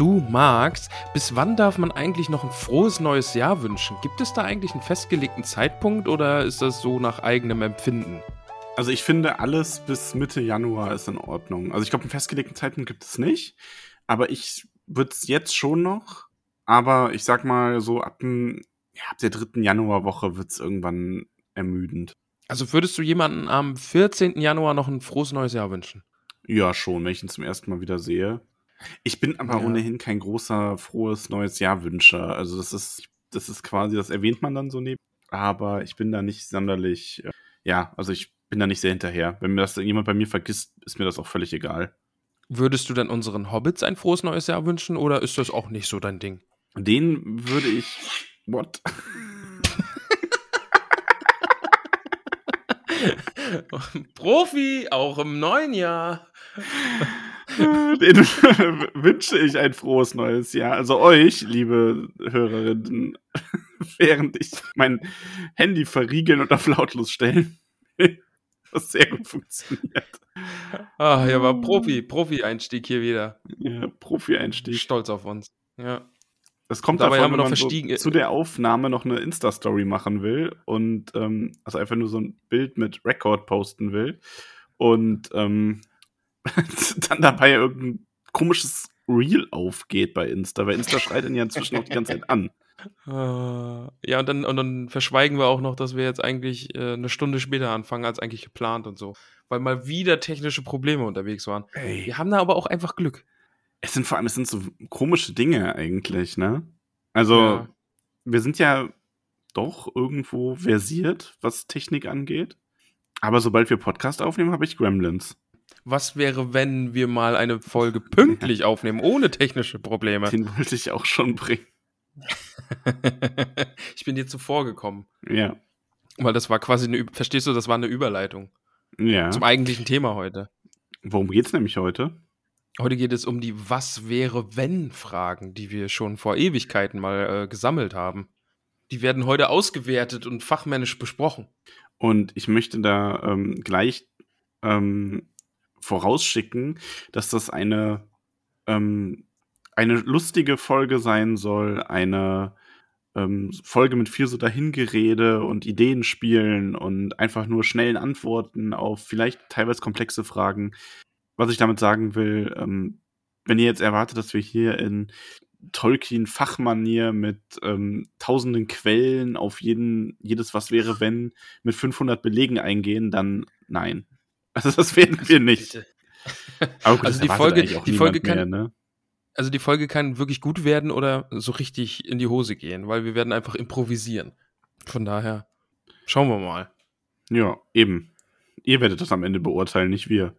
Du magst, bis wann darf man eigentlich noch ein frohes neues Jahr wünschen? Gibt es da eigentlich einen festgelegten Zeitpunkt oder ist das so nach eigenem Empfinden? Also ich finde, alles bis Mitte Januar ist in Ordnung. Also ich glaube, einen festgelegten Zeitpunkt gibt es nicht. Aber ich würde es jetzt schon noch. Aber ich sag mal, so ab, dem, ja, ab der dritten Januarwoche wird es irgendwann ermüdend. Also würdest du jemanden am 14. Januar noch ein frohes neues Jahr wünschen? Ja, schon, wenn ich ihn zum ersten Mal wieder sehe. Ich bin aber Ja. ohnehin kein großer frohes neues Jahr Wünscher. Also das ist, das ist quasi, das erwähnt man dann so neben. Aber ich bin da nicht sonderlich, äh, ja, also ich bin da nicht sehr hinterher. Wenn mir das jemand bei mir vergisst, ist mir das auch völlig egal. Würdest du denn unseren Hobbits ein frohes neues Jahr wünschen oder ist das auch nicht so dein Ding? Den würde ich. What? Profi, auch im neuen Jahr. Den wünsche ich ein frohes neues Jahr. Also euch, liebe Hörerinnen, während ich mein Handy verriegeln und auf lautlos stellen. Was sehr gut funktioniert. Ah, ja, war Profi, Profi-Einstieg hier wieder. Ja, Profi-Einstieg. Stolz auf uns. Ja. Das kommt Dabei davon, haben wir wenn noch man verstiegen- so zu der Aufnahme noch eine Insta-Story machen will und ähm, also einfach nur so ein Bild mit Record posten will und ähm, dann dabei irgendein komisches Reel aufgeht bei Insta, weil Insta schreit ihn ja inzwischen auch die ganze Zeit an. Äh, Ja, und dann, und dann verschweigen wir auch noch, dass wir jetzt eigentlich äh, eine Stunde später anfangen als eigentlich geplant und so. Weil mal wieder technische Probleme unterwegs waren. Ey. Wir haben da aber auch einfach Glück. Es sind vor allem, es sind so komische Dinge eigentlich, ne? Also, Ja. wir sind ja doch irgendwo versiert, was Technik angeht. Aber sobald wir Podcast aufnehmen, habe ich Gremlins. Was wäre, wenn wir mal eine Folge pünktlich aufnehmen, ohne technische Probleme? Den wollte ich auch schon bringen. ich bin dir zuvor gekommen. Ja. Weil das war quasi eine, verstehst du, das war eine Überleitung Ja. zum eigentlichen Thema heute. Worum geht's nämlich heute? Heute geht es um die Was wäre wenn Fragen, die wir schon vor Ewigkeiten mal äh, gesammelt haben. Die werden heute ausgewertet und fachmännisch besprochen. Und ich möchte da ähm, gleich ähm, vorausschicken, dass das eine, ähm, eine lustige Folge sein soll, eine ähm, Folge mit viel so Dahingerede und Ideenspielen und einfach nur schnellen Antworten auf vielleicht teilweise komplexe Fragen. Was ich damit sagen will, ähm, wenn ihr jetzt erwartet, dass wir hier in Tolkien-Fachmanier mit ähm, tausenden Quellen auf jeden, jedes Was wäre, wenn mit 500 Belegen eingehen, dann nein. Also das werden wir nicht. Bitte. Aber gut, Also die Folge- die Folge kann- mehr, ne? Also die Folge kann wirklich gut werden oder so richtig in die Hose gehen, weil wir werden einfach improvisieren. Von daher schauen wir mal. Ja, eben. Ihr werdet das am Ende beurteilen, nicht wir.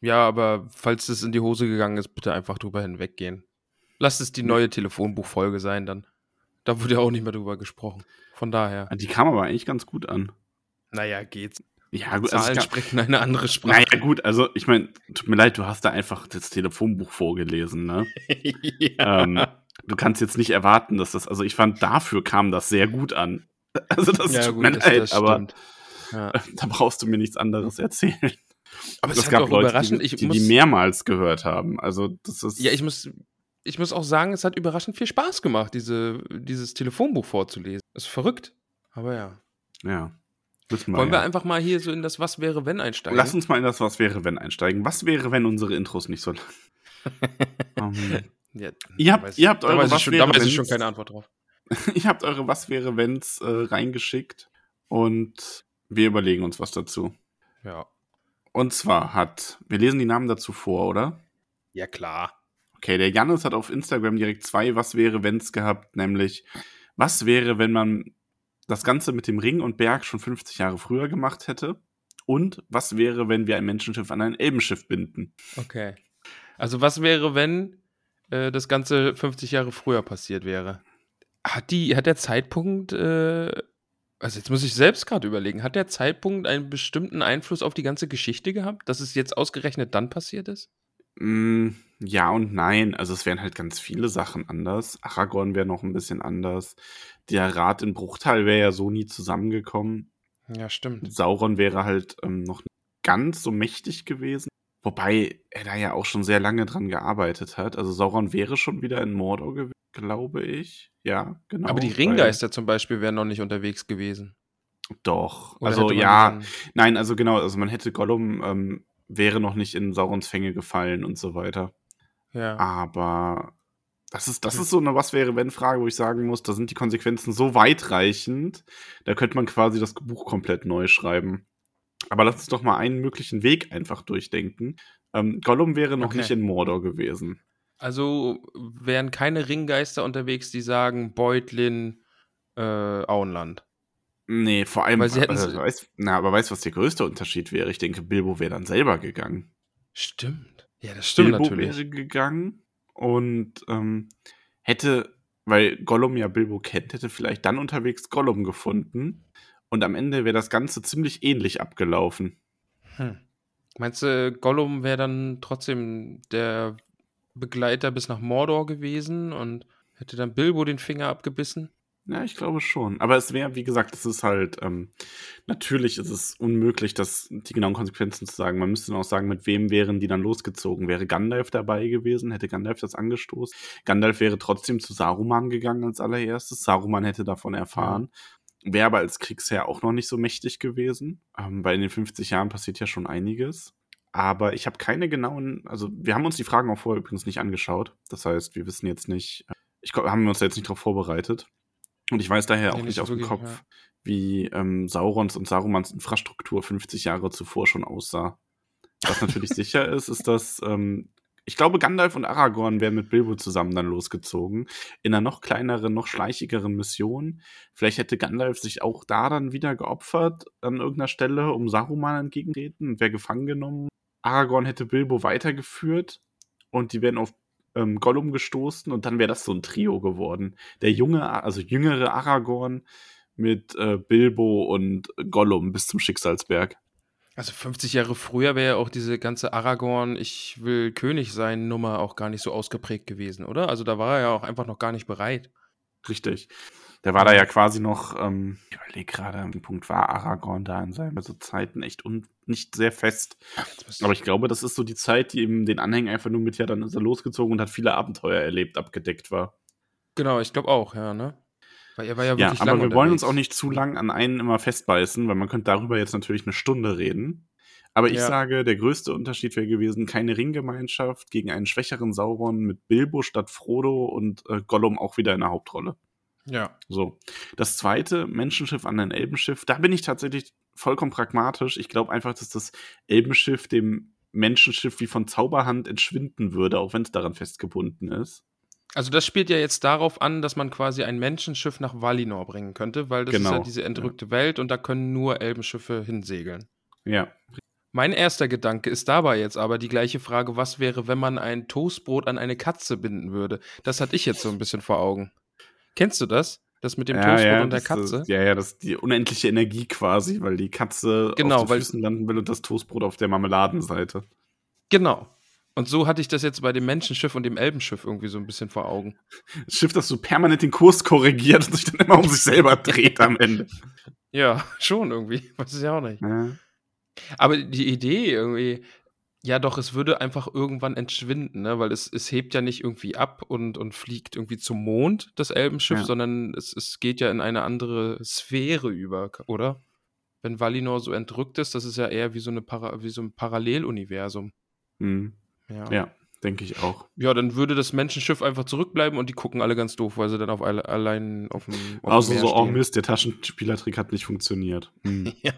Ja, aber falls es in die Hose gegangen ist, bitte einfach drüber hinweggehen. Lasst es die neue Telefonbuchfolge sein dann. Da wurde ja auch nicht mehr drüber gesprochen. Von daher. Die kam aber eigentlich ganz gut an. Naja, geht's. Ja, gut, also Zahlen kam, sprechen eine andere Sprache. naja, gut, also ich meine, tut mir leid, du hast da einfach das Telefonbuch vorgelesen, ne? ja. ähm, du kannst jetzt nicht erwarten, dass das, also ich fand, dafür kam das sehr gut an. Also das ja, tut gut, mir das, leid, das aber. Ja. da brauchst du mir nichts anderes erzählen. Aber es gab Leute, überraschend. die, die, muss, die mehrmals gehört haben. Also das ist. ja, ich muss, ich muss auch sagen, es hat überraschend viel Spaß gemacht, diese, dieses Telefonbuch vorzulesen. Ist verrückt. Aber ja. ja. Wir Wollen wir ja. einfach mal hier so in das Was wäre, wenn einsteigen? Lass uns mal in das Was wäre, wenn einsteigen. Was wäre, wenn unsere Intros nicht so lang? um, Ja, Ihr habt- weiß ihr habt eure Was schon, wäre, Da weiß ich wenn's- schon keine Antwort drauf. ihr habt eure Was wäre, wenn's äh, reingeschickt und wir überlegen uns was dazu. Ja. Und zwar hat, wir lesen die Namen dazu vor, oder? Ja, klar. Okay, der Jannis hat auf Instagram direkt zwei Was wäre, wenn's gehabt, nämlich was wäre, wenn man das Ganze mit dem Ring und Berg schon 50 Jahre früher gemacht hätte? Und was wäre, wenn wir ein Menschenschiff an ein Elbenschiff binden? Okay. Also was wäre, wenn äh, das Ganze 50 Jahre früher passiert wäre? Hat, die, hat der Zeitpunkt, äh, also jetzt muss ich selbst gerade überlegen, hat der Zeitpunkt einen bestimmten Einfluss auf die ganze Geschichte gehabt, dass es jetzt ausgerechnet dann passiert ist? Mm, ja und nein. Also es wären halt ganz viele Sachen anders. Aragorn wäre noch ein bisschen anders. Der Rat in Bruchtal wäre ja so nie zusammengekommen. Ja, stimmt. Sauron wäre halt ähm, noch nicht ganz so mächtig gewesen. Wobei er da ja auch schon sehr lange dran gearbeitet hat. Also Sauron wäre schon wieder in Mordor gewesen, glaube ich. Ja, genau. Aber die Ringgeister zum Beispiel wären noch nicht unterwegs gewesen. Doch. Oder also ja, nein, also genau, also man hätte Gollum ähm, wäre noch nicht in Saurons Fänge gefallen und so weiter. Ja. Aber das ist, das ist so eine Was wäre, wenn Frage, wo ich sagen muss, da sind die Konsequenzen so weitreichend, da könnte man quasi das Buch komplett neu schreiben. Aber lass uns doch mal einen möglichen Weg einfach durchdenken. Ähm, Gollum wäre noch Okay. nicht in Mordor gewesen. Also wären keine Ringgeister unterwegs, die sagen Beutlin, äh, Auenland. Nee, vor allem, Weil sie hätten- also, weißt, na, aber weißt du, was der größte Unterschied wäre? Ich denke, Bilbo wäre dann selber gegangen. Stimmt. Ja, das stimmt Bilbo natürlich. wäre gegangen und ähm, hätte, weil Gollum ja Bilbo kennt, hätte vielleicht dann unterwegs Gollum gefunden. Und am Ende wäre das Ganze ziemlich ähnlich abgelaufen. Hm. Meinst du, Gollum wäre dann trotzdem der Begleiter bis nach Mordor gewesen und hätte dann Bilbo den Finger abgebissen? Ja, ich glaube schon. Aber es wäre, wie gesagt, es ist halt, ähm, natürlich ist es unmöglich, das, die genauen Konsequenzen zu sagen. Man müsste dann auch sagen, mit wem wären die dann losgezogen? Wäre Gandalf dabei gewesen? Hätte Gandalf das angestoßen? Gandalf wäre trotzdem zu Saruman gegangen als allererstes. Saruman hätte davon erfahren. Wäre aber als Kriegsherr auch noch nicht so mächtig gewesen, ähm, weil in den 50 Jahren passiert ja schon einiges. Aber ich habe keine genauen, also wir haben uns die Fragen auch vorher übrigens nicht angeschaut. Das heißt, wir wissen jetzt nicht, äh, ich haben wir uns da jetzt nicht darauf vorbereitet. Und ich weiß daher auch nicht auf dem Kopf, ja. wie ähm, Saurons und Sarumans Infrastruktur 50 Jahre zuvor schon aussah. Was natürlich sicher ist, ist, dass ähm, ich glaube, Gandalf und Aragorn wären mit Bilbo zusammen dann losgezogen. In einer noch kleineren, noch schleichigeren Mission. Vielleicht hätte Gandalf sich auch da dann wieder geopfert an irgendeiner Stelle, um Saruman entgegentreten und wäre gefangen genommen. Aragorn hätte Bilbo weitergeführt und die wären auf ähm, Gollum gestoßen und dann wäre das so ein Trio geworden. Der junge, also jüngere Aragorn mit äh, Bilbo und Gollum bis zum Schicksalsberg. Also 50 Jahre früher wäre ja auch diese ganze Aragorn, ich will König sein Nummer auch gar nicht so ausgeprägt gewesen, oder? Also da war er ja auch einfach noch gar nicht bereit. Richtig. Der war da ja quasi noch, ähm, ich überlege gerade, an dem Punkt war Aragorn da in seinen so Zeiten echt un nicht sehr fest. Aber ich glaube, das ist so die Zeit, die eben den Anhängen einfach nur mit, ja, dann ist er losgezogen und hat viele Abenteuer erlebt, abgedeckt war. Genau, ich glaube auch, ja, ne? Weil er war ja Ja, wirklich aber lange wir wollen uns unterwegs. auch nicht zu lang an einen immer festbeißen, weil man könnte darüber jetzt natürlich eine Stunde reden. Aber ich Ja. sage, der größte Unterschied wäre gewesen, keine Ringgemeinschaft gegen einen schwächeren Sauron mit Bilbo statt Frodo und äh, Gollum auch wieder in der Hauptrolle. Ja. So. Das zweite, Menschenschiff an ein Elbenschiff, da bin ich tatsächlich vollkommen pragmatisch. Ich glaube einfach, dass das Elbenschiff dem Menschenschiff wie von Zauberhand entschwinden würde, auch wenn es daran festgebunden ist. Also das spielt ja jetzt darauf an, dass man quasi ein Menschenschiff nach Valinor bringen könnte, weil das ist ja Genau, diese entrückte Welt und da können nur Elbenschiffe hinsegeln. Ja. Mein erster Gedanke ist dabei jetzt aber die gleiche Frage, was wäre, wenn man ein Toastbrot an eine Katze binden würde? Das hatte ich jetzt so ein bisschen vor Augen. Kennst du das? Das mit dem ja, Toastbrot ja, und der Katze? Ist, ja, ja, das ist die unendliche Energie quasi, weil die Katze Genau, auf den Füßen landen will und das Toastbrot auf der Marmeladenseite. Genau. Und so hatte ich das jetzt bei dem Menschenschiff und dem Elbenschiff irgendwie so ein bisschen vor Augen. Das Schiff, das so permanent den Kurs korrigiert und sich dann immer um sich selber dreht am Ende. Ja, schon irgendwie. Weiß ich auch nicht. Ja. Aber die Idee irgendwie, ja doch, es würde einfach irgendwann entschwinden, ne? weil es, es hebt ja nicht irgendwie ab und, und fliegt irgendwie zum Mond, das Elbenschiff, Ja. sondern es, es geht ja in eine andere Sphäre über, oder? Wenn Valinor so entrückt ist, das ist ja eher wie so, eine Para wie so ein Paralleluniversum. Mhm. Ja. ja, denke ich auch. Ja, dann würde das Menschenschiff einfach zurückbleiben und die gucken alle ganz doof, weil sie dann auf alle, allein auf dem, auf Also dem Meer so, oh stehen. Mist, der Taschenspielertrick hat nicht funktioniert. Hm. Ja.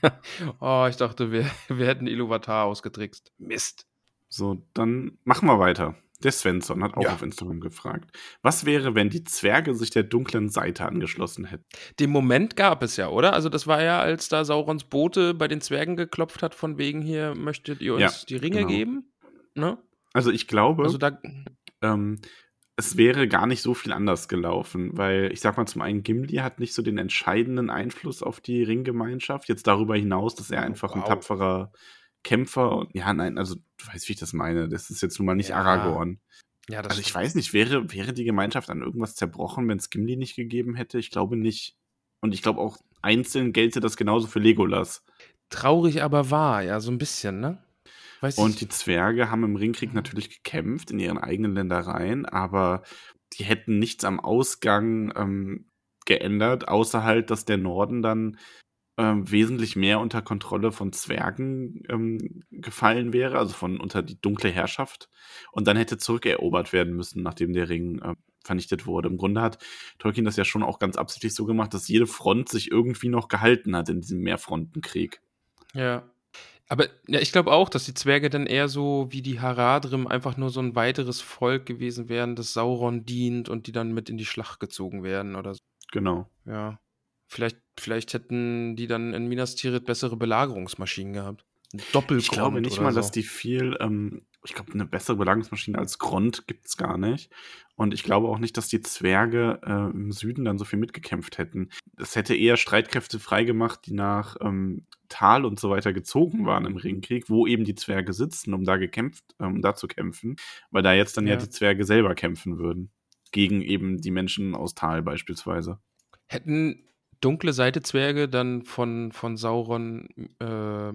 oh, ich dachte, wir, wir hätten Iluvatar ausgetrickst. Mist. So, dann machen wir weiter. Der Svensson hat auch Ja. auf Instagram gefragt. Was wäre, wenn die Zwerge sich der dunklen Seite angeschlossen hätten? Den Moment gab es ja, oder? Also das war ja, als da Saurons Bote bei den Zwergen geklopft hat, von wegen hier, möchtet ihr uns Ja, die Ringe genau. geben? Ne? Also ich glaube, Also da, ähm, es wäre gar nicht so viel anders gelaufen, weil ich sag mal zum einen, Gimli hat nicht so den entscheidenden Einfluss auf die Ringgemeinschaft. Jetzt darüber hinaus, dass er einfach ein wow. tapferer Kämpfer und ja, nein, also du weißt, wie ich das meine. Das ist jetzt nun mal nicht Ja. Aragorn. ja, Also ich weiß nicht, wäre, wäre die Gemeinschaft an irgendwas zerbrochen, wenn es Gimli nicht gegeben hätte? Ich glaube nicht. Und ich glaube auch einzeln gelte das genauso für Legolas. traurig, aber wahr, ja, so ein bisschen, ne? Weiß Und die Zwerge haben im Ringkrieg natürlich gekämpft in ihren eigenen Ländereien, aber die hätten nichts am Ausgang ähm, geändert, außer halt, dass der Norden dann ähm, wesentlich mehr unter Kontrolle von Zwergen ähm, gefallen wäre, also von unter die dunkle Herrschaft. Und dann hätte zurückerobert werden müssen, nachdem der Ring äh, vernichtet wurde. Im Grunde hat Tolkien das ja schon auch ganz absichtlich so gemacht, dass jede Front sich irgendwie noch gehalten hat in diesem Mehrfrontenkrieg. Ja. Aber ja, ich glaube auch, dass die Zwerge dann eher so wie die Haradrim einfach nur so ein weiteres Volk gewesen wären, das Sauron dient und die dann mit in die Schlacht gezogen werden oder so. Genau. Ja. Vielleicht, vielleicht hätten die dann in Minas Tirith bessere Belagerungsmaschinen gehabt. Ein Doppelgrund Ich glaube nicht mal, so. dass die viel, ähm, ich glaube, eine bessere Belagerungsmaschine als Grond gibt's gar nicht. Und ich glaube auch nicht, dass die Zwerge äh, im Süden dann so viel mitgekämpft hätten. Es hätte eher Streitkräfte freigemacht, die nach ähm, Tal und so weiter gezogen waren im Ringkrieg, wo eben die Zwerge sitzen, um da gekämpft, ähm, um da zu kämpfen, weil da jetzt dann ja. Ja. die Zwerge selber kämpfen würden. Gegen eben die Menschen aus Tal beispielsweise. Hätten dunkle Seite Zwerge dann von, von Sauron äh,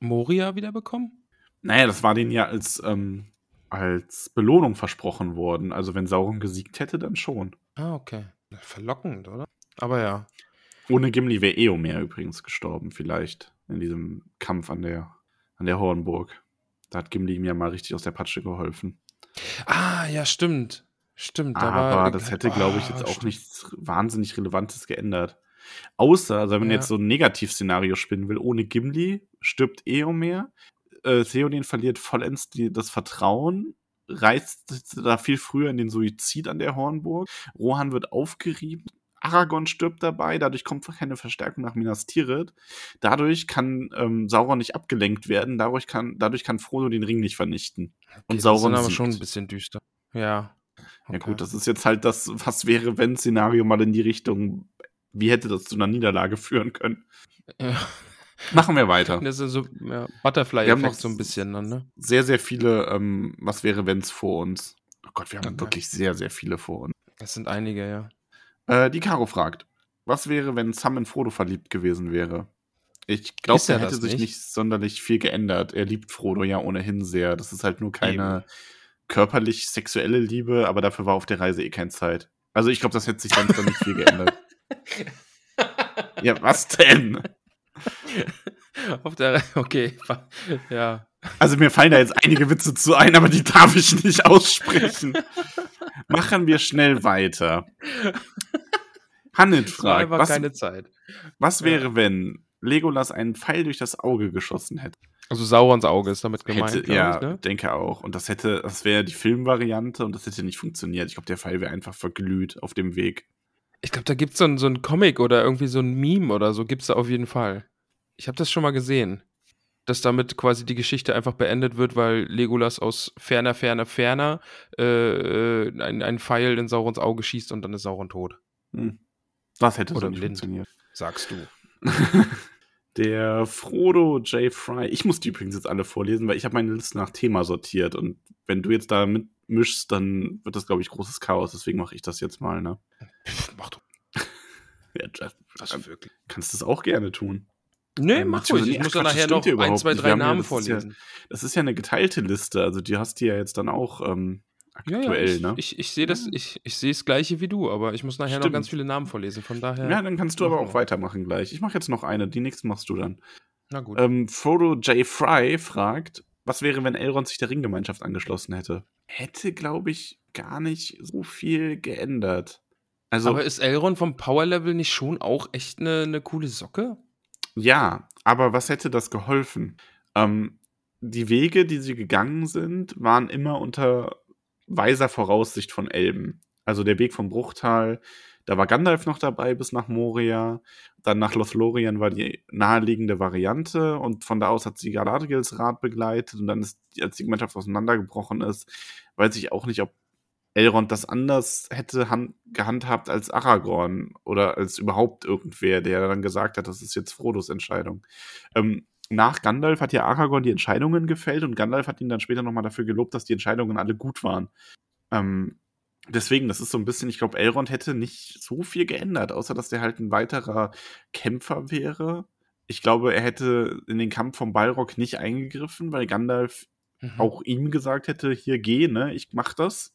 Moria wiederbekommen? Naja, das war denen ja als, ähm, als Belohnung versprochen worden. Also wenn Sauron gesiegt hätte, dann schon. Ah, okay. Verlockend, oder? Aber ja. Ohne Gimli wäre Eomer übrigens gestorben, vielleicht, in diesem Kampf an der, an der Hornburg. Da hat Gimli ihm ja mal richtig aus der Patsche geholfen. Ah, ja, stimmt. Stimmt. Da Aber war, das hätte, glaube ich, jetzt auch stimmt. nichts wahnsinnig Relevantes geändert. Außer, also wenn man Ja. jetzt so ein Negativszenario spinnen will, ohne Gimli stirbt Eomer, äh, Theoden verliert vollends die, das Vertrauen, reißt da viel früher in den Suizid an der Hornburg, Rohan wird aufgerieben, Aragorn stirbt dabei, dadurch kommt keine Verstärkung nach Minas Tirith. Dadurch kann ähm, Sauron nicht abgelenkt werden, dadurch kann, dadlich kann Frodo den Ring nicht vernichten. Und Okay, Sauron das ist aber schon ein bisschen düster. Ja. Ja Okay. gut, das ist jetzt halt das, was wäre, wenn Szenario mal in die Richtung, wie hätte das zu einer Niederlage führen können. Ja. Machen wir weiter. Das ist so ja, Wir haben noch Butterfly-Effekt so ein bisschen dann, ne? Sehr, sehr viele, ähm, was wäre, wenn's vor uns. Oh Gott, wir haben Okay. wirklich sehr, sehr viele vor uns. Das sind einige, ja. Äh, die Caro fragt, was wäre, wenn Sam in Frodo verliebt gewesen wäre? Ich glaube, er da hätte sich nicht? nicht sonderlich viel geändert. Er liebt Frodo ja ohnehin sehr. Das ist halt nur keine körperlich sexuelle Liebe, aber dafür war auf der Reise eh keine Zeit. Also ich glaube, das hätte sich sonst dann nicht viel geändert. Ja, was denn? Auf der, okay, ja. Also mir fallen da jetzt einige Witze zu ein, aber die darf ich nicht aussprechen. Machen wir schnell weiter. Hannet fragt, was, keine Zeit. was wäre, wenn Legolas einen Pfeil durch das Auge geschossen hätte? Also Saurons Auge ist damit gemeint, hätte ja, ich, ne? denke auch. Und das hätte, das wäre die Filmvariante und das hätte nicht funktioniert. Ich glaube, der Pfeil wäre einfach verglüht auf dem Weg. Ich glaube, da gibt es so ein, so ein Comic oder irgendwie so ein Meme oder so, gibt es da auf jeden Fall. Ich habe das schon mal gesehen. Dass damit quasi die Geschichte einfach beendet wird, weil Legolas aus ferner, ferner, ferner äh, äh, ein, ein Pfeil in Saurons Auge schießt und dann ist Sauron tot. Hm. Das hätte Oder so nicht blind. funktioniert. Sagst du. Der Frodo J. Fry. Ich muss die übrigens jetzt alle vorlesen, weil ich habe meine Liste nach Thema sortiert. Und wenn du jetzt da mitmischst, dann wird das, glaube ich, großes Chaos. Deswegen mache ich das jetzt mal, ne? Mach du Ja, Jeff, das wirklich. kannst das auch gerne tun. Nee, Ähm, mach ruhig. Ich muss das nachher noch ja ein, zwei, drei haben ja- Namen das ist ja- vorlesen. Das ist ja eine geteilte Liste. Also die hast du ja jetzt dann auch ähm, Ja, aktuell, ja, ich, ne? ich, ich sehe das, ich, ich sehe das gleiche wie du, aber ich muss nachher noch Stimmt. ganz viele Namen vorlesen. Von daher. ja, dann kannst du aber auch weitermachen gleich. Ich mache jetzt noch eine. Die nächsten machst du dann. Na gut. Ähm, Frodo J. Fry fragt, was wäre, wenn Elrond sich der Ringgemeinschaft angeschlossen hätte? Hätte, glaube ich, gar nicht so viel geändert. Also, Aber ist Elrond vom Powerlevel nicht schon auch echt eine, eine coole Socke? ja, aber was hätte das geholfen? Ähm, die Wege, die sie gegangen sind, waren immer unter weiser Voraussicht von Elben. Also der Weg vom Bruchtal, da war Gandalf noch dabei bis nach Moria. Dann nach Lothlorien war die naheliegende Variante und von da aus hat sie Galadriels Rat begleitet und dann ist, als die Gemeinschaft auseinandergebrochen ist, weiß ich auch nicht, ob Elrond das anders hätte han- gehandhabt als Aragorn oder als überhaupt irgendwer, der dann gesagt hat, das ist jetzt Frodos Entscheidung. Ähm, nach Gandalf hat ja Aragorn die Entscheidungen gefällt und Gandalf hat ihn dann später nochmal dafür gelobt, dass die Entscheidungen alle gut waren. Ähm, deswegen, das ist so ein bisschen, ich glaube, Elrond hätte nicht so viel geändert, außer dass der halt ein weiterer Kämpfer wäre. Ich glaube, er hätte in den Kampf vom Balrog nicht eingegriffen, weil Gandalf Mhm. auch ihm gesagt hätte, hier geh, ne, ich mach das.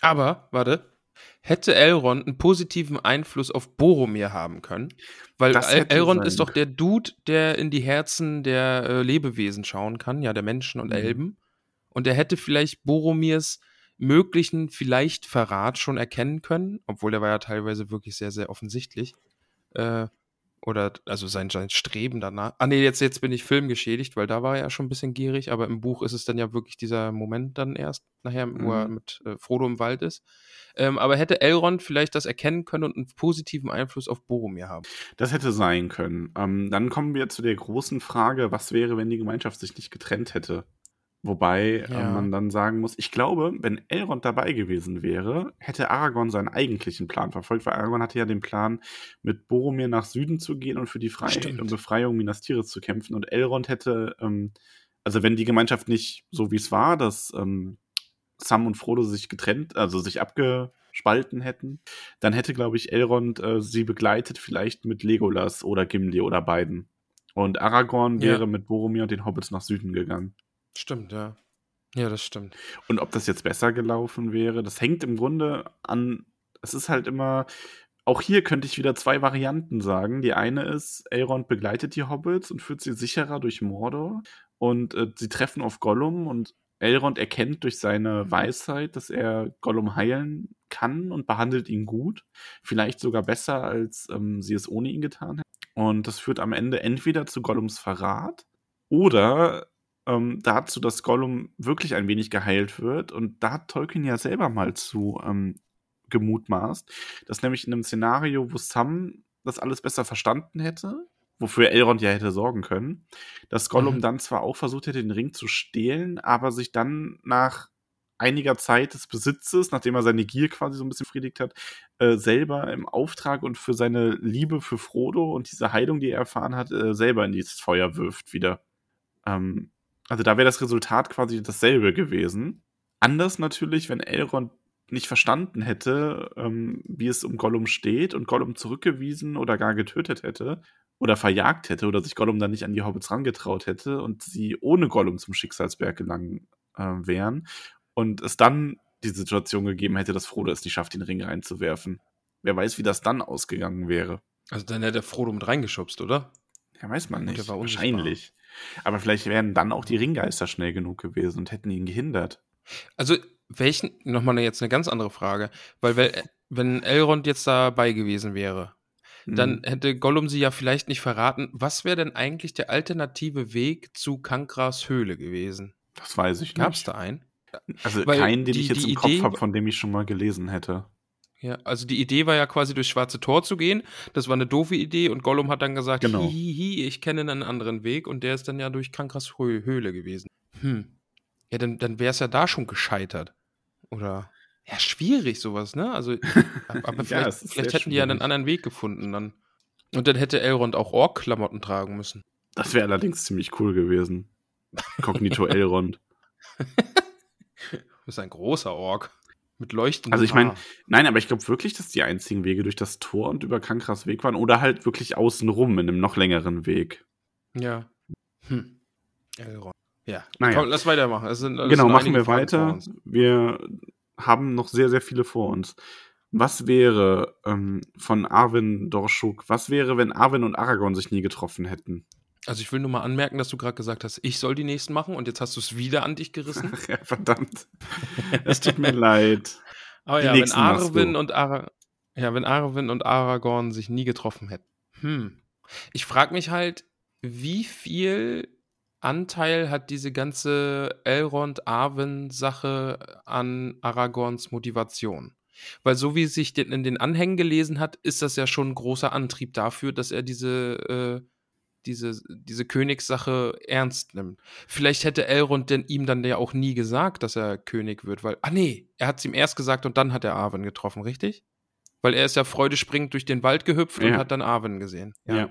Aber, warte, hätte Elrond einen positiven Einfluss auf Boromir haben können? Weil El Elrond sein ist doch der Dude, der in die Herzen der äh, Lebewesen schauen kann, ja, der Menschen und Mhm. Elben. Und er hätte vielleicht Boromirs möglichen vielleicht Verrat schon erkennen können, obwohl der war ja teilweise wirklich sehr, sehr offensichtlich. Äh, oder also sein, sein Streben danach. Ah nee, jetzt, jetzt bin ich filmgeschädigt, weil da war er ja schon ein bisschen gierig, aber im Buch ist es dann ja wirklich dieser Moment dann erst, nachher, wo er Mhm. mit äh, Frodo im Wald ist. Ähm, aber hätte Elrond vielleicht das erkennen können und einen positiven Einfluss auf Boromir haben? Das hätte sein können. Ähm, dann kommen wir zu der großen Frage, was wäre, wenn die Gemeinschaft sich nicht getrennt hätte? Wobei äh, Ja. man dann sagen muss, ich glaube, wenn Elrond dabei gewesen wäre, hätte Aragorn seinen eigentlichen Plan verfolgt, weil Aragorn hatte ja den Plan, mit Boromir nach Süden zu gehen und für die Frei Stimmt. und Befreiung Minas Tirith zu kämpfen. Und Elrond hätte, ähm, also wenn die Gemeinschaft nicht so wie es war, dass ähm, Sam und Frodo sich getrennt, also sich abgespalten hätten, dann hätte, glaube ich, Elrond äh, sie begleitet, vielleicht mit Legolas oder Gimli oder beiden. Und Aragorn Ja. wäre mit Boromir und den Hobbits nach Süden gegangen. Stimmt, ja. Ja, das stimmt. Und ob das jetzt besser gelaufen wäre, das hängt im Grunde an, es ist halt immer, auch hier könnte ich wieder zwei Varianten sagen. Die eine ist, Elrond begleitet die Hobbits und führt sie sicherer durch Mordor und äh, sie treffen auf Gollum und Elrond erkennt durch seine Weisheit, dass er Gollum heilen kann und behandelt ihn gut. Vielleicht sogar besser, als ähm, sie es ohne ihn getan hätte. Und das führt am Ende entweder zu Gollums Verrat oder ähm, dazu, dass Gollum wirklich ein wenig geheilt wird. Und da hat Tolkien ja selber mal zu ähm, gemutmaßt, dass nämlich in einem Szenario, wo Sam das alles besser verstanden hätte, wofür Elrond ja hätte sorgen können, dass Gollum Mhm. dann zwar auch versucht hätte, den Ring zu stehlen, aber sich dann nach einiger Zeit des Besitzes, nachdem er seine Gier quasi so ein bisschen befriedigt hat, äh, selber im Auftrag und für seine Liebe für Frodo und diese Heilung, die er erfahren hat, äh, selber in dieses Feuer wirft wieder. Ähm, also da wäre das Resultat quasi dasselbe gewesen. Anders natürlich, wenn Elrond nicht verstanden hätte, ähm, wie es um Gollum steht und Gollum zurückgewiesen oder gar getötet hätte oder verjagt hätte oder sich Gollum dann nicht an die Hobbits rangetraut hätte und sie ohne Gollum zum Schicksalsberg gelangen äh, wären und es dann die Situation gegeben hätte, dass Frodo es nicht schafft, den Ring reinzuwerfen. Wer weiß, wie das dann ausgegangen wäre. Also dann hätte er Frodo mit reingeschubst, oder? Ja, weiß man nicht. Wahrscheinlich. Aber vielleicht wären dann auch die Ringgeister schnell genug gewesen und hätten ihn gehindert. Also, welchen, nochmal jetzt eine ganz andere Frage, weil wenn, Elrond jetzt dabei gewesen wäre, dann Mhm. hätte Gollum sie ja vielleicht nicht verraten. Was wäre denn eigentlich der alternative Weg zu Kankras Höhle gewesen? Das weiß ich Gab es nicht. da einen? Also Weil keinen, den die- ich jetzt im Kopf Idee- habe, von dem ich schon mal gelesen hätte. Ja, also die Idee war ja quasi durchs Schwarze Tor zu gehen. Das war eine doofe Idee und Gollum hat dann gesagt, Genau. hihihi, ich kenne einen anderen Weg und der ist dann ja durch Kankras Hö Höhle gewesen. Hm. Ja, dann, dann wäre es ja da schon gescheitert. Oder ja, schwierig sowas, ne? Also, aber Ja, vielleicht, ist vielleicht hätten die ja einen anderen Weg gefunden dann. Und dann hätte Elrond auch Ork-Klamotten tragen müssen. Das wäre allerdings ziemlich cool gewesen. Cognito Elrond. Das ist ein großer Ork. Mit leuchtendem Also ich meine, nein, aber ich glaube wirklich, dass die einzigen Wege durch das Tor und über Kankras Weg waren oder halt wirklich außenrum in einem noch längeren Weg. Ja. Hm. Elrond. Ja. Naja. Komm, lass weitermachen. Es sind, es genau, machen wir Fragen weiter. Wir haben noch sehr, sehr viele vor uns. Was wäre ähm, von Arwen Dorschuk, was wäre, wenn Arwen und Aragorn sich nie getroffen hätten? Also ich will nur mal anmerken, dass du gerade gesagt hast, ich soll die nächsten machen und jetzt hast du es wieder an dich gerissen. Ach ja, verdammt. Es tut mir leid. Aber Die ja, wenn Arwen und Ara ja, wenn Arwen und Aragorn sich nie getroffen hätten. Hm. Ich frage mich halt, wie viel Anteil hat diese ganze Elrond-Arwen-Sache an Aragorns Motivation? Weil so wie es sich den, in den Anhängen gelesen hat, ist das ja schon ein großer Antrieb dafür, dass er diese, äh, diese, diese Königssache ernst nimmt. Vielleicht hätte Elrond denn ihm dann ja auch nie gesagt, dass er König wird, weil, ah nee, er hat es ihm erst gesagt und dann hat er Arwen getroffen, richtig? Weil er ist ja freudespringend durch den Wald gehüpft und Ja. hat dann Arwen gesehen. Ja.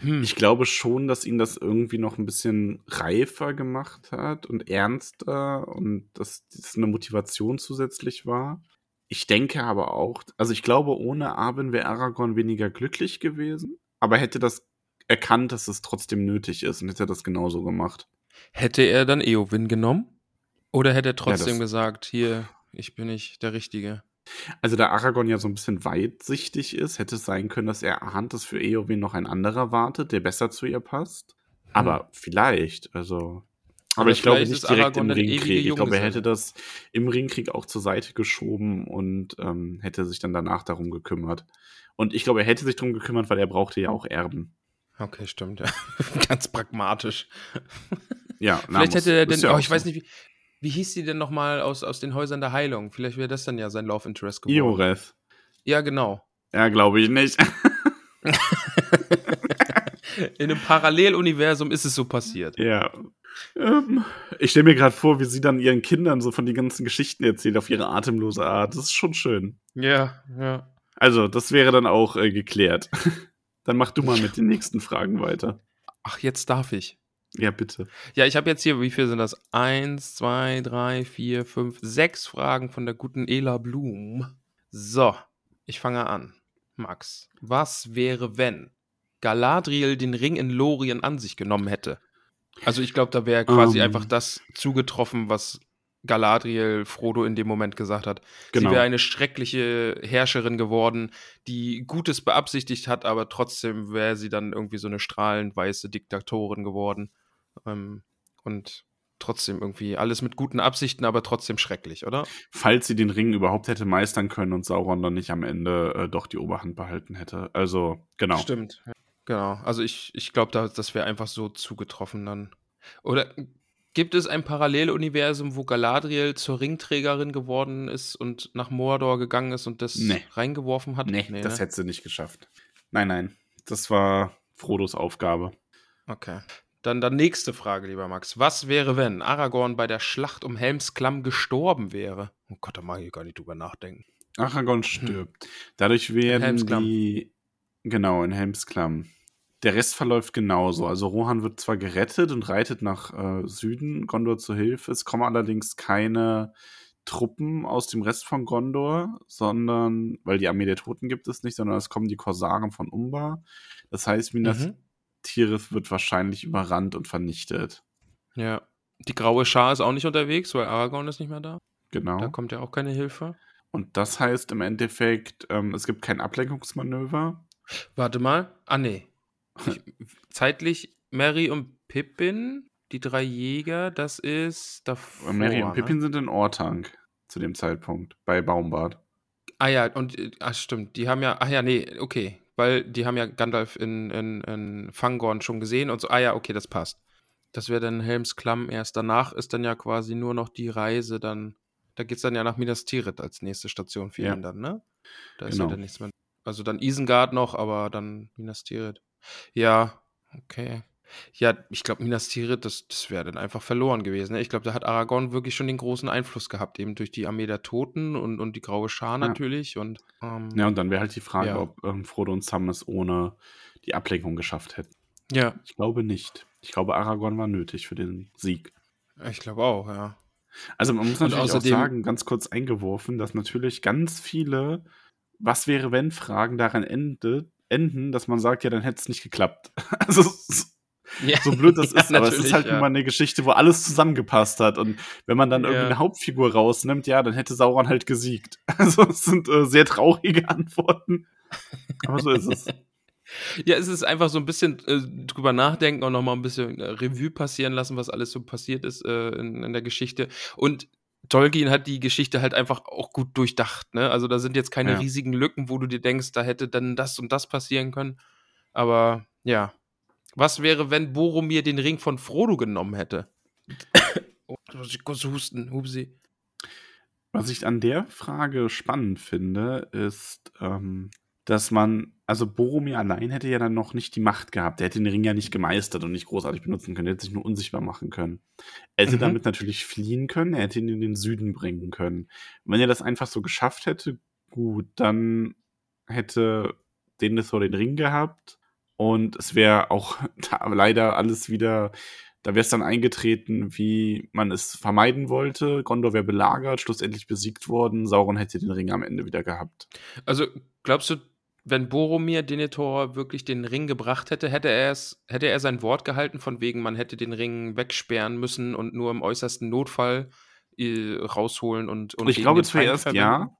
Hm. Ich glaube schon, dass ihn das irgendwie noch ein bisschen reifer gemacht hat und ernster und dass das eine Motivation zusätzlich war. Ich denke aber auch, also ich glaube, ohne Arwen wäre Aragorn weniger glücklich gewesen, aber hätte das erkannt, dass es trotzdem nötig ist und hätte das genauso gemacht. Hätte er dann Eowyn genommen? Oder hätte er trotzdem das- gesagt, hier, ich bin nicht der Richtige? Also da Aragorn ja so ein bisschen weitsichtig ist, hätte es sein können, dass er ahnt, dass für Eowyn noch ein anderer wartet, der besser zu ihr passt. Aber vielleicht, also. Aber Oder ich glaube nicht direkt Aragorn im Ringkrieg. Ich glaube, er hätte das im Ringkrieg auch zur Seite geschoben und ähm, hätte sich dann danach darum gekümmert. Und ich glaube, er hätte sich darum gekümmert, weil er brauchte ja auch Erben. Okay, stimmt, ja. Ganz pragmatisch. Ja, na, Vielleicht muss- hätte er denn, ja oh, auch ich weiß so. nicht, wie, wie hieß die denn nochmal aus, aus den Häusern der Heilung? Vielleicht wäre das dann ja sein Love Interest geworden. Ioreth. Ja, genau. Ja, glaube ich nicht. In einem Paralleluniversum ist es so passiert. Ja. Ähm, ich stelle mir gerade vor, wie sie dann ihren Kindern so von den ganzen Geschichten erzählt auf ihre atemlose Art. Das ist schon schön. Ja, ja. Also, das wäre dann auch äh, geklärt. Dann mach du mal mit den nächsten Fragen weiter. Ach, jetzt darf ich. Ja, bitte. Ja, ich habe jetzt hier, wie viel sind das? Eins, zwei, drei, vier, fünf, sechs Fragen von der guten Ela Blum. So, ich fange an. Max, was wäre, wenn Galadriel den Ring in Lorien an sich genommen hätte? Also ich glaube, da wäre quasi Ähm. einfach das zugetroffen, was Galadriel Frodo in dem Moment gesagt hat. Genau. Sie wäre eine schreckliche Herrscherin geworden, die Gutes beabsichtigt hat, aber trotzdem wäre sie dann irgendwie so eine strahlend weiße Diktatorin geworden. Ähm, und trotzdem irgendwie alles mit guten Absichten, aber trotzdem schrecklich, oder? Falls sie den Ring überhaupt hätte meistern können und Sauron dann nicht am Ende äh, doch die Oberhand behalten hätte. Also, genau. Stimmt. Genau. Also ich, ich glaube, da, das wäre einfach so zugetroffen dann. Oder gibt es ein Paralleluniversum, wo Galadriel zur Ringträgerin geworden ist und nach Mordor gegangen ist und das Nee. reingeworfen hat? Nee, das ne? hätte sie nicht geschafft. Nein, nein. Das war Frodos Aufgabe. Okay. Dann dann nächste Frage, lieber Max. Was wäre, wenn Aragorn bei der Schlacht um Helmsklamm gestorben wäre? Oh Gott, da mag ich gar nicht drüber nachdenken. Aragorn stirbt. Dadurch werden die. Genau, in Helmsklamm. Der Rest verläuft genauso. Also Rohan wird zwar gerettet und reitet nach äh, Süden, Gondor zur Hilfe. Es kommen allerdings keine Truppen aus dem Rest von Gondor, sondern, weil die Armee der Toten gibt es nicht, sondern es kommen die Korsaren von Umbar. Das heißt, Minas Mhm. Tirith wird wahrscheinlich überrannt und vernichtet. Ja. Die graue Schar ist auch nicht unterwegs, weil Aragorn ist nicht mehr da. Genau. Da kommt ja auch keine Hilfe. Und das heißt im Endeffekt, ähm, es gibt kein Ablenkungsmanöver. Warte mal. Ah, nee. Ich, zeitlich Mary und Pippin, die drei Jäger, das ist davor. Mary und ne? Pippin sind in Ortank zu dem Zeitpunkt bei Baumbart. Ah ja, und ach stimmt, die haben ja, ach ja, nee, okay. Weil die haben ja Gandalf in, in, in Fangorn schon gesehen und so. Ah ja, okay, das passt. Das wäre dann Helmsklamm erst. Danach ist dann ja quasi nur noch die Reise dann. Da geht's dann ja nach Minas Tirith als nächste Station für Ja. ihn dann, ne? Da ist Genau. ja dann nichts mehr. Also dann Isengard noch, aber dann Minas Tirith. Ja, okay. Ja, ich glaube, Minas Tirith, das, das wäre dann einfach verloren gewesen. Ne? Ich glaube, da hat Aragorn wirklich schon den großen Einfluss gehabt, eben durch die Armee der Toten und, und die Graue Schar natürlich. Und, ähm, Ja, und dann wäre halt die Frage, Ja. ob ähm, Frodo und Sam es ohne die Ablenkung geschafft hätten. ja, Ich glaube nicht. Ich glaube, Aragorn war nötig für den Sieg. ich glaube auch, ja. Also man muss Und natürlich außerdem- auch sagen, ganz kurz eingeworfen, dass natürlich ganz viele Was wäre wenn Fragen daran endet, enden, dass man sagt, ja, dann hätte es nicht geklappt. Also ja. so blöd das Ja, ist, aber es ist halt ja. mal eine Geschichte, wo alles zusammengepasst hat. Und wenn man dann irgendwie Ja. eine Hauptfigur rausnimmt, ja, dann hätte Sauron halt gesiegt. Also es sind äh, sehr traurige Antworten. Aber so ist es. Ja, es ist einfach so ein bisschen äh, drüber nachdenken und nochmal ein bisschen äh, Revue passieren lassen, was alles so passiert ist äh, in, in, der Geschichte. Und Tolkien hat die Geschichte halt einfach auch gut durchdacht. Ne? Also da sind jetzt keine ja. riesigen Lücken, wo du dir denkst, da hätte dann das und das passieren können. Aber ja, was wäre, wenn Boromir den Ring von Frodo genommen hätte? oh, kurz husten, hupsi. Was ich an der Frage spannend finde, ist, ähm, dass man, also Boromir allein hätte ja dann noch nicht die Macht gehabt. Der hätte den Ring ja nicht gemeistert und nicht großartig benutzen können. Er hätte sich nur unsichtbar machen können. Er hätte mhm. damit natürlich fliehen können, er hätte ihn in den Süden bringen können. Und wenn er das einfach so geschafft hätte, gut, dann hätte Denethor den Ring gehabt und es wäre auch leider alles wieder da wäre es dann eingetreten, wie man es vermeiden wollte. Gondor wäre belagert, schlussendlich besiegt worden. Sauron hätte den Ring am Ende wieder gehabt. Also glaubst du, wenn Boromir Denethor wirklich den Ring gebracht hätte, hätte er es, hätte er sein Wort gehalten, von wegen, man hätte den Ring wegsperren müssen und nur im äußersten Notfall äh, rausholen und, und Ich glaube zuerst ja.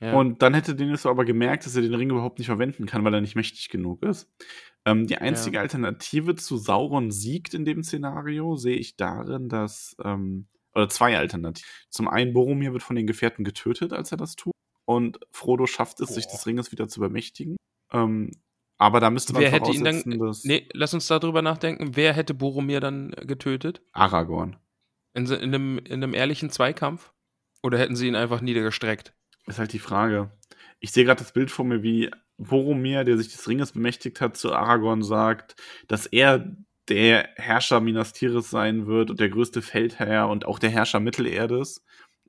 ja. Und dann hätte Denethor aber gemerkt, dass er den Ring überhaupt nicht verwenden kann, weil er nicht mächtig genug ist. Ähm, die einzige ja. Alternative zu Sauron siegt in dem Szenario sehe ich darin, dass ähm, oder zwei Alternativen. Zum einen Boromir wird von den Gefährten getötet, als er das tut und Frodo schafft es, Boah. sich des Ringes wieder zu bemächtigen. Ähm, aber da müsste man wer hätte ihn dann, Nee, lass uns darüber nachdenken. Wer hätte Boromir dann getötet? Aragorn. In, in, einem, in einem ehrlichen Zweikampf? Oder hätten sie ihn einfach niedergestreckt? Ist halt die Frage. Ich sehe gerade das Bild vor mir, wie Boromir, der sich des Ringes bemächtigt hat, zu Aragorn sagt, dass er der Herrscher Minas Tirith sein wird und der größte Feldherr und auch der Herrscher Mittelerdes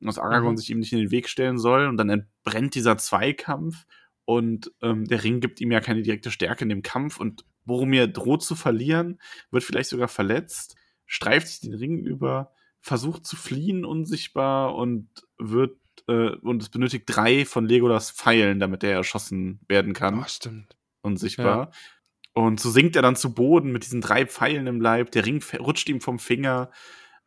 dass Aragorn mhm. sich ihm nicht in den Weg stellen soll und dann entbrennt dieser Zweikampf und ähm, der Ring gibt ihm ja keine direkte Stärke in dem Kampf und Boromir droht zu verlieren, wird vielleicht sogar verletzt, streift sich den Ring über, versucht zu fliehen unsichtbar und wird äh, und es benötigt drei von Legolas Pfeilen, damit er erschossen werden kann. Oh, stimmt. Unsichtbar. Ja. Und so sinkt er dann zu Boden mit diesen drei Pfeilen im Leib. Der Ring rutscht ihm vom Finger.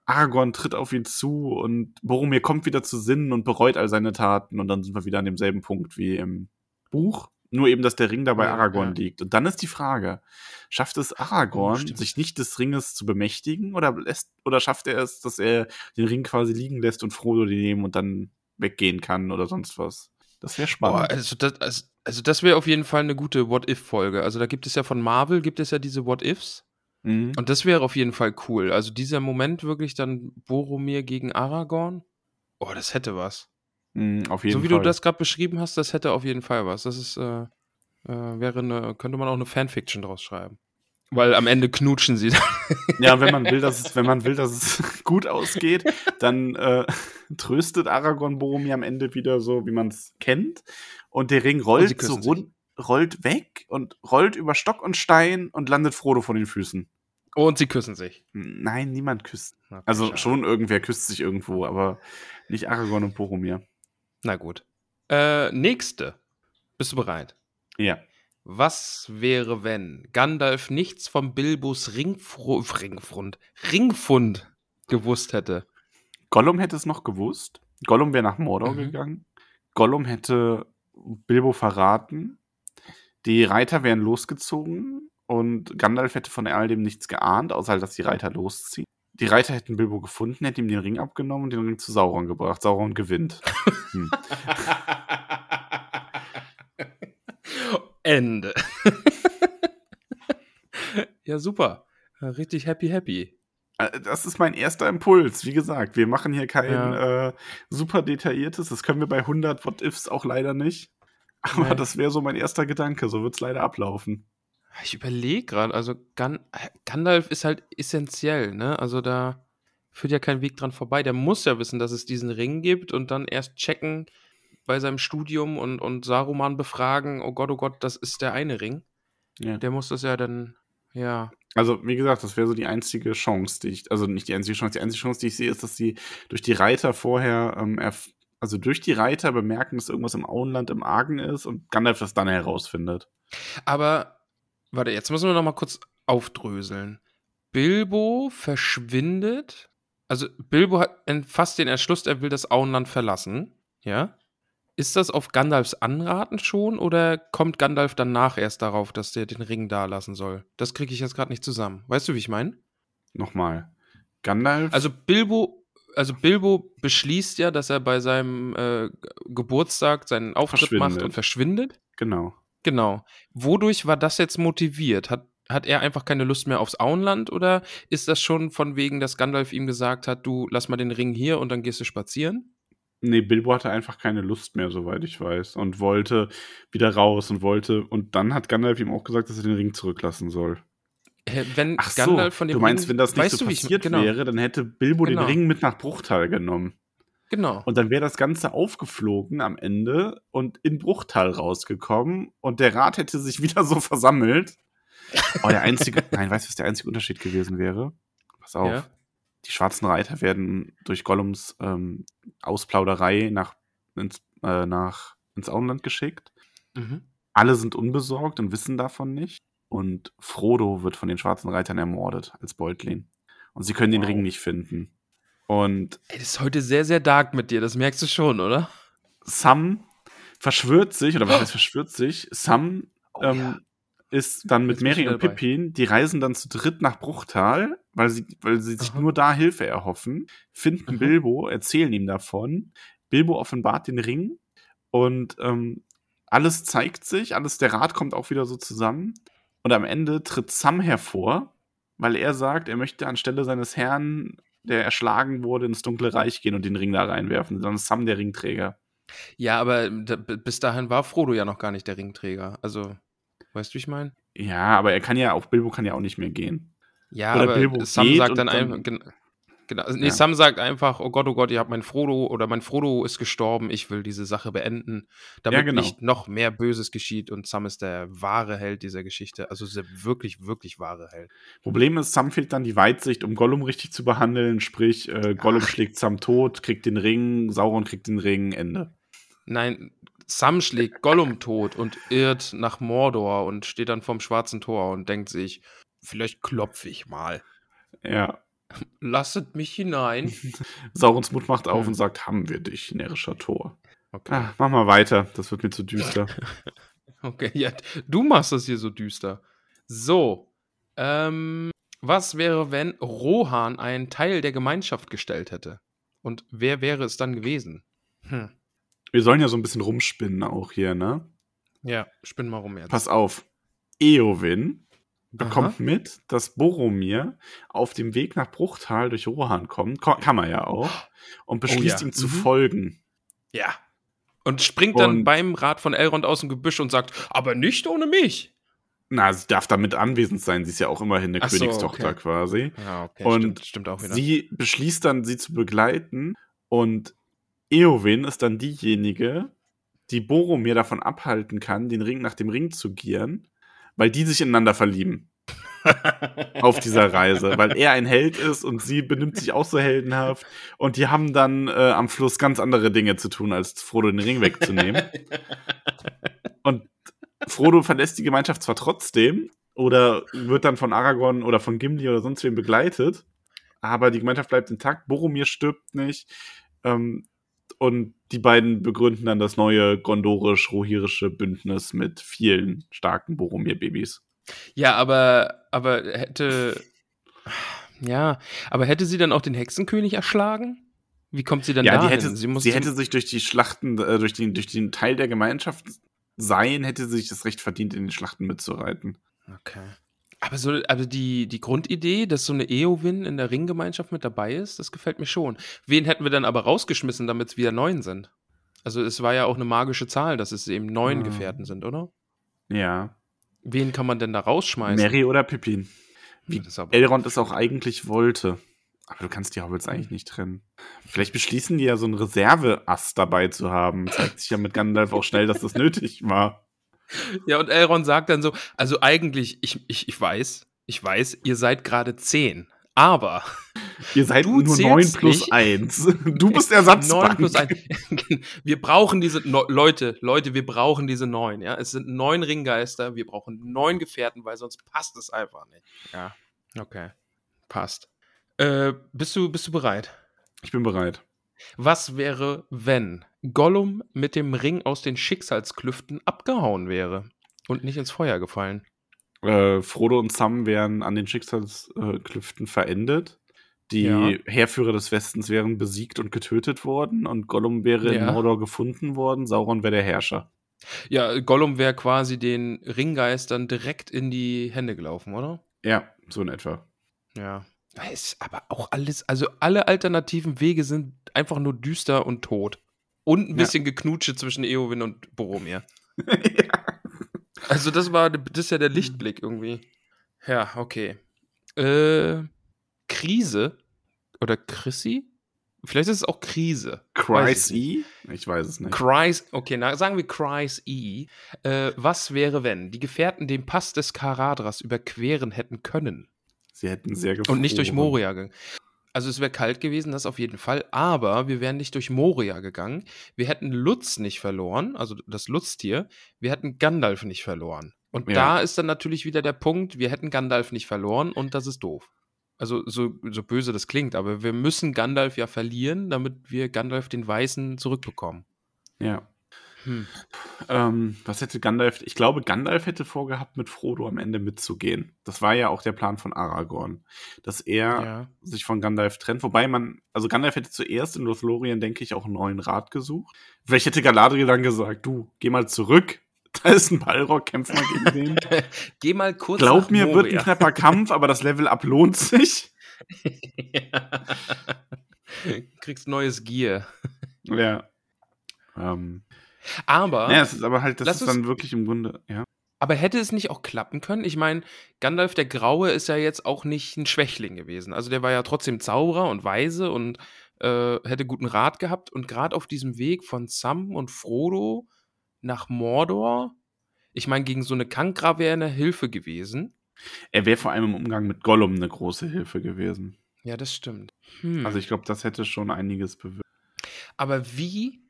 Aragorn tritt auf ihn zu und Boromir kommt wieder zu Sinnen und bereut all seine Taten und dann sind wir wieder an demselben Punkt wie im Buch. Nur eben, dass der Ring dabei ja, Aragorn ja. liegt. Und dann ist die Frage, schafft es Aragorn, oh, sich nicht des Ringes zu bemächtigen oder, lässt, oder schafft er es, dass er den Ring quasi liegen lässt und Frodo den nehmen und dann weggehen kann oder sonst was? Das wäre spannend. Boah, also das, also, also das wäre auf jeden Fall eine gute What-If-Folge. Also da gibt es ja von Marvel, gibt es ja diese What-Ifs. Mhm. Und das wäre auf jeden Fall cool. Also dieser Moment wirklich dann Boromir gegen Aragorn. Oh, das hätte was. Mhm, auf jeden so wie Fall. du das gerade beschrieben hast, das hätte auf jeden Fall was. Das ist, äh, äh, wäre eine, könnte man auch eine Fanfiction draus schreiben. Weil am Ende knutschen sie dann. Ja, wenn man will, dass es, wenn man will, dass es gut ausgeht, dann äh, tröstet Aragorn Boromir am Ende wieder so, wie man es kennt. Und der Ring rollt so rund, rollt weg und rollt über Stock und Stein und landet Frodo vor den Füßen. Und sie küssen sich. Nein, niemand küsst. Okay, also schade. schon irgendwer küsst sich irgendwo, aber nicht Aragorn und Boromir. Na gut. Äh, nächste. Bist du bereit? Ja. Was wäre, wenn Gandalf nichts vom Bilbos Ringfru Ringfrund, Ringfund gewusst hätte? Gollum hätte es noch gewusst. Gollum wäre nach Mordor mhm. gegangen. Gollum hätte Bilbo verraten. Die Reiter wären losgezogen und Gandalf hätte von all dem nichts geahnt, außer halt, dass die Reiter losziehen. Die Reiter hätten Bilbo gefunden, hätten ihm den Ring abgenommen und den Ring zu Sauron gebracht. Sauron gewinnt. Hm. Ende. ja, super. Richtig happy, happy. Äh, das ist mein erster Impuls. Wie gesagt, wir machen hier kein ja. äh, super detailliertes. Das können wir bei 100 What-Ifs auch leider nicht. Aber nee. das wäre so mein erster Gedanke. So wird es leider ablaufen. Ich überlege gerade, also Gan Gandalf ist halt essentiell, ne? Also da führt ja kein Weg dran vorbei. Der muss ja wissen, dass es diesen Ring gibt und dann erst checken bei seinem Studium und, und Saruman befragen, oh Gott, oh Gott, das ist der eine Ring. Ja. Der muss das ja dann, ja. Also, wie gesagt, das wäre so die einzige Chance, die ich, also nicht die einzige Chance, die einzige Chance, die ich sehe, ist, dass sie durch die Reiter vorher ähm, also durch die Reiter bemerken, dass irgendwas im Auenland im Argen ist und Gandalf das dann herausfindet. Aber, warte, jetzt müssen wir noch mal kurz aufdröseln. Bilbo verschwindet, also Bilbo hat fast den Entschluss, er will das Auenland verlassen, ja? ist das auf Gandalfs Anraten schon oder kommt Gandalf danach erst darauf, dass der den Ring da lassen soll? Das kriege ich jetzt gerade nicht zusammen. Weißt du, wie ich meine? Nochmal. Gandalf? Also Bilbo, also Bilbo beschließt ja, dass er bei seinem äh, Geburtstag seinen Auftritt macht und verschwindet. genau. Genau. Wodurch war das jetzt motiviert? Hat, hat er einfach keine Lust mehr aufs Auenland oder ist das schon von wegen, dass Gandalf ihm gesagt hat, du lass mal den Ring hier und dann gehst du spazieren? Nee, Bilbo hatte einfach keine Lust mehr, soweit ich weiß. Und wollte wieder raus und wollte. Und dann hat Gandalf ihm auch gesagt, dass er den Ring zurücklassen soll. Wenn Ach so, Gandalf von dem du meinst, Ring, wenn das nicht so du, wie ich- passiert genau, wäre, dann hätte Bilbo Genau. den Ring mit nach Bruchtal genommen. Genau. Und dann wäre das Ganze aufgeflogen am Ende und in Bruchtal rausgekommen und der Rat hätte sich wieder so versammelt. Oh, der einzige, nein, weißt du, was der einzige Unterschied gewesen wäre? Pass auf. Ja. Die schwarzen Reiter werden durch Gollums ähm, Ausplauderei nach, ins, äh, nach, ins Auenland geschickt. Mhm. Alle sind unbesorgt und wissen davon nicht. Und Frodo wird von den schwarzen Reitern ermordet als Beutlin. Und sie können den Wow. Ring nicht finden. Und Ey, das ist heute sehr, sehr dark mit dir, das merkst du schon, oder? Sam verschwört sich, oder was heißt verschwört sich? Sam Oh, ähm, ja. ist dann mit Mary und. Pippin, die reisen dann zu dritt nach Bruchtal, weil sie, weil sie sich Aha. nur da Hilfe erhoffen, finden Mhm. Bilbo, erzählen ihm davon. Bilbo offenbart den Ring und ähm, alles zeigt sich, alles, der Rat kommt auch wieder so zusammen. Und am Ende tritt Sam hervor, weil er sagt, er möchte anstelle seines Herrn, der erschlagen wurde, ins dunkle Reich gehen und den Ring da reinwerfen. Dann ist Sam der Ringträger. Ja, aber bis dahin war Frodo ja noch gar nicht der Ringträger. Also, weißt du, wie ich meine? Ja, aber er kann ja auch, Bilbo kann ja auch nicht mehr gehen. Ja, Oder aber Bilbo Sam sagt dann dann- einfach. Gen- Genau, nee, Ja. Sam sagt einfach, oh Gott, oh Gott, ihr habt mein Frodo oder mein Frodo ist gestorben, ich will diese Sache beenden, damit Ja, genau. nicht noch mehr Böses geschieht und Sam ist der wahre Held dieser Geschichte, also der wirklich, wirklich wahre Held. Problem ist, Sam fehlt dann die Weitsicht, um Gollum richtig zu behandeln. Sprich, äh, Gollum schlägt Sam tot, kriegt den Ring, Sauron kriegt den Ring, Ende. Nein, Sam schlägt Gollum tot und irrt nach Mordor und steht dann vorm schwarzen Tor und denkt sich, vielleicht klopfe ich mal. Ja. Lasset mich hinein. Saurons Mut macht auf und sagt, haben wir dich, närrischer Tor. Okay. Ah, mach mal weiter, das wird mir zu düster. Okay, ja, du machst das hier so düster. So, ähm, was wäre, wenn Rohan einen Teil der Gemeinschaft gestellt hätte? Und wer wäre es dann gewesen? Hm. wir sollen ja so ein bisschen rumspinnen auch hier, ne? Ja, spinn mal rum jetzt. Pass auf. Eowyn bekommt Aha. mit, dass Boromir auf dem Weg nach Bruchtal durch Rohan kommt. Ko- Kann man ja auch. Und beschließt ja. ihm zu Mhm. folgen. Ja. Und springt dann Und- beim Rat von Elrond aus dem Gebüsch und sagt, aber nicht ohne mich. Na, sie darf damit anwesend sein. Sie ist ja auch immerhin eine Ach so, Königstochter okay. quasi. Ja, okay, Und stimmt, stimmt auch wieder. Sie beschließt dann, sie zu begleiten. Und Eowyn ist dann diejenige, die Boromir davon abhalten kann, den Ring nach dem Ring zu gieren, weil die sich ineinander verlieben. auf dieser Reise, weil er ein Held ist und sie benimmt sich auch so heldenhaft und die haben dann äh, am Fluss ganz andere Dinge zu tun, als Frodo den Ring wegzunehmen. und Frodo verlässt die Gemeinschaft zwar trotzdem oder wird dann von Aragorn oder von Gimli oder sonst wem begleitet, aber die Gemeinschaft bleibt intakt, Boromir stirbt nicht ähm, und die beiden begründen dann das neue gondorisch-rohirische Bündnis mit vielen starken Boromir-Babys. Ja, aber, aber hätte. Ja, aber hätte sie dann auch den Hexenkönig erschlagen? Wie kommt sie dann Ja, dahin? die hätte, sie, muss hätte sich durch die Schlachten, äh, durch, den, durch den Teil der Gemeinschaft sein, hätte sie sich das Recht verdient, in den Schlachten mitzureiten. Okay. Aber so, also die, die Grundidee, dass so eine Eowyn in der Ringgemeinschaft mit dabei ist, das gefällt mir schon. Wen hätten wir dann aber rausgeschmissen, damit es wieder neun sind? Also es war ja auch eine magische Zahl, dass es eben neun Ah. Gefährten sind, oder? Ja. Wen kann man denn da rausschmeißen? Mary oder Pippin. Wie Das ist Elrond es auch eigentlich wollte. Aber du kannst die Hobbits eigentlich nicht trennen. Vielleicht beschließen die ja so einen Reserveass dabei zu haben. Zeigt sich ja mit Gandalf auch schnell, dass das nötig war. Ja, und Elrond sagt dann so, also eigentlich, ich, ich, ich weiß, ich weiß, ihr seid gerade zehn, aber Ihr seid Du nur zählst 9 plus nicht. 1. Du bist Ersatzbank. 9 plus 1. Wir brauchen diese no Leute, Leute, wir brauchen diese neun, ja. Es sind neun Ringgeister, wir brauchen neun Gefährten, weil sonst passt es einfach nicht. Ja. Okay. Passt. Äh, bist du, bist du bereit? Ich bin bereit. Was wäre, wenn Gollum mit dem Ring aus den Schicksalsklüften abgehauen wäre und nicht ins Feuer gefallen. Äh, Frodo und Sam wären an den Schicksalsklüften verendet. Die Ja. Heerführer des Westens wären besiegt und getötet worden und Gollum wäre in Ja. Mordor gefunden worden. Sauron wäre der Herrscher. Ja, Gollum wäre quasi den Ringgeistern direkt in die Hände gelaufen, oder? Ja, so in etwa. Ja. Ist aber auch alles, also alle alternativen Wege sind einfach nur düster und tot. Und ein Ja. bisschen Geknutsche zwischen Eowyn und Boromir. ja. Also das war, das ist ja der Lichtblick irgendwie. Ja, okay. Äh, Krise oder Chrissy? Vielleicht ist es auch Krise. Cries E? Ich weiß es nicht. Cries, okay, na, sagen wir Cries E. Äh, was wäre, wenn die Gefährten den Pass des Karadras überqueren hätten können Sie hätten sehr gefroren. und nicht durch Moria gegangen? Also es wäre kalt gewesen, das auf jeden Fall, aber wir wären nicht durch Moria gegangen. Wir hätten Lutz nicht verloren, also das Lutztier. Wir hätten Gandalf nicht verloren. Und Ja. da ist dann natürlich wieder der Punkt, wir hätten Gandalf nicht verloren und das ist doof. Also so, so böse das klingt, aber wir müssen Gandalf ja verlieren, damit wir Gandalf den Weißen zurückbekommen. Ja. Hm. Ähm, was hätte Gandalf? Ich glaube, Gandalf hätte vorgehabt, mit Frodo am Ende mitzugehen. Das war ja auch der Plan von Aragorn, dass er Ja. sich von Gandalf trennt. Wobei man, also Gandalf hätte zuerst in Lothlorien, denke ich, auch einen neuen Rat gesucht. Vielleicht hätte Galadriel dann gesagt, du, geh mal zurück. Da ist ein Balrog, kämpf mal gegen den. Geh mal kurz Glaub mir, wird ein Moria. knapper Kampf, aber das Level-Up lohnt sich. Kriegst neues Gear. Ja. Ähm, Aber, ja, es ist aber halt, das ist dann wirklich im Grunde, ja. aber hätte es nicht auch klappen können? Ich meine, Gandalf der Graue ist ja jetzt auch nicht ein Schwächling gewesen. Also der war ja trotzdem Zauberer und Weise und äh, hätte guten Rat gehabt. Und gerade auf diesem Weg von Sam und Frodo nach Mordor, ich meine, gegen so eine Kankra wäre eine Hilfe gewesen. Er wäre vor allem im Umgang mit Gollum eine große Hilfe gewesen. Ja, das stimmt. Hm. Also ich glaube, das hätte schon einiges bewirkt. Aber wie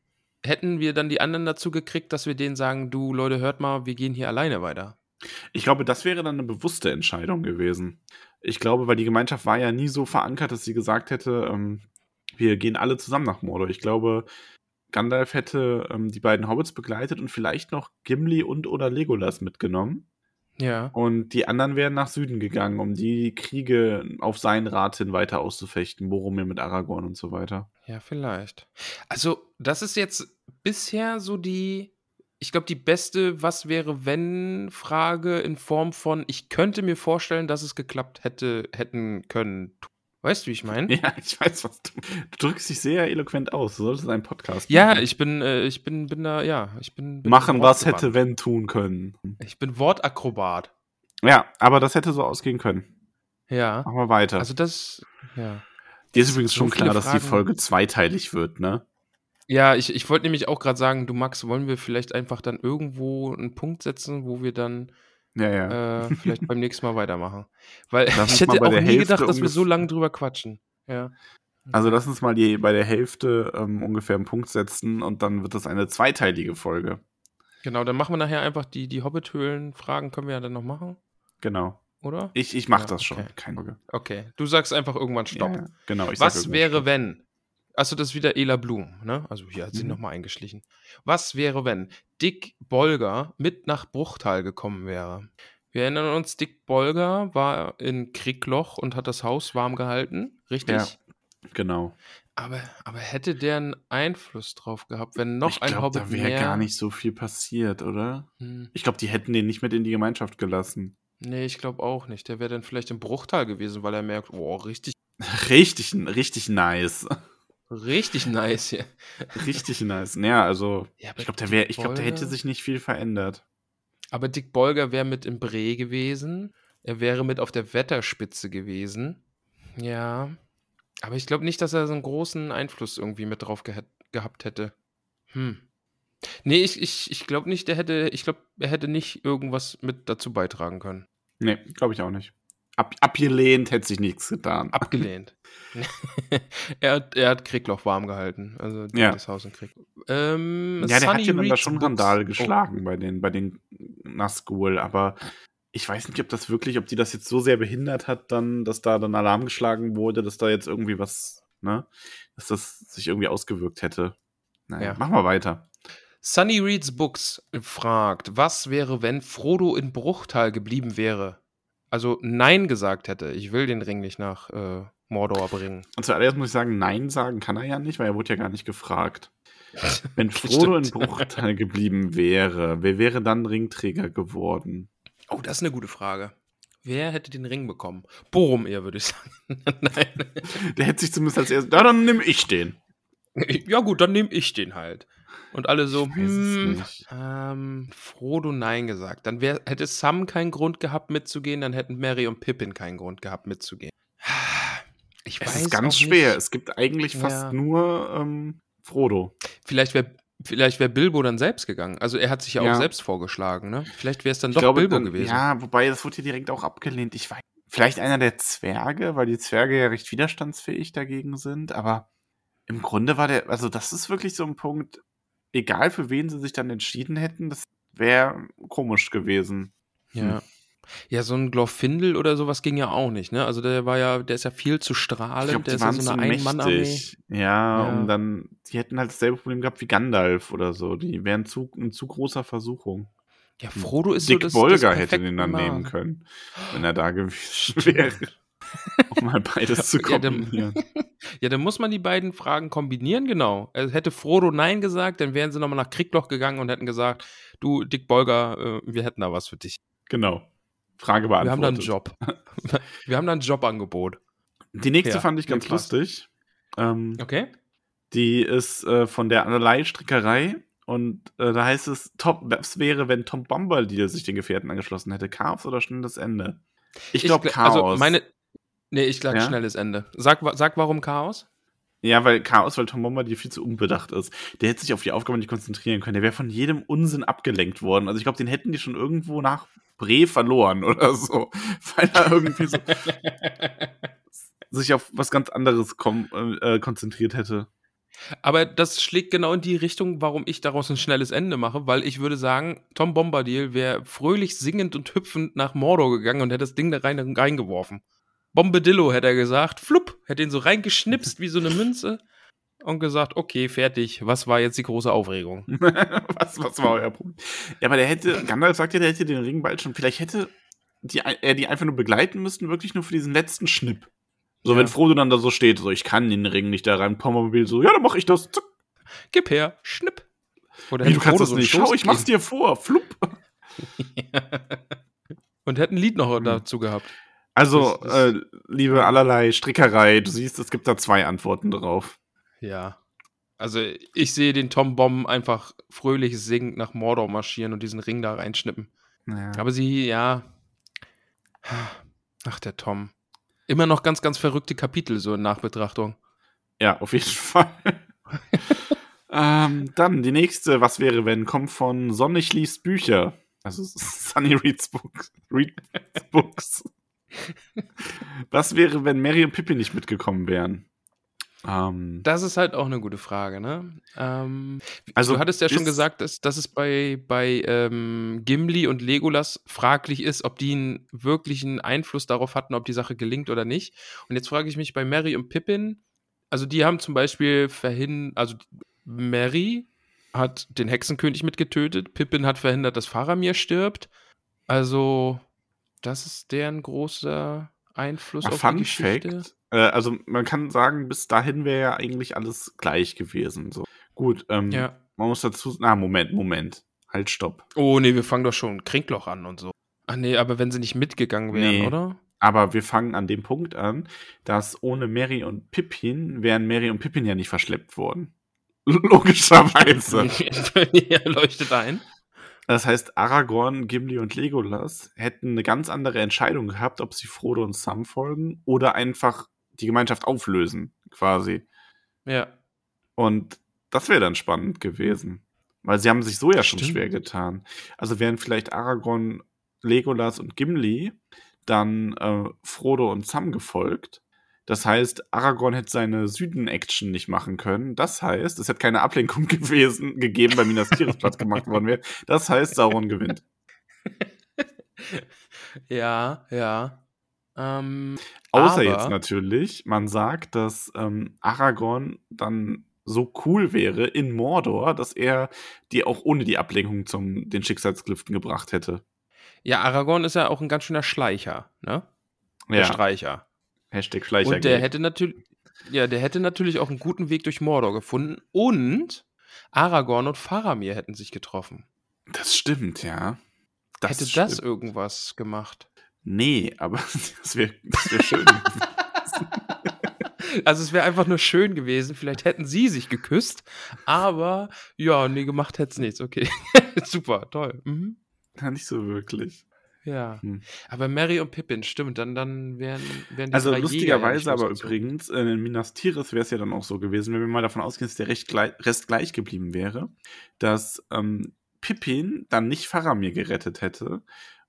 hätten wir dann die anderen dazu gekriegt, dass wir denen sagen, du Leute, hört mal, wir gehen hier alleine weiter? Ich glaube, das wäre dann eine bewusste Entscheidung gewesen. Ich glaube, weil die Gemeinschaft war ja nie so verankert, dass sie gesagt hätte, ähm, wir gehen alle zusammen nach Mordor. Ich glaube, Gandalf hätte ähm, die beiden Hobbits begleitet und vielleicht noch Gimli und oder Legolas mitgenommen. Ja. Und die anderen wären nach Süden gegangen, um die Kriege auf seinen Rat hin weiter auszufechten. Boromir mit Aragorn und so weiter. Ja, vielleicht. Also, das ist jetzt bisher so die, ich glaube, die beste Was wäre, wenn Frage in Form von, ich könnte mir vorstellen, dass es geklappt hätte, hätten können. Weißt du, wie ich meine? Ja, ich weiß, was du. Du drückst dich sehr eloquent aus. Du solltest einen Podcast Ja, machen. ich bin, äh, ich bin, bin da, ja, ich bin. bin machen, was hätte wenn tun können. Ich bin Wortakrobat. Ja, aber das hätte so ausgehen können. Ja. Machen wir weiter. Also das, ja. Dir ist übrigens so schon klar, dass die Fragen. Folge zweiteilig wird, ne? Ja, ich, ich wollte nämlich auch gerade sagen, du Max, wollen wir vielleicht einfach dann irgendwo einen Punkt setzen, wo wir dann Ja, ja. äh, vielleicht beim nächsten Mal weitermachen. Weil Lass ich hätte auch nie Hälfte gedacht, dass wir so lange drüber quatschen. Ja. Also lass uns mal die, bei der Hälfte ähm, ungefähr einen Punkt setzen und dann wird das eine zweiteilige Folge. Genau, dann machen wir nachher einfach die, die Hobbit-Höhlen-Fragen, können wir ja dann noch machen, Genau. oder? Ich, ich mach Ja, das schon. okay. Keine Sorge. Okay, du sagst einfach irgendwann Stopp. Ja, genau. Ich Was wäre, Stopp. wenn? Achso, das ist wieder Ela Blum, ne? Also hier hat sie Mhm. nochmal eingeschlichen. Was wäre, wenn Dick Bolger mit nach Bruchtal gekommen wäre? Wir erinnern uns, Dick Bolger war in Kriegloch und hat das Haus warm gehalten, richtig? Ja. Genau. Aber, aber hätte der einen Einfluss drauf gehabt, wenn noch ich ein glaube, Hobbit da wäre mehr... gar nicht so viel passiert, oder? Hm, Ich glaube, die hätten den nicht mit in die Gemeinschaft gelassen. nee, ich glaube auch nicht. Der wäre dann vielleicht im Bruchtal gewesen, weil er merkt, oh, richtig, Richtig, richtig nice. Richtig nice hier. Richtig nice. Ja, also, Ja, ich glaube, der, Dick wär- ich glaub, der hätte sich nicht viel verändert. Aber Dick Bolger wäre mit im Bre gewesen. Er wäre mit auf der Wetterspitze gewesen. Ja. Aber ich glaube nicht, dass er so einen großen Einfluss irgendwie mit drauf geha gehabt hätte. Hm. Nee, ich, ich, ich glaube nicht, der hätte, ich glaube, er hätte nicht irgendwas mit dazu beitragen können. Nee, glaube ich auch nicht. Ab, abgelehnt hätte sich nichts getan. Abgelehnt. er, hat, er hat Kriegloch warm gehalten. Also Ja. das Haus in Krieg. Ähm, Ja, der hat ja dann da schon Books. Randal Oh. geschlagen bei den, bei den Nazgul, aber ich weiß nicht, ob das wirklich, ob die das jetzt so sehr behindert hat, dann, dass da dann Alarm geschlagen wurde, dass da jetzt irgendwie was, ne, dass das sich irgendwie ausgewirkt hätte. Naja, Ja. mach mal weiter. Sunny Reads Books fragt, was wäre, wenn Frodo in Bruchtal geblieben wäre? Also Nein gesagt hätte, ich will den Ring nicht nach äh, Mordor bringen. Und zuallererst muss ich sagen, Nein sagen kann er ja nicht, weil er wurde ja gar nicht gefragt. Wenn Frodo in. Bruchteil geblieben wäre, wer wäre dann Ringträger geworden? Oh, das ist eine gute Frage. Wer hätte den Ring bekommen? Boromir, würde ich sagen. Nein. Der hätte sich zumindest als erstes. Ja, dann nehme ich den. Ja gut, dann nehme ich den halt. Und alle so, es hm, nicht. ähm, Frodo Nein gesagt. Dann wär, hätte Sam keinen Grund gehabt mitzugehen, dann hätten Mary und Pippin keinen Grund gehabt mitzugehen. Ich Es weiß ist ganz schwer. Es gibt eigentlich fast Ja. nur ähm, Frodo. Vielleicht wäre vielleicht wär Bilbo dann selbst gegangen. Also er hat sich ja, Ja. auch selbst vorgeschlagen, ne? Vielleicht wäre es dann doch glaube, Bilbo dann, gewesen. Ja, wobei das wurde hier direkt auch abgelehnt. Ich weiß. Vielleicht einer der Zwerge, weil die Zwerge ja recht widerstandsfähig dagegen sind. Aber im Grunde war der, also das ist wirklich so ein Punkt. Egal für wen sie sich dann entschieden hätten, das wäre komisch gewesen. Ja. Ja, so ein Glorfindel oder sowas ging ja auch nicht, ne? Also der war ja, der ist ja viel zu strahlend, glaube, der ist ja so eine Ein-Mann-Armee. Ja, Ja. und dann, die hätten halt dasselbe Problem gehabt wie Gandalf oder so. Die wären zu, in zu großer Versuchung. Ja, Frodo ist so Dick das, Bolger das hätte den dann nehmen können, wenn er da gewesen wäre. Um mal beides zu Ja, dann- kombinieren. Ja, dann muss man die beiden Fragen kombinieren, genau. Also hätte Frodo Nein gesagt, dann wären sie nochmal nach Kriegloch gegangen und hätten gesagt, du, Dick Bolger, äh, wir hätten da was für dich. Genau. Frage Wir haben da einen beantwortet. Job. wir haben da ein Jobangebot. Die nächste Ja, fand ich ganz lustig. Ähm, Okay? Die ist äh, von der Allerlei-Strickerei. Und äh, da heißt es, Top, was wäre, wenn Tom Bombadil sich den Gefährten angeschlossen hätte? Chaos oder schnelles Ende? Ich glaube gl- Chaos. Also meine. Nee, ich sag Ja? schnelles Ende. Sag, sag warum Chaos? Ja, weil Chaos, weil Tom Bombadil viel zu unbedacht ist. Der hätte sich auf die Aufgabe nicht konzentrieren können. Der wäre von jedem Unsinn abgelenkt worden. Also ich glaube, den hätten die schon irgendwo nach Bre verloren oder so. Weil er irgendwie so sich auf was ganz anderes kom äh, konzentriert hätte. Aber das schlägt genau in die Richtung, warum ich daraus ein schnelles Ende mache, weil ich würde sagen, Tom Bombadil wäre fröhlich singend und hüpfend nach Mordor gegangen und hätte das Ding da rein, reingeworfen. Bombadillo hätte er gesagt, flupp, hätte ihn so reingeschnipst wie so eine Münze und gesagt, okay, fertig, was war jetzt die große Aufregung? was, was war euer Problem? Ja, aber der hätte, Gandalf sagt ja, der hätte den Ring bald schon, vielleicht hätte die, er die einfach nur begleiten müssen, wirklich nur für diesen letzten Schnipp. So, Ja. wenn Frodo dann da so steht, so, ich kann den Ring nicht da rein, Pommermobil so, ja, dann mach ich das. Zack. Gib her, schnipp. Oder Wie, hätte du kannst Frodo das so nicht. Schau, ich mach's dir vor. Flupp. Und hätte ein Lied noch Hm. dazu gehabt. Also, Das- das- äh, liebe allerlei Strickerei, du siehst, es gibt da zwei Antworten drauf. Ja. Also ich sehe den Tom Bomb einfach fröhlich singend nach Mordor marschieren und diesen Ring da reinschnippen. Ja. Aber sie, ja. Ach, der Tom. Immer noch ganz, ganz verrückte Kapitel so in Nachbetrachtung. Ja, auf jeden Fall. ähm, dann die nächste, was wäre, wenn, kommt von Sonnig liest Bücher. Also Sunny reads Books. Reads Books. Was wäre, wenn Mary und Pippi nicht mitgekommen wären? Ähm, Das ist halt auch eine gute Frage, ne? Ähm, Also du hattest ja schon gesagt, dass, dass es bei, bei ähm, Gimli und Legolas fraglich ist, ob die einen wirklichen Einfluss darauf hatten, ob die Sache gelingt oder nicht. Und jetzt frage ich mich bei Mary und Pippin, also die haben zum Beispiel verhindert, also Mary hat den Hexenkönig mitgetötet, Pippin hat verhindert, dass Faramir stirbt. Also, das ist deren großer Einfluss Ah, auf Fun die Geschichte. Fact. Äh, also man kann sagen, bis dahin wäre ja eigentlich alles gleich gewesen. So. Gut, ähm, Ja. man muss dazu. Na, Moment, Moment. Halt, stopp. Oh, nee, wir fangen doch schon Kriegloch an und so. Ach nee, aber wenn sie nicht mitgegangen wären, Nee. oder? Aber wir fangen an dem Punkt an, dass ohne Mary und Pippin wären Mary und Pippin ja nicht verschleppt worden. Logischerweise. ja, leuchtet ein. Das heißt, Aragorn, Gimli und Legolas hätten eine ganz andere Entscheidung gehabt, ob sie Frodo und Sam folgen oder einfach die Gemeinschaft auflösen, quasi. Ja. Und das wäre dann spannend gewesen. Weil sie haben sich so ja schon Stimmt. schwer getan. Also wären vielleicht Aragorn, Legolas und Gimli dann äh, Frodo und Sam gefolgt. Das heißt, Aragorn hätte seine Süden-Action nicht machen können. Das heißt, es hätte keine Ablenkung gewesen, gegeben, bei Minas Tirith Platz gemacht worden wäre. Das heißt, Sauron gewinnt. Ja, ja. Ähm, Außer jetzt natürlich, man sagt, dass ähm, Aragorn dann so cool wäre in Mordor, dass er die auch ohne die Ablenkung zum den Schicksalsklüften gebracht hätte. Ja, Aragorn ist ja auch ein ganz schöner Schleicher, ne? Der Streicher. Hashtag Schleicher. Und der hätte natürlich, ja, der hätte natürlich auch einen guten Weg durch Mordor gefunden und Aragorn und Faramir hätten sich getroffen. Das stimmt, ja. Das hätte stimmt. das irgendwas gemacht? Nee, aber das wäre das wär schön. also es wäre einfach nur schön gewesen. Vielleicht hätten sie sich geküsst, aber ja, nee, gemacht hätte es nichts. Okay, super, toll. Mhm. Ja, nicht so wirklich. Ja, hm. aber Mary und Pippin, stimmt, dann, dann wären, wären die Also lustigerweise aber übrigens, in Minas Tirith wäre es ja dann auch so gewesen, wenn wir mal davon ausgehen, dass der Rest gleich geblieben wäre, dass ähm, Pippin dann nicht Faramir gerettet hätte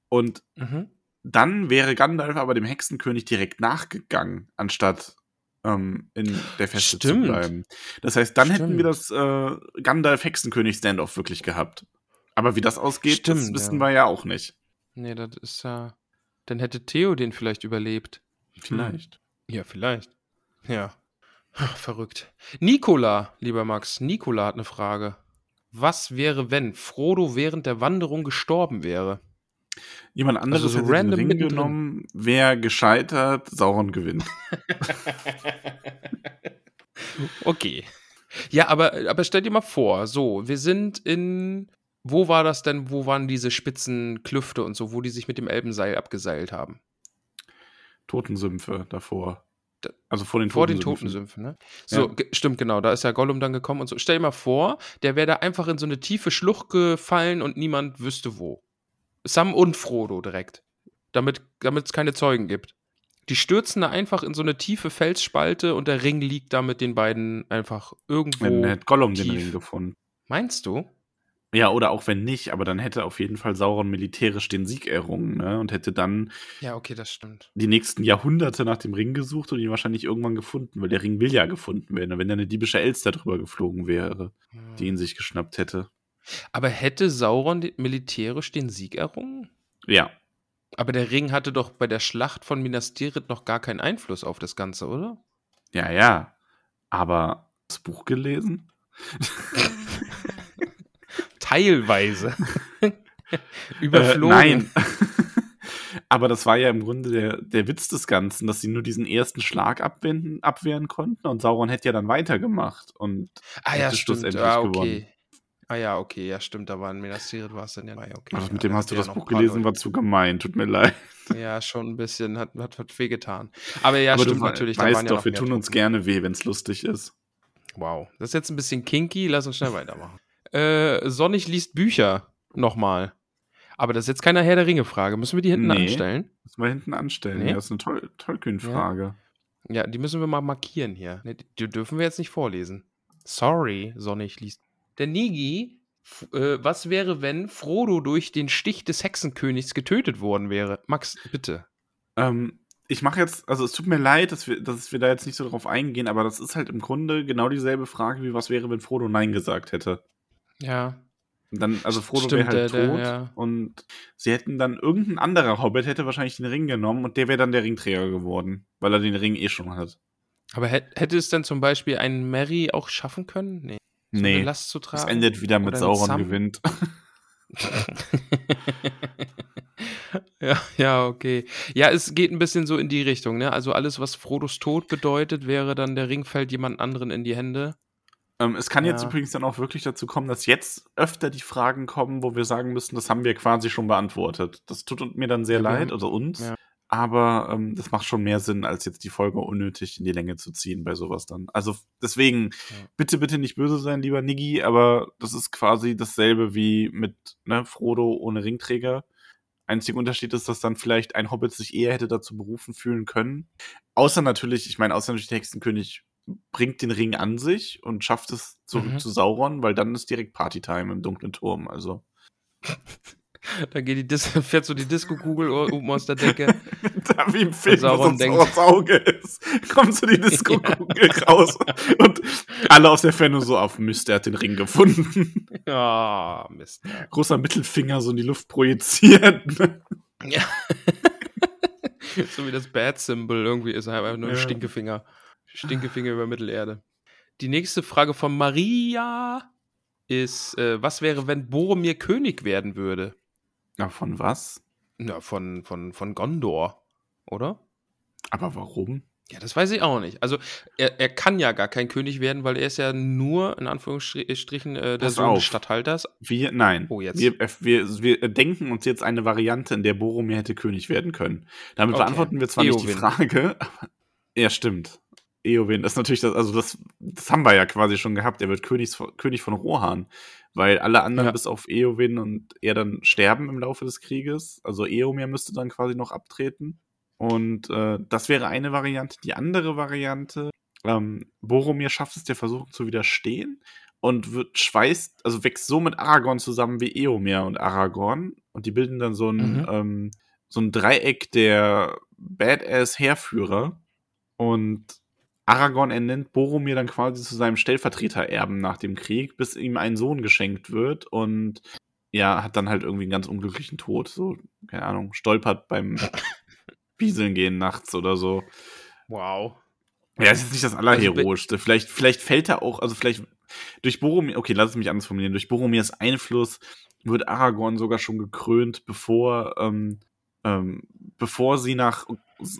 und mhm. dann wäre Gandalf aber dem Hexenkönig direkt nachgegangen, anstatt ähm, in der Feste Stimmt. zu bleiben. Das heißt, dann Stimmt. hätten wir das äh, Gandalf-Hexenkönig-Standoff wirklich gehabt. Aber wie das ausgeht, Stimmt, das wissen ja. wir ja auch nicht. Nee, das ist ja. Dann hätte Theo den vielleicht überlebt. Vielleicht. Hm. Ja, vielleicht. Ja. Ach, verrückt. Nikola, lieber Max, Nikola hat eine Frage. Was wäre, wenn Frodo während der Wanderung gestorben wäre? Jemand anderes also so hätte random den Ring genommen, wer gescheitert, Sauron gewinnt. okay. Ja, aber, aber stell dir mal vor, so, wir sind in wo war das denn, wo waren diese spitzen Klüfte und so, wo die sich mit dem Elbenseil abgeseilt haben? Totensümpfe davor. Also vor den Vor den Totensümpfen, ne? So, ja. stimmt, genau. Da ist ja Gollum dann gekommen und so. Stell dir mal vor, der wäre da einfach in so eine tiefe Schlucht gefallen und niemand wüsste wo. Sam und Frodo direkt. Damit es keine Zeugen gibt. Die stürzen da einfach in so eine tiefe Felsspalte und der Ring liegt da mit den beiden einfach irgendwo. Dann hätte Gollum tief. den Ring gefunden. Meinst du? Ja, oder auch wenn nicht, aber dann hätte auf jeden Fall Sauron militärisch den Sieg errungen, ne? Und hätte dann ja, okay, das stimmt. die nächsten Jahrhunderte nach dem Ring gesucht und ihn wahrscheinlich irgendwann gefunden, weil der Ring will ja gefunden werden, wenn da eine diebische Elster drüber geflogen wäre, hm. die ihn sich geschnappt hätte. Aber hätte Sauron militärisch den Sieg errungen? Ja. Aber der Ring hatte doch bei der Schlacht von Minas Tirith noch gar keinen Einfluss auf das Ganze, oder? Ja, ja. Aber das Buch gelesen? teilweise überflogen. Äh, nein. Aber das war ja im Grunde der, der Witz des Ganzen, dass sie nur diesen ersten Schlag abwenden, abwehren konnten und Sauron hätte ja dann weitergemacht und ah, ja, schlussendlich ah, okay. gewonnen. Ah ja, okay, ja stimmt, da war ein Minas Tirith war es dann ja. Okay, Ach, mit dem hast du das Buch gelesen, war zu gemein, tut mir leid. Ja, schon ein bisschen, hat, hat, hat wehgetan. Aber ja, Aber stimmt du natürlich. Weißt waren doch, ja wir tun uns gerne weh, wenn es lustig ist. Wow, das ist jetzt ein bisschen kinky, lass uns schnell weitermachen äh, Sonnig liest Bücher nochmal. Aber das ist jetzt keine Herr der Ringe-Frage. Müssen wir die hinten nee, anstellen? Müssen wir hinten anstellen. Nee? Ja, das ist eine Tol Tolkien-Frage. Ja. ja. die müssen wir mal markieren hier. Nee, die dürfen wir jetzt nicht vorlesen. Sorry, Sonnig liest. Der Nigi, äh, was wäre, wenn Frodo durch den Stich des Hexenkönigs getötet worden wäre? Max, bitte. Ähm, ich mache jetzt, also es tut mir leid, dass wir, dass wir da jetzt nicht so drauf eingehen, aber das ist halt im Grunde genau dieselbe Frage, wie was wäre, wenn Frodo Nein gesagt hätte. Ja. Dann, also Frodo wäre halt der, tot der, ja. und sie hätten dann irgendein anderer Hobbit hätte wahrscheinlich den Ring genommen und der wäre dann der Ringträger geworden, weil er den Ring eh schon hat. Aber hätte es dann zum Beispiel ein Mary auch schaffen können? Nee. So nee. Last zu tragen? Es endet wieder mit Sauron Sam gewinnt. ja, ja, okay. Ja, es geht ein bisschen so in die Richtung, ne? Also alles, was Frodos Tod bedeutet, wäre dann der Ring fällt jemand anderen in die Hände. Ähm, es kann ja. jetzt übrigens dann auch wirklich dazu kommen, dass jetzt öfter die Fragen kommen, wo wir sagen müssen, das haben wir quasi schon beantwortet. Das tut mir dann sehr ja, leid, also uns. Ja. Aber ähm, das macht schon mehr Sinn, als jetzt die Folge unnötig in die Länge zu ziehen bei sowas dann. Also deswegen, bitte, bitte nicht böse sein, lieber Niggi, aber das ist quasi dasselbe wie mit ne, Frodo ohne Ringträger. Einziger Unterschied ist, dass dann vielleicht ein Hobbit sich eher hätte dazu berufen fühlen können. Außer natürlich, ich meine, außer natürlich der Hexenkönig bringt den Ring an sich und schafft es zurück mhm. zu Sauron, weil dann ist direkt Partytime im dunklen Turm. Also. da geht die Dis fährt so die Disco-Kugel oben aus der Decke. da wie im Film, Sauron denkt, aufs Auge ist, kommt so die Disco-Kugel ja. raus und alle aus der Ferne so auf Mist, der hat den Ring gefunden. Ja, Mist. Großer Mittelfinger so in die Luft projiziert. ja. so wie das Bad-Symbol irgendwie ist, einfach nur ein ja. Stinkefinger. Stinkefinger über Mittelerde. Die nächste Frage von Maria ist, äh, was wäre, wenn Boromir König werden würde? Na, von was? Ja, von, von, von Gondor, oder? Aber warum? Ja, das weiß ich auch nicht. Also, er, er kann ja gar kein König werden, weil er ist ja nur, in Anführungsstrichen, äh, der Pass Sohn auf. des Statthalters. Wir, nein. Oh, jetzt. Wir, äh, wir, wir denken uns jetzt eine Variante, in der Boromir hätte König werden können. Damit Okay. beantworten wir zwar nicht die Eowyn. Frage, aber, ja, stimmt. Eowyn, ist natürlich das, also das, das haben wir ja quasi schon gehabt. Er wird König, König von Rohan, weil alle anderen Ja. bis auf Eowyn und er dann sterben im Laufe des Krieges. Also Eomer müsste dann quasi noch abtreten. Und äh, das wäre eine Variante. Die andere Variante, ähm, Boromir schafft es der Versuchung zu widerstehen und wird schweißt, also wächst so mit Aragorn zusammen wie Eomer und Aragorn. Und die bilden dann so ein, Mhm. ähm, so ein Dreieck der Badass-Heerführer. Und Aragorn ernennt Boromir dann quasi zu seinem Stellvertretererben nach dem Krieg, bis ihm ein Sohn geschenkt wird und ja, hat dann halt irgendwie einen ganz unglücklichen Tod. So, keine Ahnung, stolpert beim Bieseln gehen nachts oder so. Wow. Ja, es ist nicht das Also Allerheroischste. vielleicht, vielleicht fällt er auch, also vielleicht durch Boromir, okay, lass es mich anders formulieren, durch Boromirs Einfluss wird Aragorn sogar schon gekrönt, bevor, ähm, ähm, bevor sie nach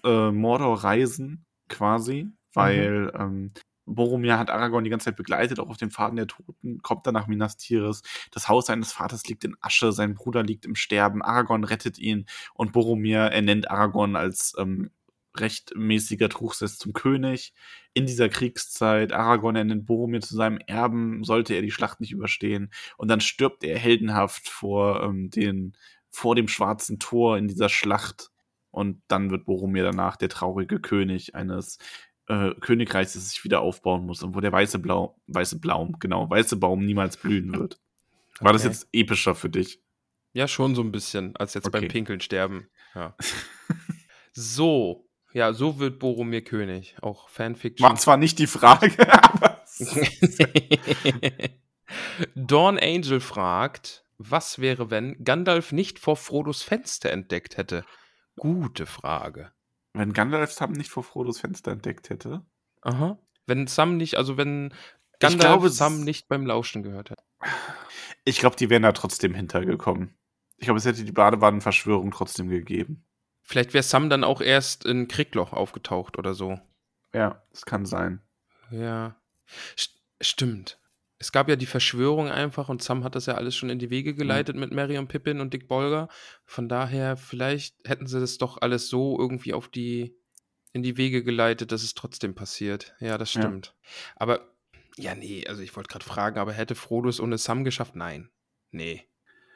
äh, Mordor reisen, quasi, weil ähm, Boromir hat Aragorn die ganze Zeit begleitet, auch auf dem Faden der Toten, kommt dann nach Minas Tirith. Das Haus seines Vaters liegt in Asche, sein Bruder liegt im Sterben, Aragorn rettet ihn und Boromir ernennt Aragorn als ähm, rechtmäßiger Truchsess zum König. In dieser Kriegszeit, Aragorn ernennt Boromir zu seinem Erben, sollte er die Schlacht nicht überstehen. Und dann stirbt er heldenhaft vor, ähm, den, vor dem schwarzen Tor in dieser Schlacht. Und dann wird Boromir danach der traurige König eines äh, Königreichs, das sich wieder aufbauen muss und wo der weiße Blau, weiße Blaum, genau, weiße Baum niemals blühen wird. War das Okay. jetzt epischer für dich? Ja, schon so ein bisschen, als jetzt beim Okay. Pinkeln sterben. Ja. so. Ja, so wird Boromir König. Auch Fanfiction. War zwar nicht die Frage, aber Dawn Angel fragt, was wäre, wenn Gandalf nicht vor Frodos Fenster entdeckt hätte? Gute Frage. Wenn Gandalf Sam nicht vor Frodos Fenster entdeckt hätte. Aha. Wenn Sam nicht, also wenn Gandalf glaube, Sam nicht beim Lauschen gehört hätte. Ich glaube, die wären da trotzdem hintergekommen. Ich glaube, es hätte die Badewannenverschwörung trotzdem gegeben. Vielleicht wäre Sam dann auch erst in Kriegloch aufgetaucht oder so. Ja, das kann sein. Ja. St stimmt. Es gab ja die Verschwörung einfach und Sam hat das ja alles schon in die Wege geleitet mit Mary und Pippin und Dick Bolger. Von daher, vielleicht hätten sie das doch alles so irgendwie auf die, in die Wege geleitet, dass es trotzdem passiert. Ja, das Ja. stimmt. Aber, ja, nee, also ich wollte gerade fragen, aber hätte Frodo es ohne Sam geschafft? Nein. Nee.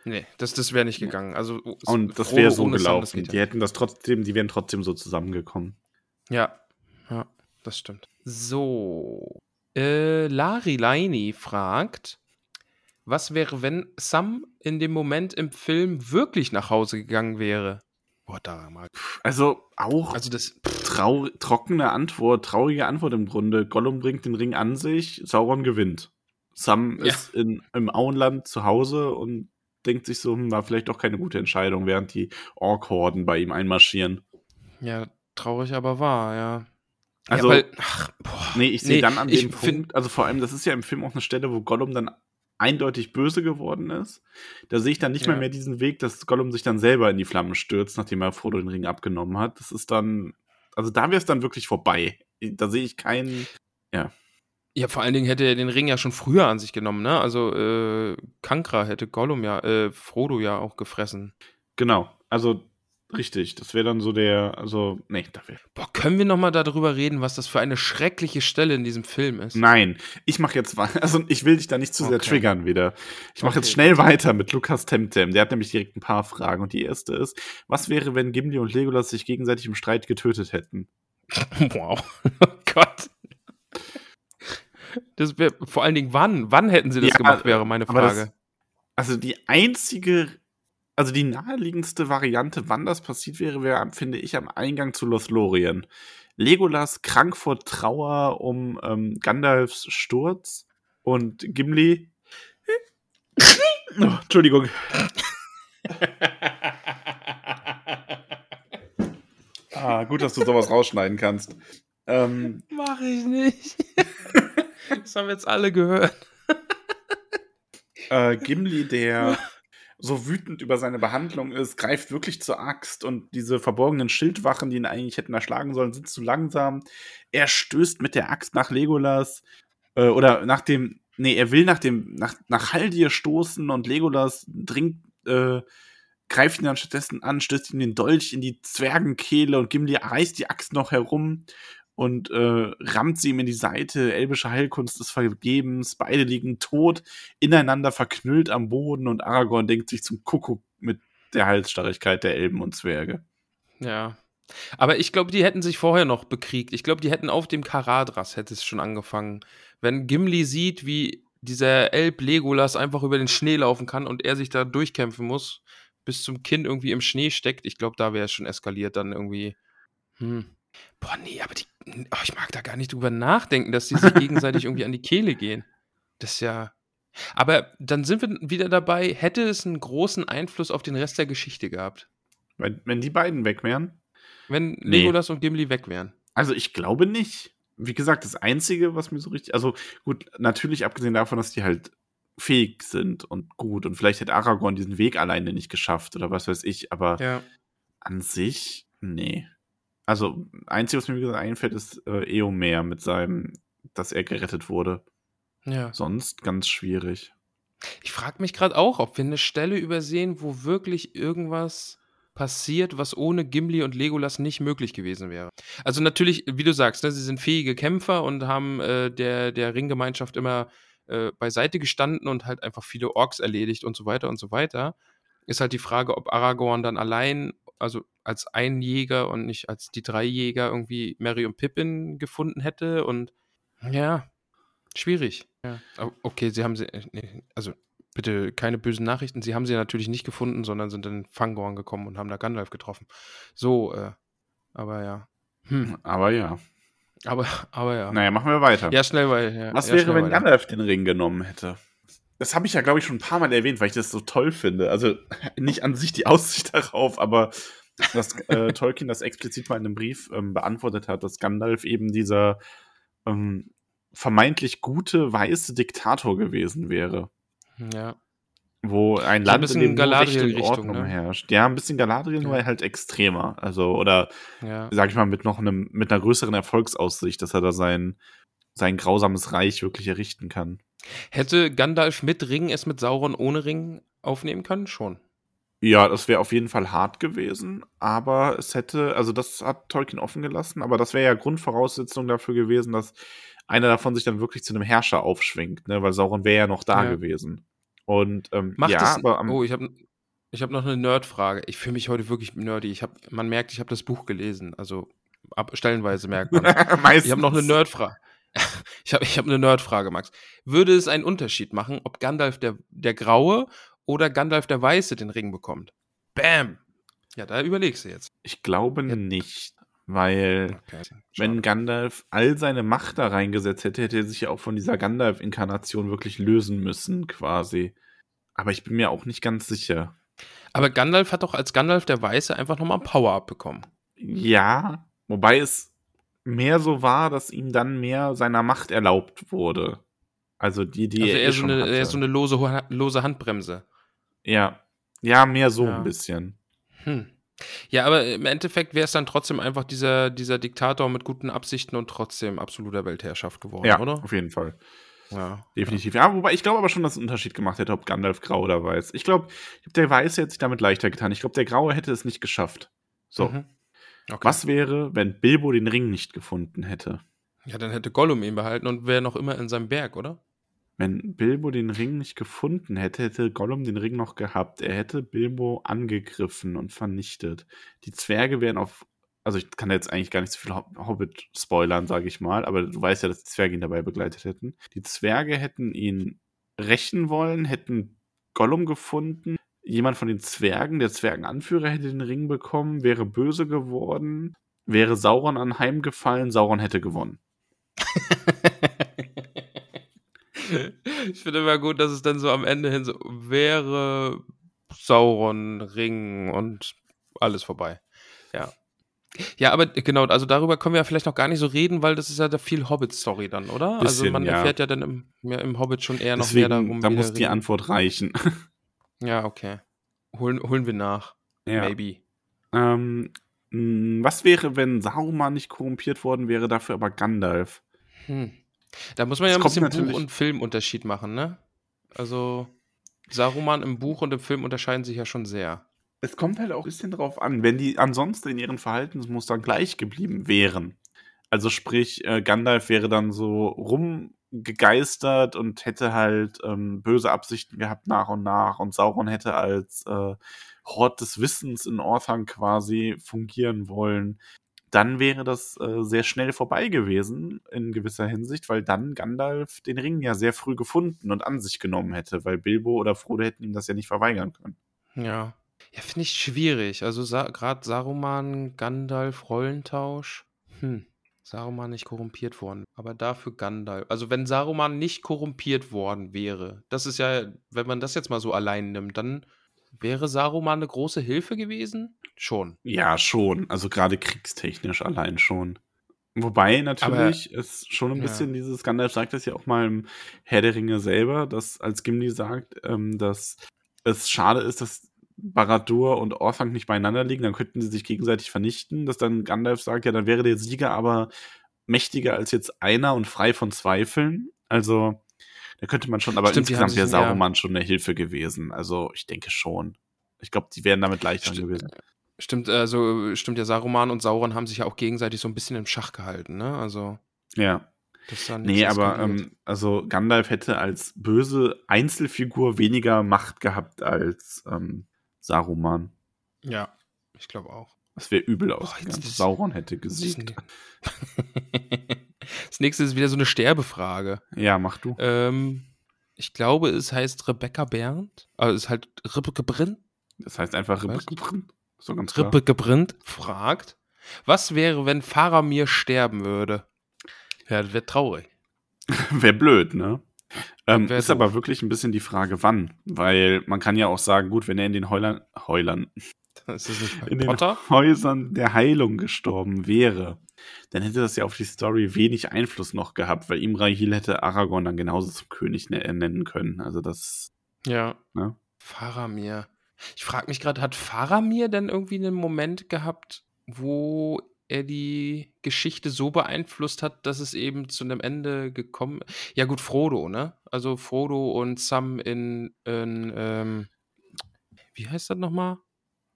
Nee, das, das wäre nicht gegangen. Also, es- Und das wäre so Sam, gelaufen. geht Die ja. hätten das trotzdem, die wären trotzdem so zusammengekommen. Ja, ja, das stimmt. So. Äh, Lari Laini fragt, was wäre, wenn Sam in dem Moment im Film wirklich nach Hause gegangen wäre? Boah, da mal. Also auch Also das. trau trockene Antwort, traurige Antwort im Grunde. Gollum bringt den Ring an sich, Sauron gewinnt. Sam Ja. ist in, im Auenland zu Hause und denkt sich so, hm, war vielleicht doch keine gute Entscheidung, während die Ork-Horden bei ihm einmarschieren. Ja, traurig, aber wahr, ja. Also, ja, weil, ach, boah, nee, ich sehe dann an dem find- Punkt, also vor allem, das ist ja im Film auch eine Stelle, wo Gollum dann eindeutig böse geworden ist. Da sehe ich dann nicht Ja. mal mehr diesen Weg, dass Gollum sich dann selber in die Flammen stürzt, nachdem er Frodo den Ring abgenommen hat. Das ist dann, also da wäre es dann wirklich vorbei. Da sehe ich keinen, Ja, vor allen Dingen hätte er den Ring ja schon früher an sich genommen, ne? Also, äh, Kankra hätte Gollum ja, äh, Frodo ja auch gefressen. genau, also richtig, das wäre dann so der, also, nee, da wäre. Boah, können wir nochmal darüber reden, was das für eine schreckliche Stelle in diesem Film ist? Nein, ich mache jetzt weiter. Also ich will dich da nicht zu sehr Okay. triggern wieder. Ich mache jetzt Okay. schnell weiter mit Lukas Temtem. Der hat nämlich direkt ein paar Fragen. Und die erste ist: Was wäre, wenn Gimli und Legolas sich gegenseitig im Streit getötet hätten? Wow. Oh Gott. Das wäre vor allen Dingen, wann? Wann hätten sie das Ja, gemacht, wäre meine aber das- Frage. Also die einzige, also die naheliegendste Variante, wann das passiert wäre, wäre, finde ich, am Eingang zu Lothlorien. Legolas krank vor Trauer um ähm, Gandalfs Sturz und Gimli. Oh, Entschuldigung. Ah, gut, dass du sowas rausschneiden kannst. Ähm, Mach ich nicht. Das haben wir jetzt alle gehört. Äh, Gimli, der so wütend über seine Behandlung ist, greift wirklich zur Axt und diese verborgenen Schildwachen, die ihn eigentlich hätten erschlagen sollen, sind zu langsam. Er stößt mit der Axt nach Legolas äh, oder nach dem, nee, er will nach dem, nach, nach Haldir stoßen und Legolas dringt, äh, greift ihn dann stattdessen an, stößt ihm den Dolch in die Zwergenkehle und Gimli reißt die Axt noch herum und äh, rammt sie ihm in die Seite. Elbische Heilkunst des Vergebens. Beide liegen tot, ineinander verknüllt am Boden und Aragorn denkt sich zum Kuckuck mit der Halsstarrigkeit der Elben und Zwerge. Ja. Aber ich glaube, die hätten sich vorher noch bekriegt. Ich glaube, die hätten auf dem Karadras hätte es schon angefangen. Wenn Gimli sieht, wie dieser Elb Legolas einfach über den Schnee laufen kann und er sich da durchkämpfen muss, bis zum Kinn irgendwie im Schnee steckt, ich glaube, da wäre es schon eskaliert dann irgendwie. Hm. Boah, nee, aber die, oh, ich mag da gar nicht drüber nachdenken, dass die sich gegenseitig irgendwie an die Kehle gehen. Das ist ja. Aber dann sind wir wieder dabei, hätte es einen großen Einfluss auf den Rest der Geschichte gehabt. Wenn, wenn die beiden weg wären? Wenn Nee. Legolas und Gimli weg wären. Also ich glaube nicht. Wie gesagt, das Einzige, was mir so richtig, also gut, natürlich abgesehen davon, dass die halt fähig sind und gut und vielleicht hätte Aragorn diesen Weg alleine nicht geschafft oder was weiß ich, aber Ja. an sich, nee. Also, einzige, was mir gesagt einfällt, ist äh, Eomer mit seinem, dass er gerettet wurde. Ja. Sonst ganz schwierig. Ich frage mich gerade auch, ob wir eine Stelle übersehen, wo wirklich irgendwas passiert, was ohne Gimli und Legolas nicht möglich gewesen wäre. Also natürlich, wie du sagst, ne, sie sind fähige Kämpfer und haben äh, der, der Ringgemeinschaft immer äh, beiseite gestanden und halt einfach viele Orks erledigt und so weiter und so weiter. Ist halt die Frage, ob Aragorn dann allein, also als ein Jäger und nicht als die drei Jäger irgendwie Merry und Pippin gefunden hätte und ja, schwierig. Ja. Okay, sie haben sie, äh, nee, also bitte keine bösen Nachrichten. Sie haben sie natürlich nicht gefunden, sondern sind in Fangorn gekommen und haben da Gandalf getroffen. So, äh, aber ja. Hm, Aber ja. aber, aber ja. Naja, machen wir weiter. Ja, schnell, weil. Ja, Was ja, wäre, wenn weiter. Gandalf den Ring genommen hätte? Das habe ich ja, glaube ich, schon ein paar Mal erwähnt, weil ich das so toll finde. Also nicht an sich die Aussicht darauf, aber dass äh, Tolkien das explizit mal in einem Brief ähm, beantwortet hat, dass Gandalf eben dieser ähm, vermeintlich gute weiße Diktator gewesen wäre, Ja. wo ein ein Land, in bisschen dem nur Recht Ordnung ne? herrscht. Ja, ein bisschen Galadriel, nur Ja. halt extremer. Also, oder Ja. sag ich mal, mit noch einem, mit einer größeren Erfolgsaussicht, dass er da sein, sein grausames Reich wirklich errichten kann. Hätte Gandalf mit Ring es mit Sauron ohne Ring aufnehmen können? Schon. Ja, das wäre auf jeden Fall hart gewesen, aber es hätte, also das hat Tolkien offen gelassen, aber das wäre ja Grundvoraussetzung dafür gewesen, dass einer davon sich dann wirklich zu einem Herrscher aufschwingt, ne, weil Sauron wäre ja noch da Ja. gewesen. Und ähm, Macht ja, es. aber am, oh, ich habe ich hab noch eine Nerd-Frage. Ich fühle mich heute wirklich nerdy. Ich hab, man merkt, ich habe das Buch gelesen. Also ab, stellenweise merkt man. Ich habe noch eine Nerdfrage. Ich habe ich hab eine Nerdfrage, Max. Würde es einen Unterschied machen, ob Gandalf der, der Graue oder Gandalf der Weiße den Ring bekommt? Bam! Ja, da überlegst du jetzt. Ich glaube Ja. nicht, weil Okay. wenn. Gandalf all seine Macht da reingesetzt hätte, hätte er sich ja auch von dieser Gandalf-Inkarnation wirklich lösen müssen, quasi. Aber ich bin mir auch nicht ganz sicher. Aber Gandalf hat doch als Gandalf der Weiße einfach nochmal ein Power-Up bekommen. Ja, wobei es mehr so war, dass ihm dann mehr seiner Macht erlaubt wurde. Also die, die also er, eh eher so eine, hatte. eher so eine lose, lose Handbremse. ja. ja, mehr so Ja. ein bisschen. Hm. Ja, aber im Endeffekt wäre es dann trotzdem einfach dieser, dieser Diktator mit guten Absichten und trotzdem absoluter Weltherrschaft geworden, ja, oder? auf jeden Fall. Ja. Definitiv. Ja, wobei ich glaube aber schon, dass es einen Unterschied gemacht hätte, ob Gandalf grau oder weiß. Ich glaube, der Weiße hätte sich damit leichter getan. Ich glaube, der Graue hätte es nicht geschafft. So, Mhm. Okay. was wäre, wenn Bilbo den Ring nicht gefunden hätte? Ja, dann hätte Gollum ihn behalten und wäre noch immer in seinem Berg, oder? Wenn Bilbo den Ring nicht gefunden hätte, hätte Gollum den Ring noch gehabt. Er hätte Bilbo angegriffen und vernichtet. Die Zwerge wären auf. Also, ich kann jetzt eigentlich gar nicht so viel Hob- Hobbit spoilern, sage ich mal, aber du weißt ja, dass die Zwerge ihn dabei begleitet hätten. Die Zwerge hätten ihn rächen wollen, hätten Gollum gefunden. Jemand von den Zwergen, der Zwergenanführer, hätte den Ring bekommen, wäre böse geworden, wäre Sauron anheimgefallen, Sauron hätte gewonnen. ich finde immer gut, dass es dann so am Ende hin so wäre Sauron, Ring und alles vorbei. Ja. Ja, aber genau, also darüber können wir ja vielleicht noch gar nicht so reden, weil das ist ja da viel Hobbit-Story dann, oder? also Bisschen, man ja. erfährt ja dann im, ja, im Hobbit schon eher noch mehr darum. da muss der die Ring- Antwort reichen. Ja, okay. Holen, holen wir nach. ja. Maybe. Ähm, was wäre, wenn Saruman nicht korrumpiert worden wäre, dafür aber Gandalf? Hm. Da muss man ja Es ein bisschen natürlich- Buch- und Filmunterschied machen, ne? Also Saruman im Buch und im Film unterscheiden sich ja schon sehr. Es kommt halt auch ein bisschen drauf an, wenn die ansonsten in ihren Verhaltensmustern gleich geblieben wären. Also sprich, äh, Gandalf wäre dann so rumgegeistert und hätte halt ähm, böse Absichten gehabt nach und nach und Sauron hätte als äh, Hort des Wissens in Orthanc quasi fungieren wollen. Dann wäre das äh, sehr schnell vorbei gewesen in gewisser Hinsicht, weil dann Gandalf den Ring ja sehr früh gefunden und an sich genommen hätte, weil Bilbo oder Frodo hätten ihm das ja nicht verweigern können. Ja. Ja, finde ich schwierig. Also Sa gerade Saruman, Gandalf, Rollentausch. Hm. Saruman nicht korrumpiert worden, aber dafür Gandalf. Also wenn Saruman nicht korrumpiert worden wäre, das ist ja, wenn man das jetzt mal so allein nimmt, dann wäre Saruman eine große Hilfe gewesen? Schon. Ja, schon. Also gerade kriegstechnisch allein schon. Wobei natürlich es schon ein ja. bisschen dieses, Gandalf sagt das ja auch mal im Herr der Ringe selber, dass als Gimli sagt, ähm, dass es schade ist, dass Baradur und Orthanc nicht beieinander liegen, dann könnten sie sich gegenseitig vernichten, dass dann Gandalf sagt, ja, dann wäre der Sieger aber mächtiger als jetzt einer und frei von Zweifeln. Also da könnte man schon, aber Stimmt, insgesamt wäre sich- ja. Schon eine Hilfe gewesen. Also ich denke schon. Ich glaube, die wären damit leichter Stimmt. gewesen. Stimmt, also stimmt ja, Saruman und Sauron haben sich ja auch gegenseitig so ein bisschen im Schach gehalten, ne? Also, Ja. das Nee, aber ähm, also Gandalf hätte als böse Einzelfigur weniger Macht gehabt als ähm, Saruman. ja, ich glaube auch. Das wäre übel Boah, ausgegangen. ist- Sauron hätte gesiegt. Das nächste ist wieder so eine Sterbefrage. Ja, mach du. Ähm, ich glaube, es heißt Rebecca Berndt. Also es ist halt Rebecca Brindt. Das heißt einfach? Rebecca So ganz klar. Rebecca Brindt fragt, was wäre, wenn Faramir sterben würde? Ja, das wäre traurig. Wäre blöd, ne? Ähm, ist doof. aber wirklich ein bisschen die Frage, wann. Weil man kann ja auch sagen, gut, wenn er in den Heulern, Heulern, in den Potter? Häusern der Heilung gestorben wäre, dann hätte das ja auf die Story wenig Einfluss noch gehabt, weil Imrahil hätte Aragorn dann genauso zum König ne- nennen können. Also das, Ja. ne? Faramir. Ich frage mich gerade, hat Faramir denn irgendwie einen Moment gehabt, wo er die Geschichte so beeinflusst hat, dass es eben zu einem Ende gekommen Ja, gut, Frodo, ne? Also Frodo und Sam in, in ähm, wie heißt das nochmal?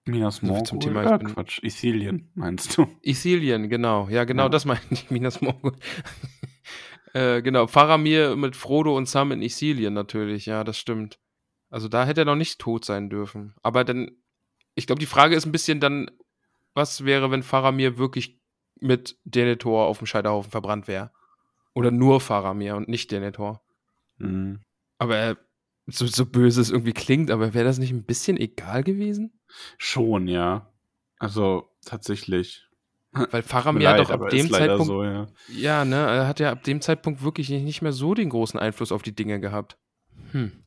Minas Morgul, zum Thema, äh, ich bin- Quatsch, Ithilien, meinst du? Ithilien, genau. Ja, genau, Ja. das meine ich, Minas Morgul. äh, genau, Faramir mit Frodo und Sam in Ithilien natürlich, ja, das stimmt. Also da hätte er noch nicht tot sein dürfen. Aber dann, ich glaube, die Frage ist ein bisschen dann, was wäre, wenn Faramir wirklich mit Denethor auf dem Scheiterhaufen verbrannt wäre? Oder nur Faramir und nicht Denethor? Mhm. Aber er, so, so böse es irgendwie klingt, aber wäre das nicht ein bisschen egal gewesen? Schon, ja. Also tatsächlich. Weil Faramir hat doch ab dem Zeitpunkt so, ja. Ja, ne, er hat ja ab dem Zeitpunkt wirklich nicht mehr so den großen Einfluss auf die Dinge gehabt. Hm.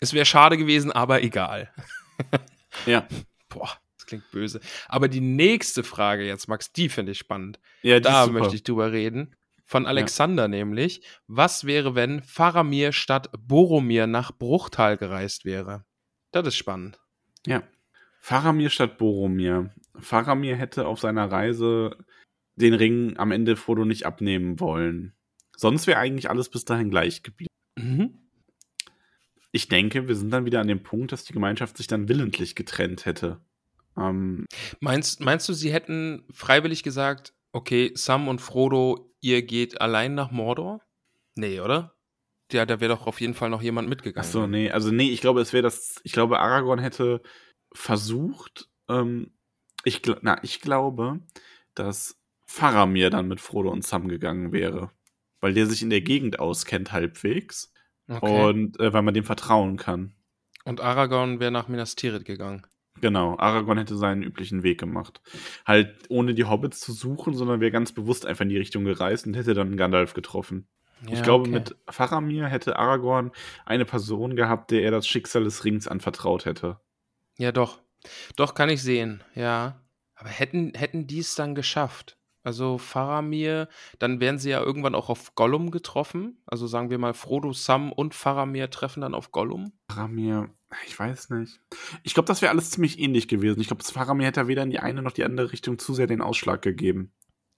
Es wäre schade gewesen, aber egal. Ja, Boah, das klingt böse. Aber die nächste Frage jetzt, Max, die finde ich spannend. ja Da möchte ich drüber reden. Von Alexander nämlich. Was wäre, wenn Faramir statt Boromir nach Bruchtal gereist wäre? Das ist spannend. Ja. Faramir statt Boromir. Faramir hätte auf seiner Reise den Ring am Ende Frodo nicht abnehmen wollen. Sonst wäre eigentlich alles bis dahin gleich geblieben. Mhm. Ich denke, wir sind dann wieder an dem Punkt, dass die Gemeinschaft sich dann willentlich getrennt hätte. Ähm, Meinst, meinst du, sie hätten freiwillig gesagt, okay, Sam und Frodo, ihr geht allein nach Mordor? Nee, oder? Ja, da wäre doch auf jeden Fall noch jemand mitgegangen. ach so, nee, also nee, ich glaube, es wäre das, ich glaube, Aragorn hätte versucht, ähm, ich, na, ich glaube, dass Faramir dann mit Frodo und Sam gegangen wäre. Weil der sich in der Gegend auskennt halbwegs. Okay. Und, Und äh, weil man dem vertrauen kann. Aragorn wäre nach Minas Tirith gegangen. Genau, Aragorn hätte seinen üblichen Weg gemacht. Halt ohne die Hobbits zu suchen, sondern wäre ganz bewusst einfach in die Richtung gereist und hätte dann Gandalf getroffen. ich Ja, glaube, okay. mit Faramir hätte Aragorn eine Person gehabt, der er das Schicksal des Rings anvertraut hätte. Ja, doch. Doch, kann ich sehen, ja. Aber hätten, hätten die es dann geschafft? Also Faramir, dann wären sie ja irgendwann auch auf Gollum getroffen. Also sagen wir mal, Frodo, Sam und Faramir treffen dann auf Gollum. Faramir, ich weiß nicht. Ich glaube, das wäre alles ziemlich ähnlich gewesen. Ich glaube, Faramir hätte weder in die eine noch die andere Richtung zu sehr den Ausschlag gegeben.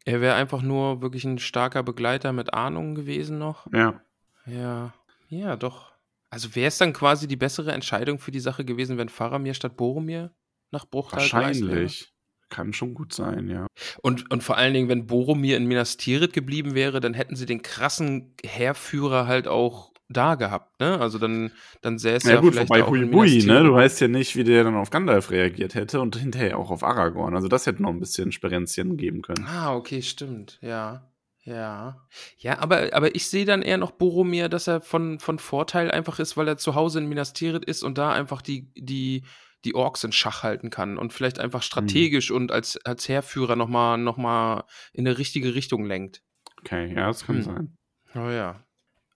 Er wäre einfach nur wirklich ein starker Begleiter mit Ahnung gewesen noch. Ja. Ja, ja, doch. Also wäre es dann quasi die bessere Entscheidung für die Sache gewesen, wenn Faramir statt Boromir nach Bruchtal? Wahrscheinlich. Kann schon gut sein, ja. Und, und vor allen Dingen, wenn Boromir in Minas Tirith geblieben wäre, dann hätten sie den krassen Heerführer halt auch da gehabt, ne? Also dann, dann säße Ja, er gut, vielleicht wobei auch Hui Bui, ne? Du weißt ja nicht, wie der dann auf Gandalf reagiert hätte und hinterher auch auf Aragorn. Also das hätte noch ein bisschen Sperenzchen geben können. Ah, okay, stimmt, ja. Ja. Ja, aber, aber ich sehe dann eher noch Boromir, dass er von, von Vorteil einfach ist, weil er zu Hause in Minas Tirith ist und da einfach die, die, die Orks in Schach halten kann und vielleicht einfach strategisch und als, als Heerführer nochmal noch mal in eine richtige Richtung lenkt. Okay, ja, das kann Hm. sein. Oh ja.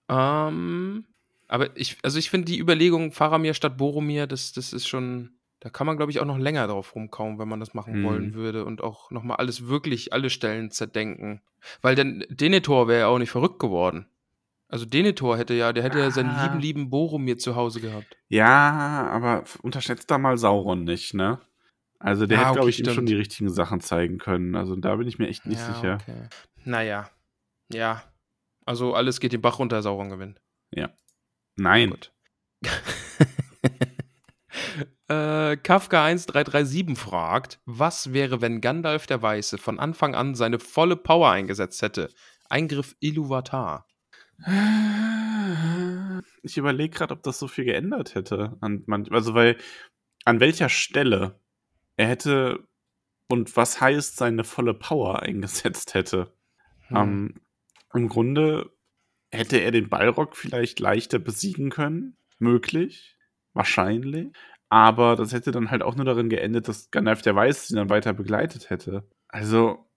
Ähm, aber ich, also ich finde die Überlegung Faramir statt Boromir, das, das ist schon, da kann man, glaube ich, auch noch länger drauf rumkauen, wenn man das machen Mhm. wollen würde und auch nochmal alles wirklich, alle Stellen zerdenken. Weil denn Denethor wäre ja auch nicht verrückt geworden. Also Denethor hätte ja, der hätte ja seinen Ah. lieben, lieben Boromir zu Hause gehabt. Ja, aber unterschätzt da mal Sauron nicht, ne? Also der Ah, hätte, glaube okay, ich, ihm schon stimmt. die richtigen Sachen zeigen können. Also da bin ich mir echt nicht ja, sicher. Okay. Naja. Ja. Also alles geht den Bach runter, Sauron gewinnt. Nein. Gut. äh, Kafka 1337 fragt, was wäre, wenn Gandalf der Weiße von Anfang an seine volle Power eingesetzt hätte? Eingriff Iluvatar. Ich überlege gerade, ob das so viel geändert hätte. An manch, also, weil, an welcher Stelle er hätte und was heißt seine volle Power eingesetzt hätte. Hm. Ähm, Im Grunde hätte er den Balrog vielleicht leichter besiegen können. Möglich. Wahrscheinlich. Aber das hätte dann halt auch nur darin geendet, dass Gandalf der Weiße ihn dann weiter begleitet hätte. Also,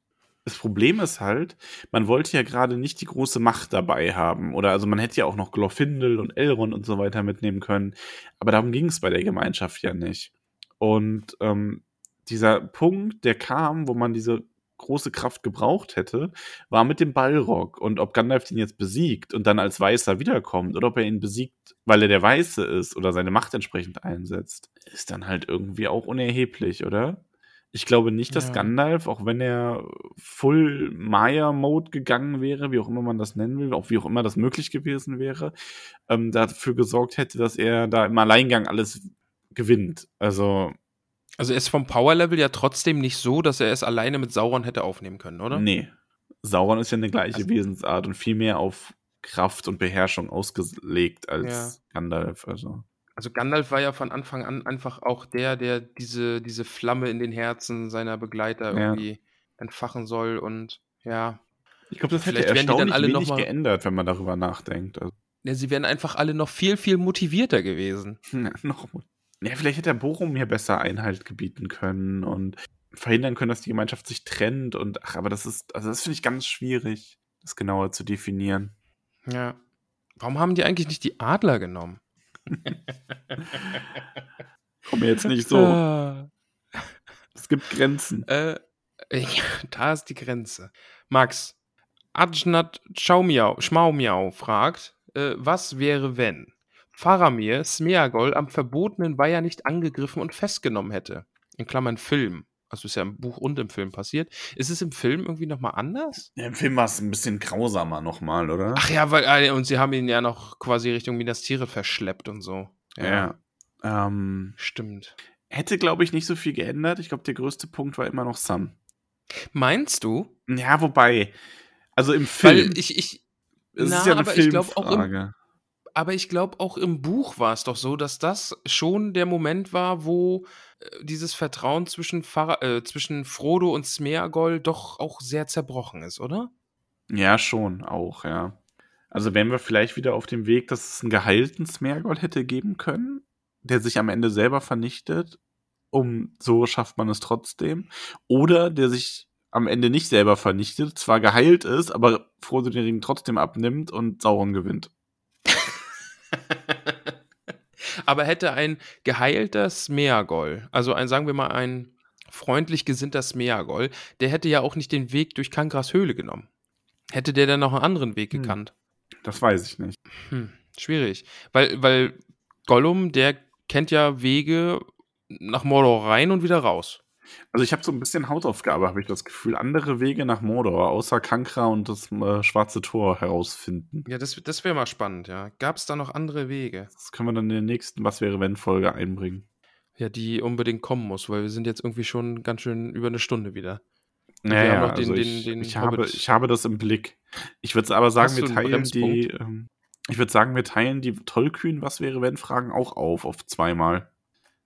das Problem ist halt, man wollte ja gerade nicht die große Macht dabei haben. Oder also man hätte ja auch noch Glorfindel und Elrond und so weiter mitnehmen können. Aber darum ging es bei der Gemeinschaft ja nicht. Und ähm, dieser Punkt, der kam, wo man diese große Kraft gebraucht hätte, war mit dem Balrog. Und ob Gandalf den jetzt besiegt und dann als Weißer wiederkommt oder ob er ihn besiegt, weil er der Weiße ist oder seine Macht entsprechend einsetzt, ist dann halt irgendwie auch unerheblich, oder? Ich glaube nicht, dass Ja. Gandalf, auch wenn er Full Maya-Mode gegangen wäre, wie auch immer man das nennen will, auch wie auch immer das möglich gewesen wäre, ähm, dafür gesorgt hätte, dass er da im Alleingang alles gewinnt. Also, Also er ist vom Power-Level ja trotzdem nicht so, dass er es alleine mit Sauron hätte aufnehmen können, oder? nee. Sauron ist ja eine gleiche Also- Wesensart und viel mehr auf Kraft und Beherrschung ausgelegt als Gandalf. Also. Also Gandalf war ja von Anfang an einfach auch der, der diese, diese Flamme in den Herzen seiner Begleiter Ja. irgendwie entfachen soll und ja, Ich glaube, das hätte die dann erstaunlich alle noch wenig mal- geändert, wenn man darüber nachdenkt. Also, ja, sie wären einfach alle noch viel, viel motivierter gewesen. Ja, noch. Ja, vielleicht hätte der Boromir besser Einhalt gebieten können und verhindern können, dass die Gemeinschaft sich trennt und ach, aber das ist, also das finde ich ganz schwierig, das genauer zu definieren. Ja. Warum haben die eigentlich nicht die Adler genommen? Komm jetzt nicht so. Es gibt Grenzen. Äh, ja, da ist die Grenze. Max, Ajnat Schaumiau, Schmaumiau fragt, äh, was wäre, wenn Faramir Smeagol am verbotenen Weiher nicht angegriffen und festgenommen hätte? In Klammern Film. Also ist ja im Buch und im Film passiert. Ist es im Film irgendwie nochmal anders? Ja, Im Film war es ein bisschen grausamer nochmal, oder? Ach ja, weil, äh, und sie haben ihn ja noch quasi Richtung Minas Tirith verschleppt und so. ja. Ähm, Stimmt. hätte, glaube ich, nicht so viel geändert. Ich glaube, der größte Punkt war immer noch Sam. Meinst du? Ja, wobei, also im Film. Weil ich, ich, es na, ist ja eine aber ich glaub auch im- Filmfrage. Aber ich glaube, auch im Buch war es doch so, dass das schon der Moment war, wo äh, dieses Vertrauen zwischen, Fara äh, zwischen Frodo und Smeagol doch auch sehr zerbrochen ist, oder? Ja, schon, auch, ja. Also wären wir vielleicht wieder auf dem Weg, dass es einen geheilten Smeargol hätte geben können, der sich am Ende selber vernichtet, um so schafft man es trotzdem. Oder der sich am Ende nicht selber vernichtet, zwar geheilt ist, aber Frodo den Ring trotzdem abnimmt und Sauron gewinnt. Aber hätte ein geheilter Smeagol, also ein, sagen wir mal, ein freundlich gesinnter Smeagol, der hätte ja auch nicht den Weg durch Kankras Höhle genommen. Hätte der dann noch einen anderen Weg Hm. gekannt? Das weiß ich nicht. Hm, schwierig. Weil, weil Gollum, der kennt ja Wege nach Mordor rein und wieder raus. Also ich habe so ein bisschen Hausaufgabe, habe ich das Gefühl. Andere Wege nach Mordor, außer Kankra und das äh, Schwarze Tor herausfinden. Ja, das, das wäre mal spannend, ja. Gab es da noch andere Wege? Das können wir dann in der nächsten Was wäre wenn Folge einbringen. Ja, die unbedingt kommen muss, weil wir sind jetzt irgendwie schon ganz schön über eine Stunde wieder. Ja, wir den- also den- ich, den ich, habe, ich habe das im Blick. Ich würde aber sagen, Hast wir teilen die. Ähm, ich würde sagen, wir teilen die tollkühn Was wäre wenn Fragen auch auf auf zweimal.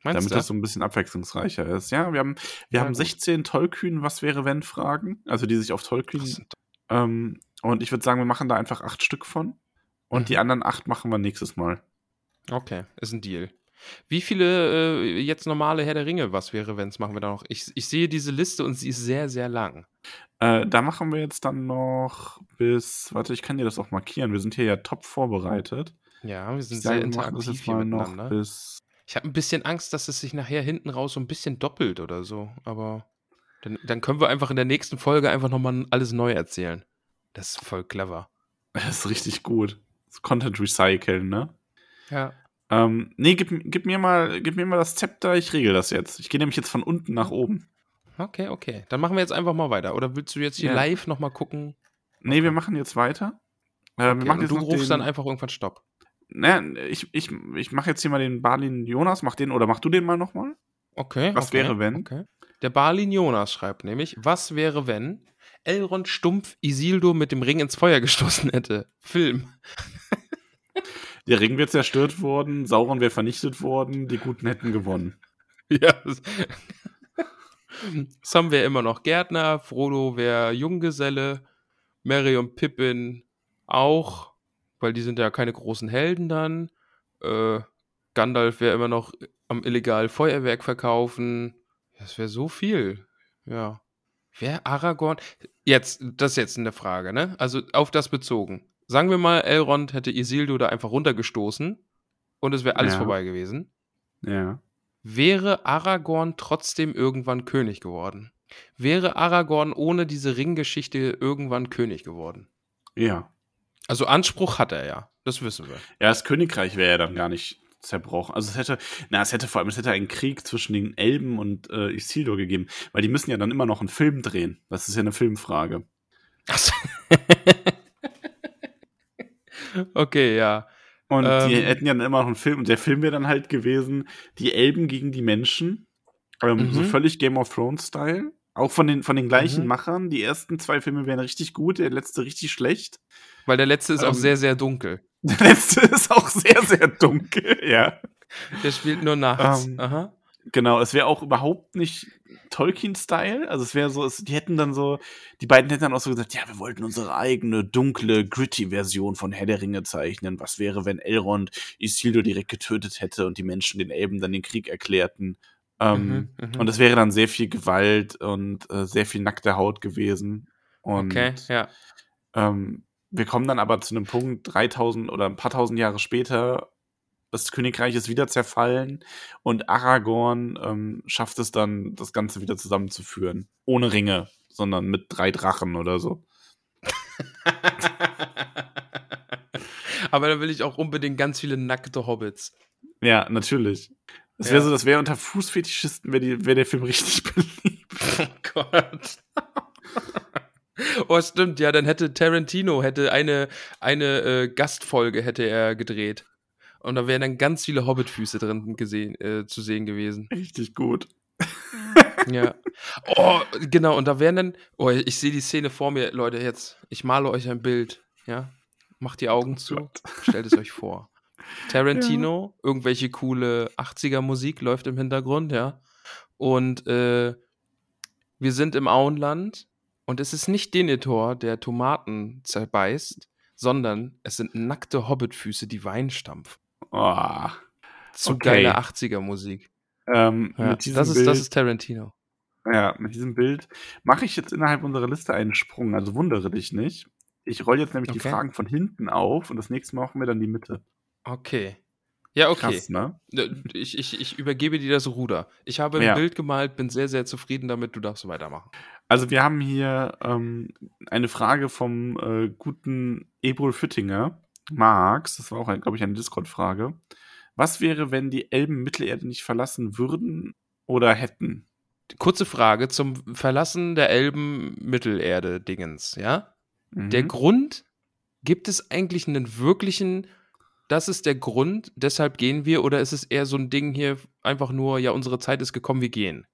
Meinst damit du? das so ein bisschen abwechslungsreicher ist. Ja, wir haben, wir Ja, haben gut. 16 tollkühn Was wäre wenn Fragen, also die sich auf tollkühn. Sind- Ähm, und ich würde sagen, wir machen da einfach acht Stück von. Und Mhm. die anderen acht machen wir nächstes Mal. Okay, ist ein Deal. Wie viele äh, jetzt normale Herr der Ringe, was wäre, wenn es machen wir da noch? Ich, ich sehe diese Liste und sie ist sehr, sehr lang. Äh, da machen wir jetzt dann noch bis, warte, ich kann dir das auch markieren. Wir sind hier ja top vorbereitet. Ja, wir Ich sind sage, sehr wir machen das interaktiv jetzt mal noch bis. Ich habe ein bisschen Angst, dass es sich nachher hinten raus so ein bisschen doppelt oder so. Aber dann, dann können wir einfach in der nächsten Folge einfach nochmal alles neu erzählen. Das ist voll clever. Das ist richtig gut. Das Content recyceln, ne? Ja. Ähm, nee, gib, gib, mir mal, gib mir mal das Zepter, ich regel das jetzt. Ich gehe nämlich jetzt von unten nach oben. Okay, okay. Dann machen wir jetzt einfach mal weiter. Oder willst du jetzt hier Ja. live nochmal gucken? Nee, wir machen jetzt weiter. Äh, wir Okay, machen und jetzt du noch rufst den, dann einfach irgendwann Stopp. Ne, ich, ich, ich mache jetzt hier mal den Balin Jonas, mach den oder mach du den mal nochmal? Okay. Was okay, wäre, wenn? Okay. Der Balin Jonas schreibt nämlich, was wäre, wenn Elrond stumpf Isildur mit dem Ring ins Feuer gestoßen hätte? Film. Der Ring wäre zerstört worden, Sauron wäre vernichtet worden, die Guten hätten gewonnen. Ja. Sam wäre immer noch Gärtner, Frodo wäre Junggeselle, Mary und Pippin auch, weil die sind ja keine großen Helden dann. Äh, Gandalf wäre immer noch am illegal Feuerwerk verkaufen. Das wäre so viel. Ja. Wer Aragorn? Jetzt, das ist jetzt eine Frage, ne? Also auf das bezogen. Sagen wir mal, Elrond hätte Isildur da einfach runtergestoßen und es wäre alles Ja. vorbei gewesen. Ja. Wäre Aragorn trotzdem irgendwann König geworden? Wäre Aragorn ohne diese Ringgeschichte irgendwann König geworden? Ja. Also Anspruch hat er ja, das wissen wir. Ja, das Königreich wäre ja dann gar nicht zerbrochen. Also es hätte, na, es hätte vor allem, es hätte einen Krieg zwischen den Elben und äh, Isildur gegeben, weil die müssen ja dann immer noch einen Film drehen. Das ist ja eine Filmfrage. Achso. okay, ja. Und die Ähm. hätten ja dann immer noch einen Film und der Film wäre dann halt gewesen, die Elben gegen die Menschen. Ähm, So Mhm. völlig Game of Thrones-Style. Auch von den, von den gleichen Mhm. Machern. Die ersten zwei Filme wären richtig gut, der letzte richtig schlecht. Weil der letzte ist auch Ähm. sehr, sehr dunkel. Der letzte ist auch sehr, sehr dunkel, ja. Der spielt nur nachts. Ähm. Aha. Genau, es wäre auch überhaupt nicht Tolkien-Style. Also es wäre so, es, die hätten dann so, die beiden hätten dann auch so gesagt, ja, wir wollten unsere eigene dunkle, gritty Version von Herr der Ringe zeichnen. Was wäre, wenn Elrond Isildur direkt getötet hätte und die Menschen den Elben dann den Krieg erklärten? Ähm, Mhm, mhm. Und es wäre dann sehr viel Gewalt und äh, sehr viel nackte Haut gewesen. Und Okay, ja. ähm, wir kommen dann aber zu einem Punkt, 3000 oder ein paar tausend Jahre später, das Königreich ist wieder zerfallen und Aragorn ähm, schafft es dann, das Ganze wieder zusammenzuführen. Ohne Ringe, sondern mit drei Drachen oder so. Aber da will ich auch unbedingt ganz viele nackte Hobbits. Ja, natürlich. Das Ja. wäre so, das wäre unter Fußfetischisten, wäre wär der Film richtig beliebt. Oh Gott. Oh, stimmt, ja, dann hätte Tarantino hätte eine, eine äh, Gastfolge hätte er gedreht. Und da wären dann ganz viele Hobbitfüße drin gesehen, äh, zu sehen gewesen. Richtig gut. Ja. Oh, genau, und da wären dann, oh, ich sehe die Szene vor mir, Leute, jetzt, ich male euch ein Bild, ja. Macht die Augen zu, Gott. stellt es euch vor. Tarantino, irgendwelche coole 80er Musik läuft im Hintergrund, ja. Und äh, wir sind im Auenland und es ist nicht Denethor, der Tomaten zerbeißt, sondern es sind nackte Hobbitfüße, die Wein stampfen. Oh, Zu Okay. geile 80er Musik. ähm, Ja, das, ist, das ist Tarantino. Ja, mit diesem Bild mache ich jetzt innerhalb unserer Liste einen Sprung, also wundere dich nicht. Ich rolle jetzt nämlich die Okay. Fragen von hinten auf und das nächste Mal machen wir dann die Mitte. Okay. Ja, okay. Krass? Ne, Ich, ich, ich übergebe dir das Ruder. Ich habe ein Ja. Bild gemalt, bin sehr, sehr zufrieden damit. Du darfst weitermachen. Also wir haben hier ähm, eine Frage vom äh, guten Ebrul Füttinger, Max, das war auch, glaube ich, eine Discord-Frage. Was wäre, wenn die Elben Mittelerde nicht verlassen würden oder hätten? Kurze Frage zum Verlassen der Elben-Mittelerde-Dingens, ja? Mhm. Der Grund, gibt es eigentlich einen wirklichen, das ist der Grund, deshalb gehen wir, oder ist es eher so ein Ding hier, einfach nur, ja, unsere Zeit ist gekommen, wir gehen?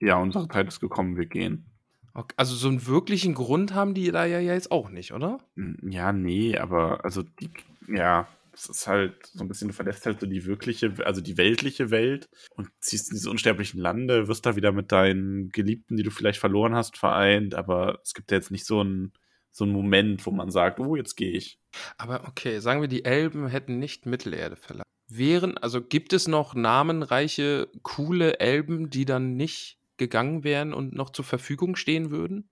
ja, unsere Zeit ist gekommen, wir gehen. Okay. Also so einen wirklichen Grund haben die da ja jetzt auch nicht, oder? Hm, Ja, nee, aber also die, ja, es ist halt so ein bisschen, du verlässt halt so die wirkliche, also die weltliche Welt und ziehst in diese unsterblichen Lande, wirst da wieder mit deinen Geliebten, die du vielleicht verloren hast, vereint, aber es gibt ja jetzt nicht so einen, so einen Moment, wo man sagt, oh, jetzt gehe ich. Aber okay, sagen wir, die Elben hätten nicht Mittelerde verlassen. Wären, also gibt es noch namenreiche, coole Elben, die dann nicht gegangen wären und noch zur Verfügung stehen würden?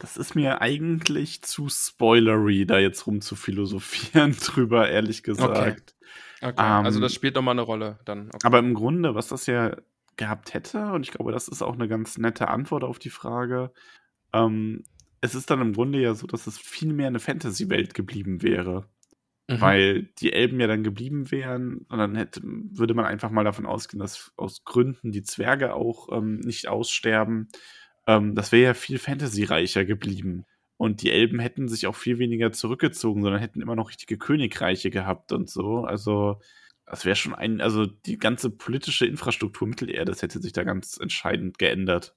Das ist mir eigentlich zu spoilery, da jetzt rum zu philosophieren drüber, ehrlich gesagt. Okay, Ähm, also das spielt nochmal eine Rolle dann. Okay. Aber im Grunde, was das ja gehabt hätte, und ich glaube, das ist auch eine ganz nette Antwort auf die Frage, ähm, es ist dann im Grunde ja so, dass es viel mehr eine Fantasy-Welt geblieben wäre. Mhm. Weil die Elben ja dann geblieben wären und dann hätte, würde man einfach mal davon ausgehen, dass aus Gründen die Zwerge auch ähm, nicht aussterben. Ähm, das wäre ja viel fantasyreicher geblieben. Und die Elben hätten sich auch viel weniger zurückgezogen, sondern hätten immer noch richtige Königreiche gehabt und so. Also, das wäre schon ein, also die ganze politische Infrastruktur Mittelerdes hätte sich da ganz entscheidend geändert.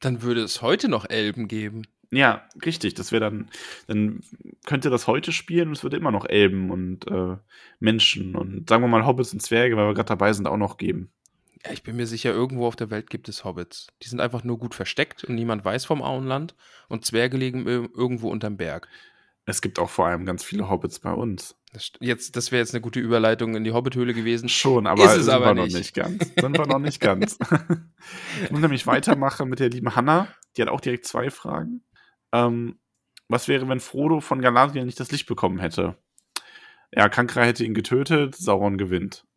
Dann würde es heute noch Elben geben. Ja, richtig. Das wäre dann, dann könnte das heute spielen und es würde immer noch Elben und äh, Menschen und sagen wir mal Hobbits und Zwerge, weil wir gerade dabei sind, auch noch geben. Ja, ich bin mir sicher, irgendwo auf der Welt gibt es Hobbits. Die sind einfach nur gut versteckt und niemand weiß vom Auenland. Und Zwerge liegen ir- irgendwo unterm Berg. Es gibt auch vor allem ganz viele Hobbits bei uns. Das, jetzt, das wäre jetzt eine gute Überleitung in die Hobbithöhle gewesen. Schon, aber Ist es sind aber wir noch nicht. nicht ganz. Sind wir noch nicht ganz. ich muss nämlich weitermachen mit der lieben Hanna. Die hat auch direkt zwei Fragen. Ähm, was wäre, wenn Frodo von Galadriel nicht das Licht bekommen hätte? Ja, Kankra hätte ihn getötet, Sauron gewinnt.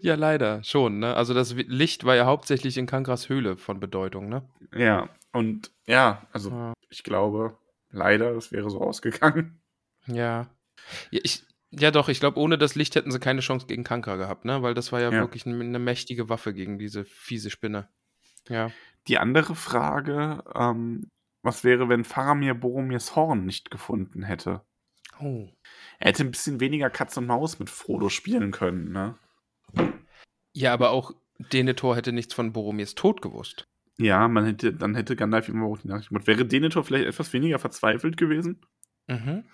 Ja, leider, schon. Ne? Also das Licht war ja hauptsächlich in Kankras Höhle von Bedeutung. Ne? Ja, und ja, also Ja. ich glaube, leider, es wäre so ausgegangen. Ja. Ja, ich, ja doch, ich glaube, ohne das Licht hätten sie keine Chance gegen Kankra gehabt, ne? Weil das war ja, Ja. wirklich eine, eine mächtige Waffe gegen diese fiese Spinne. Ja. Die andere Frage, ähm, was wäre, wenn Faramir Boromirs Horn nicht gefunden hätte? Oh. Er hätte ein bisschen weniger Katz und Maus mit Frodo spielen können, ne? Ja, aber auch Denethor hätte nichts von Boromirs Tod gewusst. Ja, man hätte, dann hätte Gandalf ihm auch die Nachricht gemacht. Wäre Denethor vielleicht etwas weniger verzweifelt gewesen? Mhm.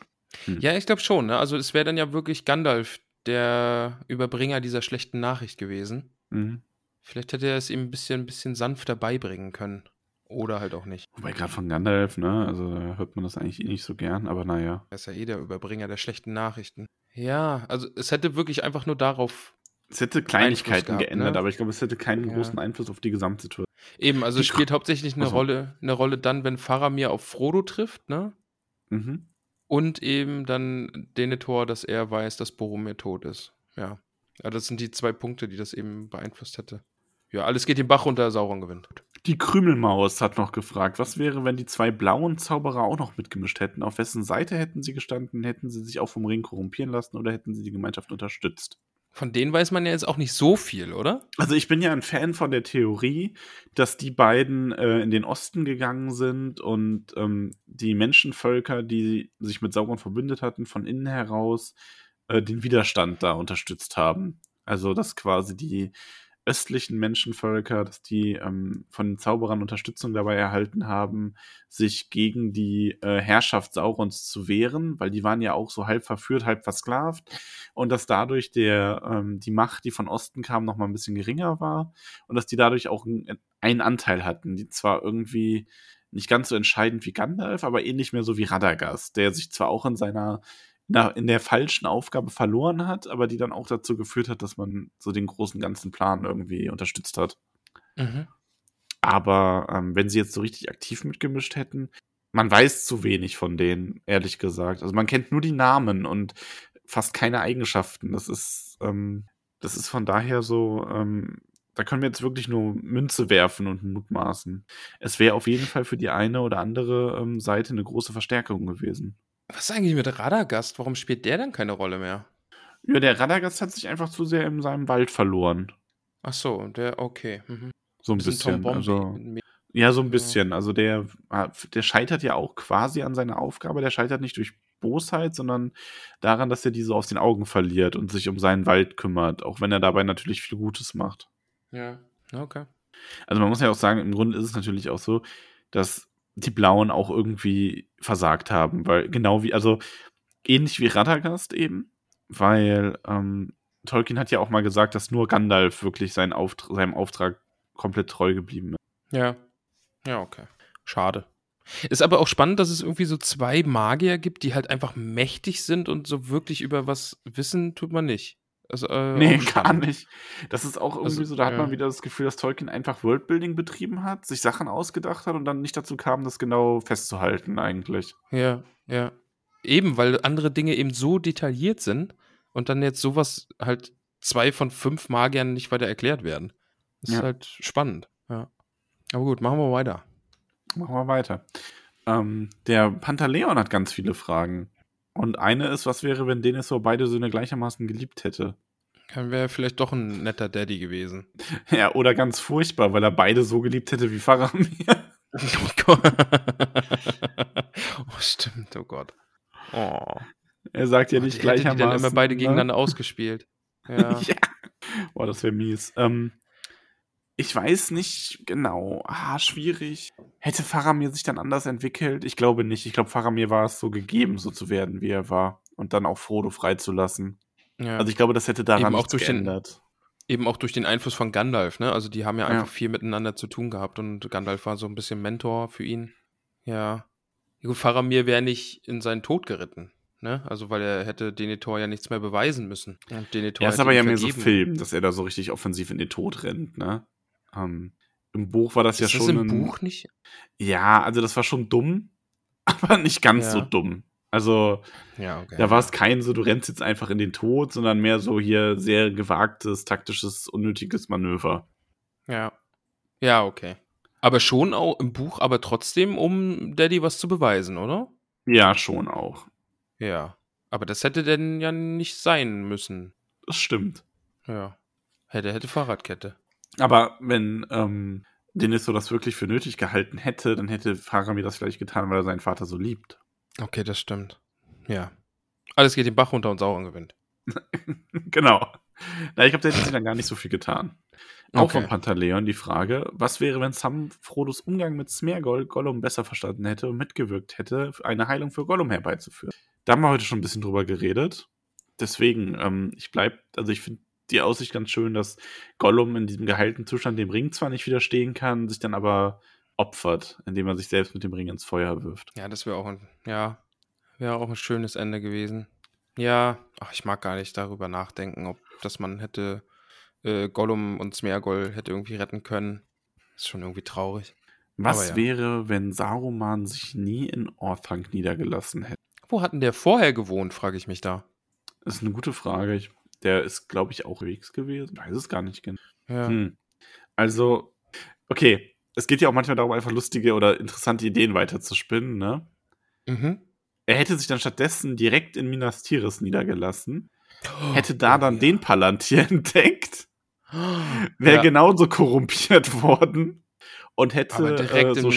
Hm. Ja, ich glaube schon. Ne? Also es wäre dann ja wirklich Gandalf, der Überbringer dieser schlechten Nachricht gewesen. Mhm. Vielleicht hätte er es ihm ein bisschen, ein bisschen sanfter beibringen können. Oder halt auch nicht. Wobei gerade von Gandalf, ne? Also da hört man das eigentlich eh nicht so gern, aber naja. Er ist ja eh der Überbringer der schlechten Nachrichten. Ja, also es hätte wirklich einfach nur darauf. Es hätte Kleinigkeiten gehabt, geändert, ne? aber ich glaube, es hätte keinen Ja. großen Einfluss auf die Gesamtsituation. Eben, also es spielt hauptsächlich eine Ach so. Rolle, eine Rolle dann, wenn Faramir auf Frodo trifft, ne? Mhm. Und eben dann Denethor, dass er weiß, dass Boromir tot ist. Ja. ja. Das sind die zwei Punkte, die das eben beeinflusst hätte. Ja, alles geht den Bach runter, Sauron gewinnt. Die Krümelmaus hat noch gefragt, was wäre, wenn die zwei blauen Zauberer auch noch mitgemischt hätten? Auf wessen Seite hätten sie gestanden? Hätten sie sich auch vom Ring korrumpieren lassen oder hätten sie die Gemeinschaft unterstützt? Von denen weiß man ja jetzt auch nicht so viel, oder? Also ich bin ja ein Fan von der Theorie, dass die beiden äh, in den Osten gegangen sind und ähm, die Menschenvölker, die sich mit Sauron verbündet hatten, von innen heraus äh, den Widerstand da unterstützt haben. Also dass quasi die östlichen Menschenvölker, dass die ähm, von den Zauberern Unterstützung dabei erhalten haben, sich gegen die äh, Herrschaft Saurons zu wehren, weil die waren ja auch so halb verführt, halb versklavt. Und dass dadurch der ähm, die Macht, die von Osten kam, noch mal ein bisschen geringer war. Und dass die dadurch auch einen, Anteil hatten, die zwar irgendwie nicht ganz so entscheidend wie Gandalf, aber ähnlich mehr so wie Radagast, der sich zwar auch in seiner in der falschen Aufgabe verloren hat, aber die dann auch dazu geführt hat, dass man so den großen ganzen Plan irgendwie unterstützt hat. Mhm. Aber ähm, wenn sie jetzt so richtig aktiv mitgemischt hätten, man weiß zu wenig von denen, ehrlich gesagt. Also man kennt nur die Namen und fast keine Eigenschaften. Das ist, ähm, das ist von daher so, ähm, da können wir jetzt wirklich nur Münze werfen und mutmaßen. Es wäre auf jeden Fall für die eine oder andere ähm, Seite eine große Verstärkung gewesen. Was ist eigentlich mit Radagast? Warum spielt der dann keine Rolle mehr? Ja, der Radagast hat sich einfach zu sehr in seinem Wald verloren. Ach so, der, okay. Mhm. So ein Bisschen bisschen. Also, ja, so ein bisschen. Also der, der scheitert ja auch quasi an seiner Aufgabe. Der scheitert nicht durch Bosheit, sondern daran, dass er diese aus den Augen verliert und sich um seinen Wald kümmert, auch wenn er dabei natürlich viel Gutes macht. Ja, okay. Also man muss ja auch sagen, im Grunde ist es natürlich auch so, dass die Blauen auch irgendwie versagt haben, weil genau wie, also ähnlich wie Radagast eben, weil ähm, Tolkien hat ja auch mal gesagt, dass nur Gandalf wirklich seinen Auft seinem Auftrag komplett treu geblieben ist. Ja. Ja, okay. Schade. Ist aber auch spannend, dass es irgendwie so zwei Magier gibt, die halt einfach mächtig sind und so wirklich über was wissen tut man nicht. Also, äh, Nee, gar nicht. Das ist auch irgendwie Also, so, da hat ja. man wieder das Gefühl, dass Tolkien einfach Worldbuilding betrieben hat, sich Sachen ausgedacht hat und dann nicht dazu kam, das genau festzuhalten eigentlich. Ja, ja. Eben, weil andere Dinge eben so detailliert sind und dann jetzt sowas halt zwei von fünf Magiern nicht weiter erklärt werden. Das Ja. ist halt spannend, ja. Aber gut, machen wir weiter. Machen wir weiter. Ähm, der Pantaleon hat ganz viele Fragen. Und eine ist, was wäre, wenn Denethor beide Söhne gleichermaßen geliebt hätte? Dann wäre vielleicht doch ein netter Daddy gewesen. Ja, oder ganz furchtbar, weil er beide so geliebt hätte wie Faramir. Oh Gott. oh, stimmt, oh Gott. Oh. Er sagt ja Die nicht die gleichermaßen. dann immer beide ne? gegeneinander ausgespielt. Ja. ja. Boah, das wäre mies. Ähm, ich weiß nicht genau. Ah, schwierig. Hätte Faramir sich dann anders entwickelt? Ich glaube nicht. Ich glaube, Faramir war es so gegeben, so zu werden, wie er war. Und dann auch Frodo freizulassen. ja. Also ich glaube, das hätte daran Eben auch durch den- geändert. Eben auch durch den Einfluss von Gandalf, ne? Also die haben ja Ja. einfach viel miteinander zu tun gehabt und Gandalf war so ein bisschen Mentor für ihn. Ja. Ja, Gut, Faramir wäre nicht in seinen Tod geritten, ne? Also weil er hätte Denethor ja nichts mehr beweisen müssen. Und Denethor Ja, ist aber ja mehr so. Film, dass er da so richtig offensiv in den Tod rennt, ne? Ähm, Im Buch war das Ist ja das schon. im ein- Buch nicht? Ja, also das war schon dumm, aber nicht ganz Ja. so dumm. Also, Ja, okay. da war es kein so, du rennst jetzt einfach in den Tod, sondern mehr so hier sehr gewagtes, taktisches, unnötiges Manöver. Ja. Ja, okay. Aber schon auch im Buch, aber trotzdem, um Daddy was zu beweisen, oder? Ja, schon auch. Ja. Aber das hätte denn ja nicht sein müssen. Das stimmt. Ja. Hätte, hätte Fahrradkette. Aber wenn ähm, Dennis so das wirklich für nötig gehalten hätte, dann hätte Faramir das vielleicht getan, weil er seinen Vater so liebt. Okay, das stimmt. Ja. Alles geht den Bach runter und Sauron gewinnt. genau. Na, ich glaube, der hätte sich dann gar nicht so viel getan. Auch Okay. von Pantaleon die Frage, was wäre, wenn Sam Frodos Umgang mit Smeargol Gollum besser verstanden hätte und mitgewirkt hätte, eine Heilung für Gollum herbeizuführen? Da haben wir heute schon ein bisschen drüber geredet. Deswegen, ähm, ich bleib, also ich finde die Aussicht ganz schön, dass Gollum in diesem geheilten Zustand dem Ring zwar nicht widerstehen kann, sich dann aber opfert, indem er sich selbst mit dem Ring ins Feuer wirft. Ja, das wäre auch ein, ja, wäre auch ein schönes Ende gewesen. Ja, ach, ich mag gar nicht darüber nachdenken, ob dass man hätte äh, Gollum und Smeargol hätte irgendwie retten können. Ist schon irgendwie traurig. Was ja. wäre, wenn Saruman sich nie in Orthanc niedergelassen hätte? Wo hatten der vorher gewohnt, frage ich mich da. Das ist eine gute Frage. Ich, der ist, glaube ich, auch wegs gewesen. Weiß es gar nicht genau. Ja. Hm. Also, okay. Es geht ja auch manchmal darum, einfach lustige oder interessante Ideen weiterzuspinnen, ne? Mhm. Er hätte sich dann stattdessen direkt in Minas Tirith niedergelassen, hätte da Oh, dann ja. den Palantir entdeckt, wäre Ja. genauso korrumpiert worden und hätte äh, so.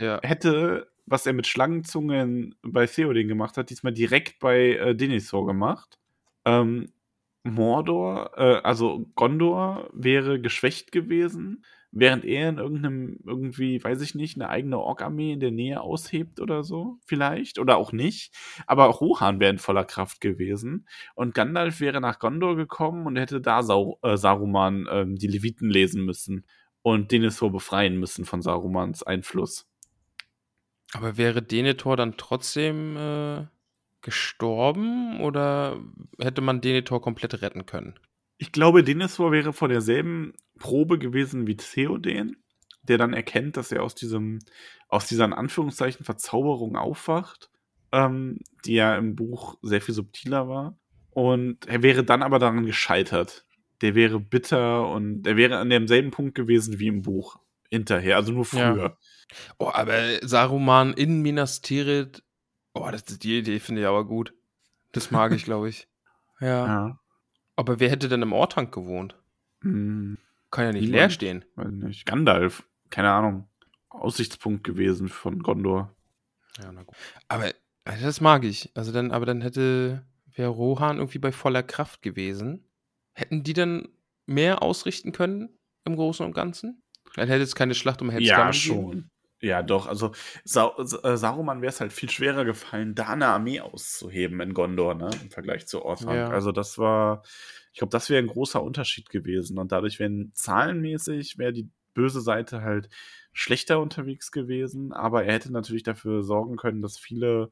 Ja. hätte, was er mit Schlangenzungen bei Theoden gemacht hat, diesmal direkt bei äh, Denethor gemacht. Ähm, Mordor, äh, also Gondor wäre geschwächt gewesen, während er in irgendeinem, irgendwie, weiß ich nicht, eine eigene Ork-Armee in der Nähe aushebt oder so, vielleicht, oder auch nicht. Aber Rohan wäre in voller Kraft gewesen und Gandalf wäre nach Gondor gekommen und hätte da Sau äh, Saruman ähm, die Leviten lesen müssen und Denethor befreien müssen von Sarumans Einfluss. Aber wäre Denethor dann trotzdem äh, gestorben oder hätte man Denethor komplett retten können? Ich glaube, Denethor wäre vor derselben Probe gewesen wie Theoden, der dann erkennt, dass er aus diesem, aus dieser in Anführungszeichen Verzauberung aufwacht, ähm, die ja im Buch sehr viel subtiler war. Und er wäre dann aber daran gescheitert. Der wäre bitter und er wäre an demselben Punkt gewesen wie im Buch hinterher, also nur früher. Ja. Oh, aber Saruman in Minas Tirith, oh, das, die Idee finde ich aber gut. Das mag ich, glaube ich. Ja. Ja. Aber wer hätte denn im Ortank gewohnt? Hm, Kann ja nicht Niemand. leer stehen. weiß nicht. Gandalf, keine Ahnung. Aussichtspunkt gewesen von Gondor. Ja, na gut. Aber also das mag ich. Also dann, aber dann hätte, wäre Rohan irgendwie bei voller Kraft gewesen. Hätten die dann mehr ausrichten können im Großen und Ganzen? Dann hätte es keine Schlacht um Helms Ja, Klamm gegeben. Ja, doch. Also Sa äh, Saruman wäre es halt viel schwerer gefallen, da eine Armee auszuheben in Gondor, ne? Im Vergleich zu Orthanc. Ja. Also das war, ich glaube, das wäre ein großer Unterschied gewesen. Und dadurch wären zahlenmäßig wäre die böse Seite halt schlechter unterwegs gewesen. Aber er hätte natürlich dafür sorgen können, dass viele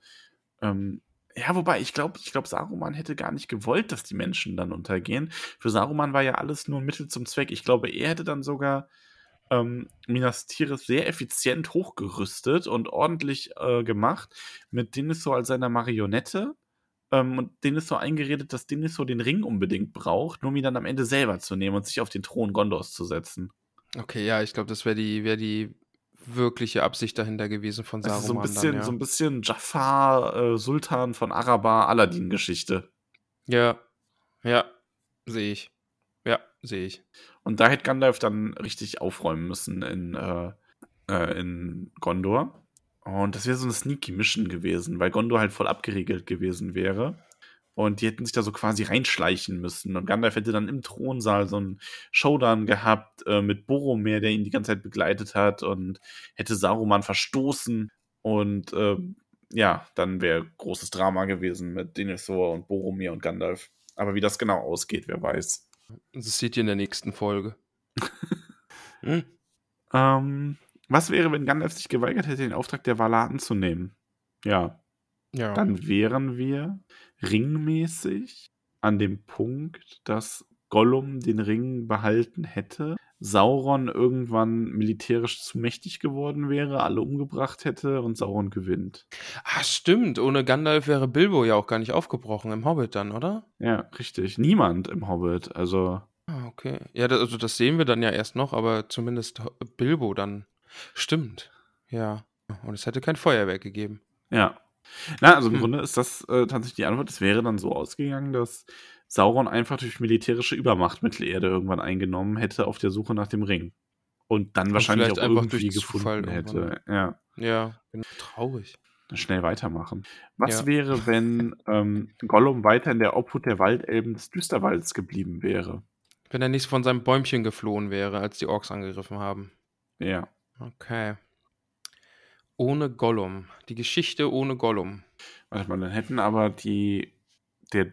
ähm, ja, wobei, ich glaube, ich glaube, Saruman hätte gar nicht gewollt, dass die Menschen dann untergehen. Für Saruman war ja alles nur ein Mittel zum Zweck. Ich glaube, er hätte dann sogar ähm, Minas Tirith sehr effizient hochgerüstet und ordentlich äh, gemacht, mit Denethor als seiner Marionette. Ähm, und Denethor eingeredet, dass Denethor den Ring unbedingt braucht, nur um ihn dann am Ende selber zu nehmen und sich auf den Thron Gondors zu setzen. Okay, ja, ich glaube, das wäre die, wär die wirkliche Absicht dahinter gewesen von Saruman. Also so ein bisschen, dann, ja. so ein bisschen Jafar, äh, Sultan von Arabar, Aladdin-Geschichte. ja, ja, sehe ich. Ja, sehe ich. Und da hätte Gandalf dann richtig aufräumen müssen in, äh, äh, in Gondor. Und das wäre so eine sneaky Mission gewesen, weil Gondor halt voll abgeriegelt gewesen wäre. Und die hätten sich da so quasi reinschleichen müssen. Und Gandalf hätte dann im Thronsaal so einen Showdown gehabt äh, mit Boromir, der ihn die ganze Zeit begleitet hat und hätte Saruman verstoßen. Und äh, ja, dann wäre großes Drama gewesen mit Denethor und Boromir und Gandalf. Aber wie das genau ausgeht, wer weiß. Das seht ihr in der nächsten Folge. hm? Ähm, was wäre, wenn Gandalf sich geweigert hätte, den Auftrag der Valar anzunehmen? Ja, Ja. dann wären wir ringmäßig an dem Punkt, dass Gollum den Ring behalten hätte, Sauron irgendwann militärisch zu mächtig geworden wäre, alle umgebracht hätte und Sauron gewinnt. ah, stimmt. Ohne Gandalf wäre Bilbo ja auch gar nicht aufgebrochen im Hobbit dann, oder? Ja, richtig. Niemand im Hobbit. Also, Ah, okay. Ja, das, also das sehen wir dann ja erst noch, aber zumindest Bilbo dann. Stimmt. Ja. Und es hätte kein Feuerwerk gegeben. ja. Na, also im Hm. Grunde ist das äh, tatsächlich die Antwort. Es wäre dann so ausgegangen, dass Sauron einfach durch militärische Übermacht Mittelerde irgendwann eingenommen hätte auf der Suche nach dem Ring. Und dann wahrscheinlich auch irgendwie Zufall gefunden hätte. irgendwann. Ja, Ja, genau. traurig. schnell weitermachen. Was Ja. wäre, wenn ähm, Gollum weiter in der Obhut der Waldelben des Düsterwalds geblieben wäre? Wenn er nicht von seinem Bäumchen geflohen wäre, als die Orks angegriffen haben. Ja. Okay. Ohne Gollum. Die Geschichte ohne Gollum. Warte mal, dann hätten aber die, der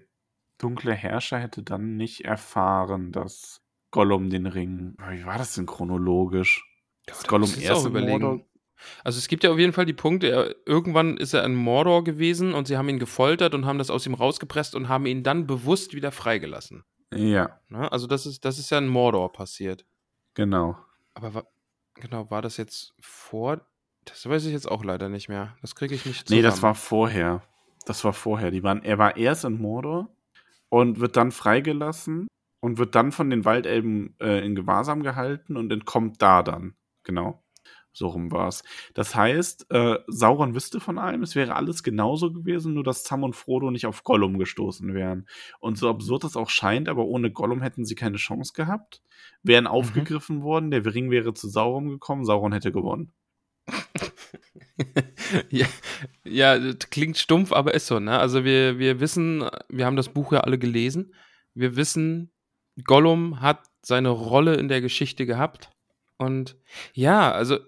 dunkle Herrscher hätte dann nicht erfahren, dass Gollum den Ring. Wie war das denn chronologisch? Ist da Gollum erst in überlegen. Mordor? Also es gibt ja auf jeden Fall die Punkte, er, irgendwann ist er in Mordor gewesen und sie haben ihn gefoltert und haben das aus ihm rausgepresst und haben ihn dann bewusst wieder freigelassen. Ja, Ne? Also das ist, das ist ja in Mordor passiert. genau. Aber wa genau, war das jetzt vor? Das weiß ich jetzt auch leider nicht mehr. Das kriege ich nicht zusammen. Nee, das war vorher. Das war vorher. Die waren, er war erst in Mordor und wird dann freigelassen und wird dann von den Waldelben äh, in Gewahrsam gehalten und entkommt da dann. Genau. So rum war es. Das heißt, äh, Sauron wüsste von allem, es wäre alles genauso gewesen, nur dass Sam und Frodo nicht auf Gollum gestoßen wären. Und so absurd das auch scheint, aber ohne Gollum hätten sie keine Chance gehabt. Wären aufgegriffen worden, der Ring wäre zu Sauron gekommen, Sauron hätte gewonnen. ja, ja, das klingt stumpf, aber ist so, ne? Also wir, wir wissen, wir haben das Buch ja alle gelesen. Wir wissen, Gollum hat seine Rolle in der Geschichte gehabt. Und ja, also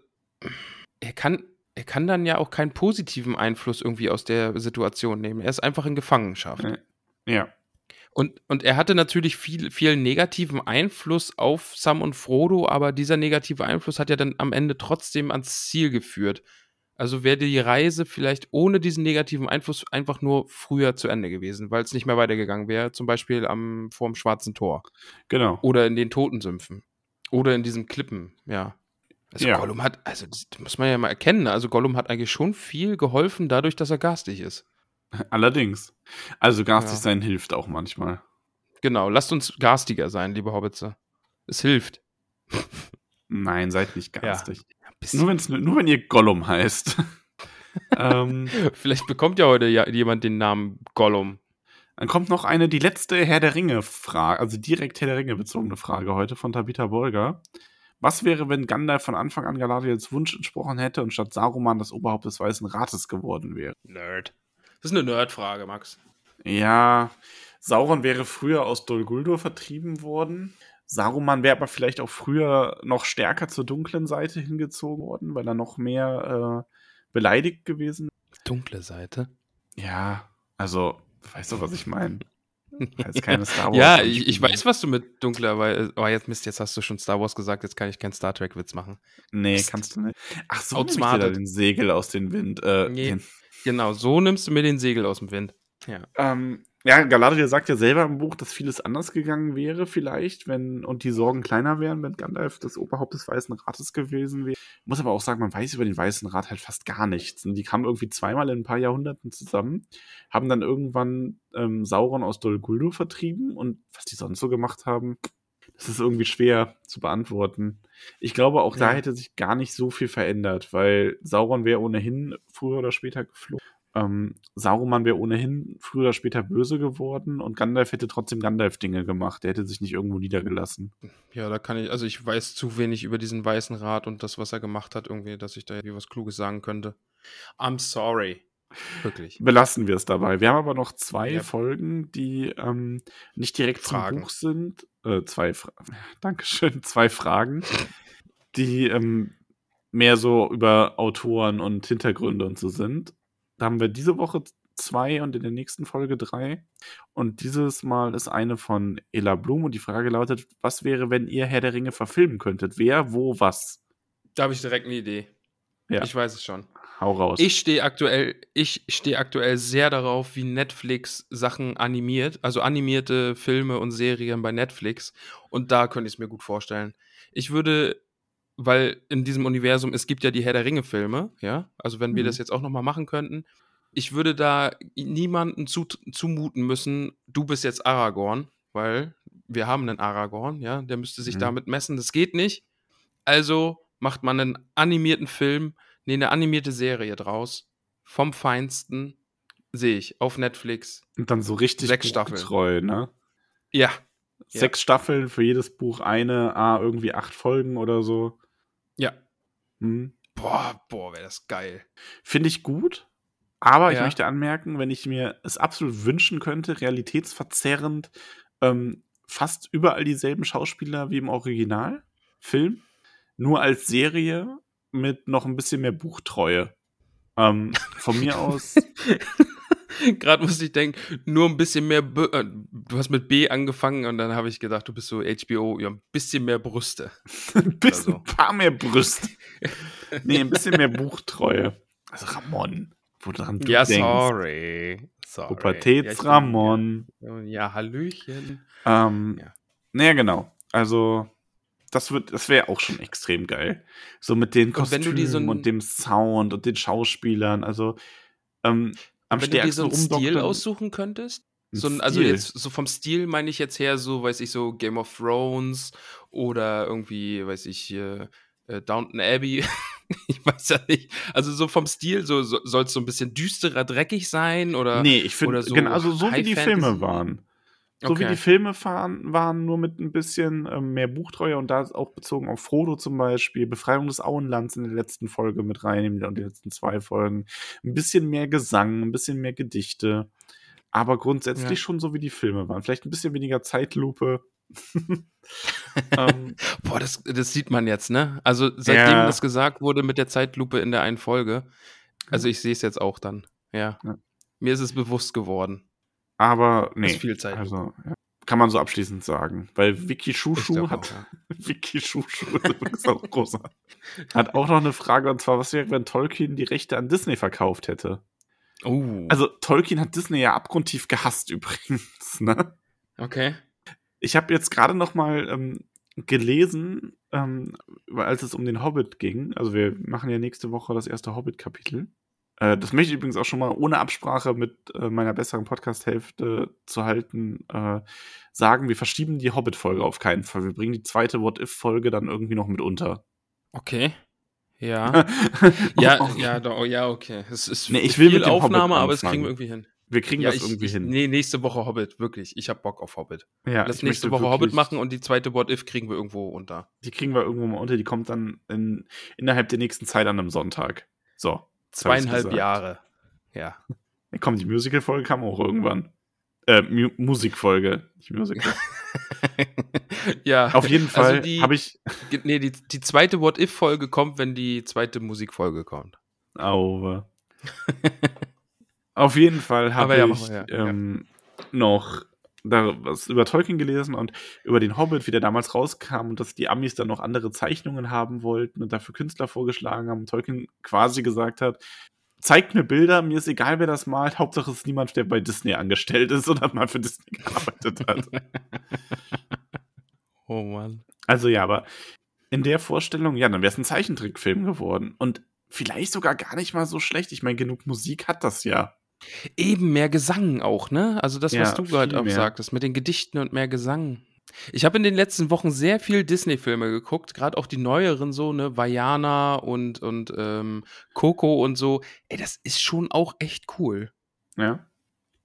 er kann, er kann dann ja auch keinen positiven Einfluss irgendwie aus der Situation nehmen. Er ist einfach in Gefangenschaft. Ja. Ja. Und, und er hatte natürlich viel, viel negativen Einfluss auf Sam und Frodo, aber dieser negative Einfluss hat ja dann am Ende trotzdem ans Ziel geführt. Also wäre die Reise vielleicht ohne diesen negativen Einfluss einfach nur früher zu Ende gewesen, weil es nicht mehr weitergegangen wäre, zum Beispiel am vorm Schwarzen Tor Genau. oder in den Totensümpfen oder in diesen Klippen, ja. Also Ja. Gollum hat, also das muss man ja mal erkennen, also Gollum hat eigentlich schon viel geholfen dadurch, dass er garstig ist. Allerdings. Also garstig Ja. sein hilft auch manchmal. Genau, lasst uns garstiger sein, liebe Hobbitze. Es hilft. Nein, seid nicht garstig. Bisschen. Nur, wenn's, nur wenn ihr Gollum heißt. ähm, Vielleicht bekommt ja heute ja jemand den Namen Gollum. dann kommt noch eine, die letzte Herr der Ringe-Frage, also direkt Herr der Ringe bezogene Frage heute von Tabitha Bolger. Was wäre, wenn Gandalf von Anfang an Galadriels Wunsch entsprochen hätte und statt Saruman das Oberhaupt des Weißen Rates geworden wäre? Nerd. Das ist eine Nerdfrage, Max. Ja, Sauron wäre früher aus Dol Guldur vertrieben worden. Saruman wäre aber vielleicht auch früher noch stärker zur dunklen Seite hingezogen worden, weil er noch mehr äh, beleidigt gewesen Dunkle Seite. Ja, also, weißt du, was ich meine? Jetzt keine Star Wars. Ja, ich, ich weiß, was du mit dunkler, weil, oh, jetzt Mist, jetzt hast du schon Star Wars gesagt, jetzt kann ich keinen Star Trek-Witz machen. Nee, Psst. kannst du nicht. Ach so, nimm ich dir da den Segel aus dem Wind. Äh, Nee. den, Genau, so nimmst du mir den Segel aus dem Wind. Ja. ähm, ja, Galadriel sagt ja selber im Buch, dass vieles anders gegangen wäre, vielleicht, wenn und die Sorgen kleiner wären, wenn Gandalf das Oberhaupt des Weißen Rates gewesen wäre. Muss aber auch sagen, man weiß über den Weißen Rat halt fast gar nichts. Und die kamen irgendwie zweimal in ein paar Jahrhunderten zusammen, haben dann irgendwann ähm, Sauron aus Dol Guldur vertrieben und was die sonst so gemacht haben, das ist irgendwie schwer zu beantworten. Ich glaube, auch da Ja. hätte sich gar nicht so viel verändert, weil Sauron wäre ohnehin früher oder später geflogen. Ähm, Saruman wäre ohnehin früher oder später böse geworden und Gandalf hätte trotzdem Gandalf-Dinge gemacht. Der hätte sich nicht irgendwo niedergelassen. ja, da kann ich, also ich weiß zu wenig über diesen Weißen Rat und das, was er gemacht hat, irgendwie, dass ich da irgendwie was Kluges sagen könnte. I'm sorry. Wirklich. Belassen wir es dabei. Wir haben aber noch zwei Ja. Folgen, die ähm, nicht direkt Fragen. zum Buch sind. Äh, zwei Fra Dankeschön, zwei Fragen, die ähm, mehr so über Autoren und Hintergründe und so sind. Da haben wir diese Woche zwei und in der nächsten Folge drei. Und dieses Mal ist eine von Ella Blum und die Frage lautet: Was wäre, wenn ihr Herr der Ringe verfilmen könntet? Wer, wo, was? Da habe ich direkt eine Idee. Ja. Ich weiß es schon. Hau raus. Ich stehe aktuell, ich stehe aktuell sehr darauf, wie Netflix Sachen animiert, also animierte Filme und Serien bei Netflix. Und da könnte ich es mir gut vorstellen. Ich würde, weil in diesem Universum, es gibt ja die Herr der Ringe-Filme, ja, also wenn wir Mhm. das jetzt auch nochmal machen könnten, ich würde da niemanden zu, zumuten müssen, du bist jetzt Aragorn, weil wir haben einen Aragorn, ja, der müsste sich Mhm. damit messen, das geht nicht. Also macht man einen animierten Film, nee, eine animierte Serie draus. Vom Feinsten sehe ich auf Netflix. und dann so richtig Sechs Staffeln. treu, ne? Ja, Sechs Staffeln, für jedes Buch eine, ah, irgendwie acht Folgen oder so. Hm. Boah, boah, wäre das geil. Finde ich gut. Aber ich Ja. möchte anmerken, wenn ich mir es absolut wünschen könnte, realitätsverzerrend, ähm, fast überall dieselben Schauspieler wie im Originalfilm, nur als Serie mit noch ein bisschen mehr Buchtreue. Ähm, von mir aus, Gerade musste ich denken, nur ein bisschen mehr. B äh, du hast mit B angefangen und dann habe ich gedacht, du bist so HBO, ja, ein bisschen mehr Brüste. ein bisschen, so. ein paar mehr Brüste. nee, ein bisschen mehr Buchtreue. Also Ramon, woran du ja, denkst. sorry. sorry. Pubertäts Ja. Ja, Hallöchen. Ähm, Ja. Naja, genau. Also, das wird, das wäre auch schon extrem geil. So mit den Und Kostümen dir so und dem Sound und den Schauspielern. Also, ähm, am Wenn du dir so einen stärksten Stil aussuchen könntest? So ein, also jetzt so vom Stil meine ich jetzt her, so weiß ich so Game of Thrones oder irgendwie, weiß ich, äh, äh, Downton Abbey. ich weiß ja nicht. Also so vom Stil, so, so soll es so ein bisschen düsterer, dreckig sein oder Nee, ich finde, so genau, also so wie die Fantasy? Filme waren. So wie Okay. die Filme fahren, waren, nur mit ein bisschen ähm, mehr Buchtreue und da ist auch bezogen auf Frodo zum Beispiel, Befreiung des Auenlands in der letzten Folge mit reinnehmen und die letzten zwei Folgen. Ein bisschen mehr Gesang, ein bisschen mehr Gedichte. Aber grundsätzlich Ja. schon so wie die Filme waren. Vielleicht ein bisschen weniger Zeitlupe. ähm, Boah, das, das sieht man jetzt, ne? Also seitdem Ja. das gesagt wurde mit der Zeitlupe in der einen Folge, also ich sehe es jetzt auch dann, ja. Ja. Mir ist es bewusst geworden. Aber nee. ist viel Zeitlupe. Also, ja. Kann man so abschließend sagen. Weil Vicky Ich Schuschu hat, auch, ja. Vicky Schuschu ist auch großartig. Hat auch noch eine Frage, und zwar, was wäre, wenn Tolkien die Rechte an Disney verkauft hätte? Oh, Also, Tolkien hat Disney ja abgrundtief gehasst übrigens, ne? okay. Ich habe jetzt gerade noch mal ähm, gelesen, ähm, als es um den Hobbit ging. Also, wir machen ja nächste Woche das erste Hobbit-Kapitel. Äh, das möchte ich übrigens auch schon mal ohne Absprache mit äh, meiner besseren Podcast-Hälfte zu halten, äh, sagen, wir verschieben die Hobbit-Folge auf keinen Fall. Wir bringen die zweite What-If-Folge dann irgendwie noch mit unter. Okay. Ja. ja, ja, doch, ja, okay. Es ist Nee, ich will viel mit Aufnahme, aber das anfangen. kriegen wir irgendwie hin. Wir kriegen ja, das ich, irgendwie ich, hin. Nee, nächste Woche Hobbit, wirklich. Ich hab Bock auf Hobbit. ja, Lass nächste Woche Hobbit machen und die zweite What If kriegen wir irgendwo unter. Die kriegen wir irgendwo mal unter. Die kommt dann in, innerhalb der nächsten Zeit an einem Sonntag. So. Zweieinhalb. Jahre. Ja. Ja, komm, die Musical-Folge kam auch irgendwann. Äh, Mu Musikfolge, nicht Musical. ja. Auf jeden Fall Also die, habe ich. nee, die, die zweite What If-Folge kommt, wenn die zweite Musikfolge kommt. Auwe. Auf jeden Fall habe ja, ich ja, ähm, noch da was über Tolkien gelesen und über den Hobbit, wie der damals rauskam und dass die Amis dann noch andere Zeichnungen haben wollten und dafür Künstler vorgeschlagen haben und Tolkien quasi gesagt hat, zeigt mir Bilder, mir ist egal, wer das malt, Hauptsache es ist niemand, der bei Disney angestellt ist oder mal für Disney gearbeitet hat. Oh Mann. Also ja, aber in der Vorstellung, ja, dann wäre es ein Zeichentrickfilm geworden. Und vielleicht sogar gar nicht mal so schlecht. Ich meine, genug Musik hat das ja. Eben mehr Gesang auch, ne? Also das, was Ja, du gerade auch sagtest, mit den Gedichten und mehr Gesang. Ich habe in den letzten Wochen sehr viel Disney-Filme geguckt, gerade auch die neueren so, ne, Vajana und, und ähm, Coco und so. Ey, das ist schon auch echt cool. Ja.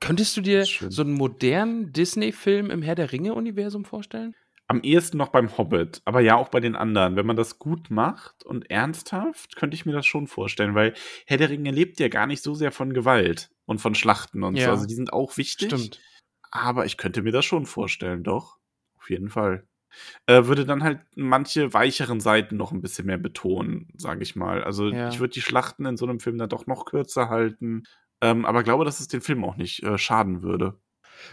Könntest du dir so einen modernen Disney-Film im Herr der Ringe-Universum vorstellen? Am ehesten noch beim Hobbit, aber ja auch bei den anderen. Wenn man das gut macht und ernsthaft, könnte ich mir das schon vorstellen, weil Herr der Ringe lebt ja gar nicht so sehr von Gewalt und von Schlachten und so. Ja. Also die sind auch wichtig. Aber ich könnte mir das schon vorstellen, doch. Auf jeden Fall. Äh, würde dann halt manche weicheren Seiten noch ein bisschen mehr betonen, sage ich mal. Also Ja. ich würde die Schlachten in so einem Film dann doch noch kürzer halten. Ähm, aber glaube, dass es den Film auch nicht äh, schaden würde.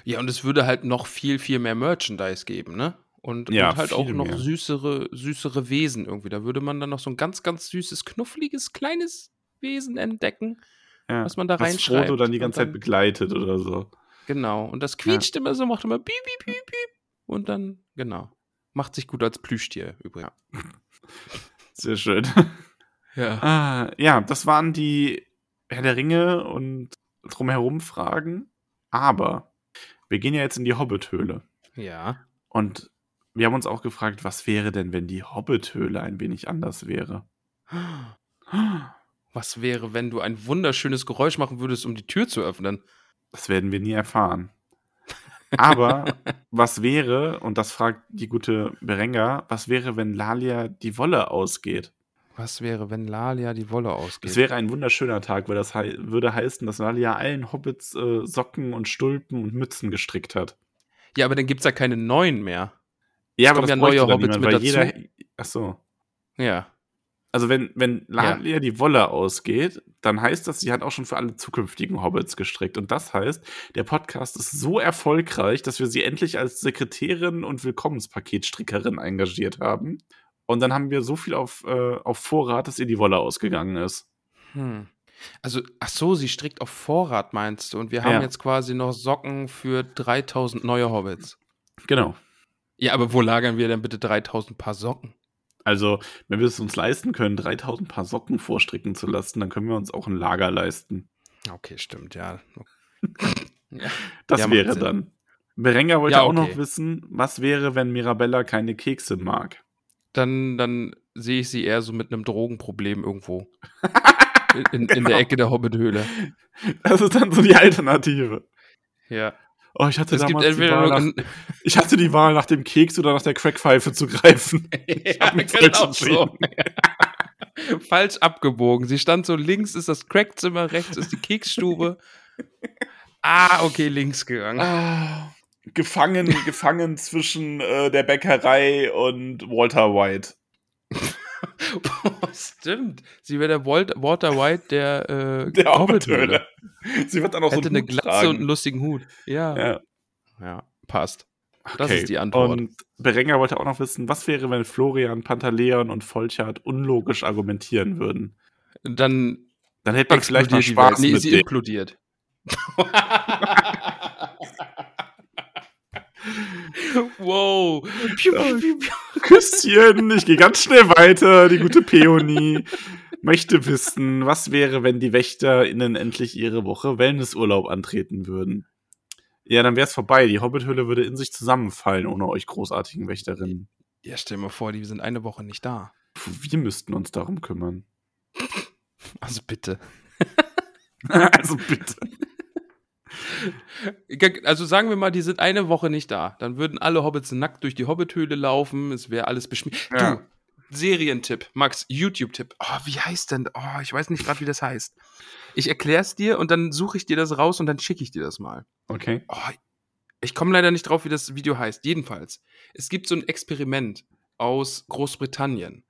Ja, und es würde halt noch viel, viel mehr Merchandise geben, ne? Und, Ja, und halt auch noch mehr. süßere, süßere Wesen irgendwie. Da würde man dann noch so ein ganz, ganz süßes, knuffliges, kleines Wesen entdecken. Ja. Was man da Was reinschreibt Frodo dann die ganze dann- Zeit begleitet oder so. Genau. Und das quietscht immer so, macht immer piep, piep, piep, piep. Und dann, genau. Macht sich gut als Plüschtier übrigens. Sehr schön. Ja. Ah, ja, das waren die Herr der Ringe und drumherum Fragen. Aber wir gehen ja jetzt in die Hobbit-Höhle. Ja. Und wir haben uns auch gefragt, was wäre denn, wenn die Hobbit-Höhle ein wenig anders wäre? Was wäre, wenn du ein wunderschönes Geräusch machen würdest, um die Tür zu öffnen? Das werden wir nie erfahren. Aber was wäre, und das fragt die gute Berenga, was wäre, wenn Lalia die Wolle ausgeht? Was wäre, wenn Lalia die Wolle ausgeht? Es wäre ein wunderschöner Tag, weil das hei würde heißen, dass Lalia allen Hobbits äh, Socken und Stulpen und Mützen gestrickt hat. ja, aber dann gibt es ja keine neuen mehr. Ja, kommen ja bräuchte neue Hobbits niemand, mit dazu. jeder. Ach so. Ja. Also wenn, wenn Lalia die Wolle ausgeht, dann heißt das, sie hat auch schon für alle zukünftigen Hobbits gestrickt. Und das heißt, der Podcast ist so erfolgreich, dass wir sie endlich als Sekretärin und Willkommenspaketstrickerin engagiert haben. Und dann haben wir so viel auf, äh, auf Vorrat, dass ihr die Wolle ausgegangen ist. Hm. Also, ach so, sie strickt auf Vorrat, meinst du? Und wir haben Ja. jetzt quasi noch Socken für 3000 neue Hobbits. Genau. Ja, aber wo lagern wir denn bitte 3000 Paar Socken? Also, wenn wir es uns leisten können, 3000 Paar Socken vorstricken zu lassen, dann können wir uns auch ein Lager leisten. Okay, stimmt, ja. ja. Das Ja, wäre Sinn. dann. Berenga wollte Ja, auch okay. noch wissen, was wäre, wenn Mirabella keine Kekse mag? Dann, dann sehe ich sie eher so mit einem Drogenproblem irgendwo. In, in, in Genau. der Ecke der Hobbithöhle. Das ist dann so die Alternative. Ja. Oh, ich hatte Es gibt damals die Wahl nach, ich hatte die Wahl nach dem Keks oder nach der Crackpfeife zu greifen. Ich hab mich genau Falsch abgebogen. Sie stand so links ist das Crackzimmer, rechts ist die Keksstube. Ah, okay, links gegangen. Ah, gefangen, gefangen zwischen äh, der Bäckerei und Walter White. Boah, stimmt. Sie wäre der Walt, Walter White der, äh, Der Hobbithöhle. Sie wird dann auch Hätte so eine Hut Glatze tragen. und einen lustigen Hut. Ja. Ja, Ja. passt. Das ist die Antwort. Und Berenger wollte auch noch wissen, was wäre, wenn Florian, Pantaleon und Volchard unlogisch argumentieren würden? Dann Dann hätte man vielleicht Welt. Spaß Nee, mit sie denen. implodiert. wow. Piu, piu, piu, piu. Küsschen, ich gehe ganz schnell weiter, die gute Peony. möchte wissen, was wäre, wenn die WächterInnen endlich ihre Woche Wellnessurlaub antreten würden? Ja, dann wäre es vorbei. Die Hobbithöhle würde in sich zusammenfallen ohne euch großartigen Wächterinnen. Ja, stell dir mal vor, die sind eine Woche nicht da. Puh, wir müssten uns darum kümmern. Also bitte. also bitte. Also sagen wir mal, die sind eine Woche nicht da. Dann würden alle Hobbits nackt durch die Hobbithöhle laufen. Es wäre alles beschmiert. Ja. Du, Serientipp, Max, YouTube-Tipp. Oh, wie heißt denn? Oh, ich weiß nicht gerade, wie das heißt. Ich erklär's dir und dann suche ich dir das raus und dann schicke ich dir das mal. Okay. Oh, ich komme leider nicht drauf, wie das Video heißt. Jedenfalls, es gibt so ein Experiment aus Großbritannien.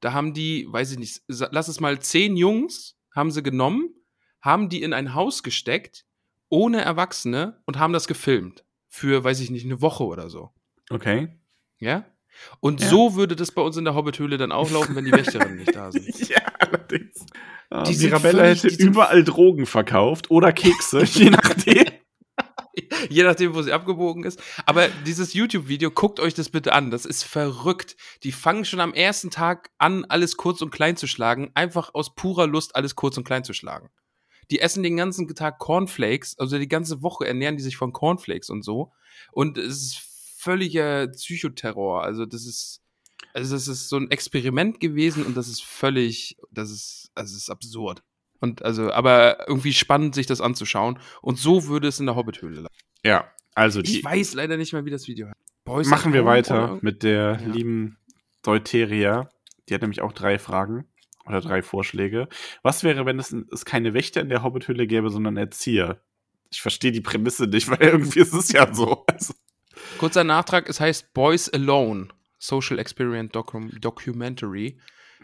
Da haben die, weiß ich nicht, lass es mal zehn Jungs, haben sie genommen, haben die in ein Haus gesteckt, ohne Erwachsene und haben das gefilmt. Für, weiß ich nicht, eine Woche oder so. Okay. Ja? Und Ja. so würde das bei uns in der Hobbithöhle dann auch laufen, wenn die Wächterinnen nicht da sind. Ja, allerdings. Ah, Die Mirabella hätte überall Drogen verkauft oder Kekse, je nachdem. Je nachdem, wo sie abgebogen ist. Aber dieses YouTube-Video, guckt euch das bitte an. Das ist verrückt. Die fangen schon am ersten Tag an, alles kurz und klein zu schlagen. Einfach aus purer Lust, alles kurz und klein zu schlagen. Die essen den ganzen Tag Cornflakes, also die ganze Woche ernähren die sich von Cornflakes und so. Und es ist völliger Psychoterror. Also das ist, also das ist so ein Experiment gewesen und das ist völlig, das ist, also es ist absurd. Und also, aber irgendwie spannend, sich das anzuschauen. Und so würde es in der Hobbithöhle laufen. Ja, also die. Ich weiß leider nicht mehr, wie das Video heißt. Boys Machen wir weiter mit der Ja. lieben Deuteria. Die hat nämlich auch drei Fragen oder drei Vorschläge. Was wäre, wenn es, es keine Wächter in der Hobbithöhle gäbe, sondern Erzieher? Ich verstehe die Prämisse nicht, weil irgendwie ist es ja so. Also, Kurzer Nachtrag, es heißt Boys Alone, Social Experience Docu Documentary.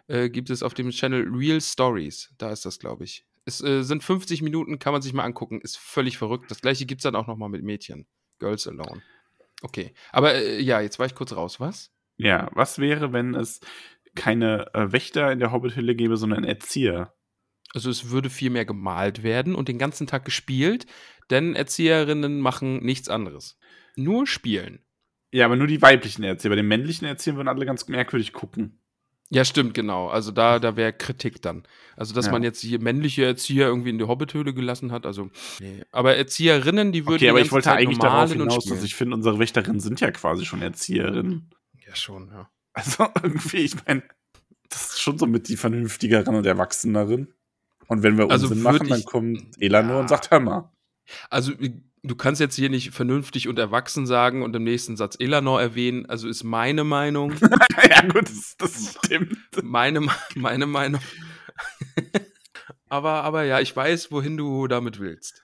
Äh, gibt es auf dem Channel Real Stories. Da ist das, glaube ich. Es äh, sind 50 Minuten, kann man sich mal angucken. Ist völlig verrückt. Das gleiche gibt es dann auch noch mal mit Mädchen. Girls Alone. Okay. Aber äh, ja, jetzt war ich kurz raus. Was? ja, was wäre, wenn es keine äh, Wächter in der Hobbithöhle gäbe, sondern Erzieher? Also es würde viel mehr gemalt werden und den ganzen Tag gespielt, denn Erzieherinnen machen nichts anderes. Nur spielen. Ja, aber nur die weiblichen Erzieher. Bei den männlichen Erziehern würden alle ganz merkwürdig gucken. Ja, stimmt, genau. Also da, da wäre Kritik dann. Also, dass Ja. man jetzt hier männliche Erzieher irgendwie in die Hobbithöhle gelassen hat, also, nee. Aber Erzieherinnen, die würden Okay, aber ich wollte Tag eigentlich darauf hinaus, dass ich finde, unsere Wächterinnen sind ja quasi schon Erzieherinnen. Ja, schon, ja. Also irgendwie, ich meine, das ist schon so mit die vernünftigeren und erwachseneren. Und wenn wir Also Unsinn machen, dann kommt Elanor Ja. und sagt, hör mal. Also, du kannst jetzt hier nicht vernünftig und erwachsen sagen und im nächsten Satz Elanor erwähnen. Also ist meine Meinung, ja gut, das, das stimmt. meine, meine Meinung. aber, aber ja, ich weiß, wohin du damit willst.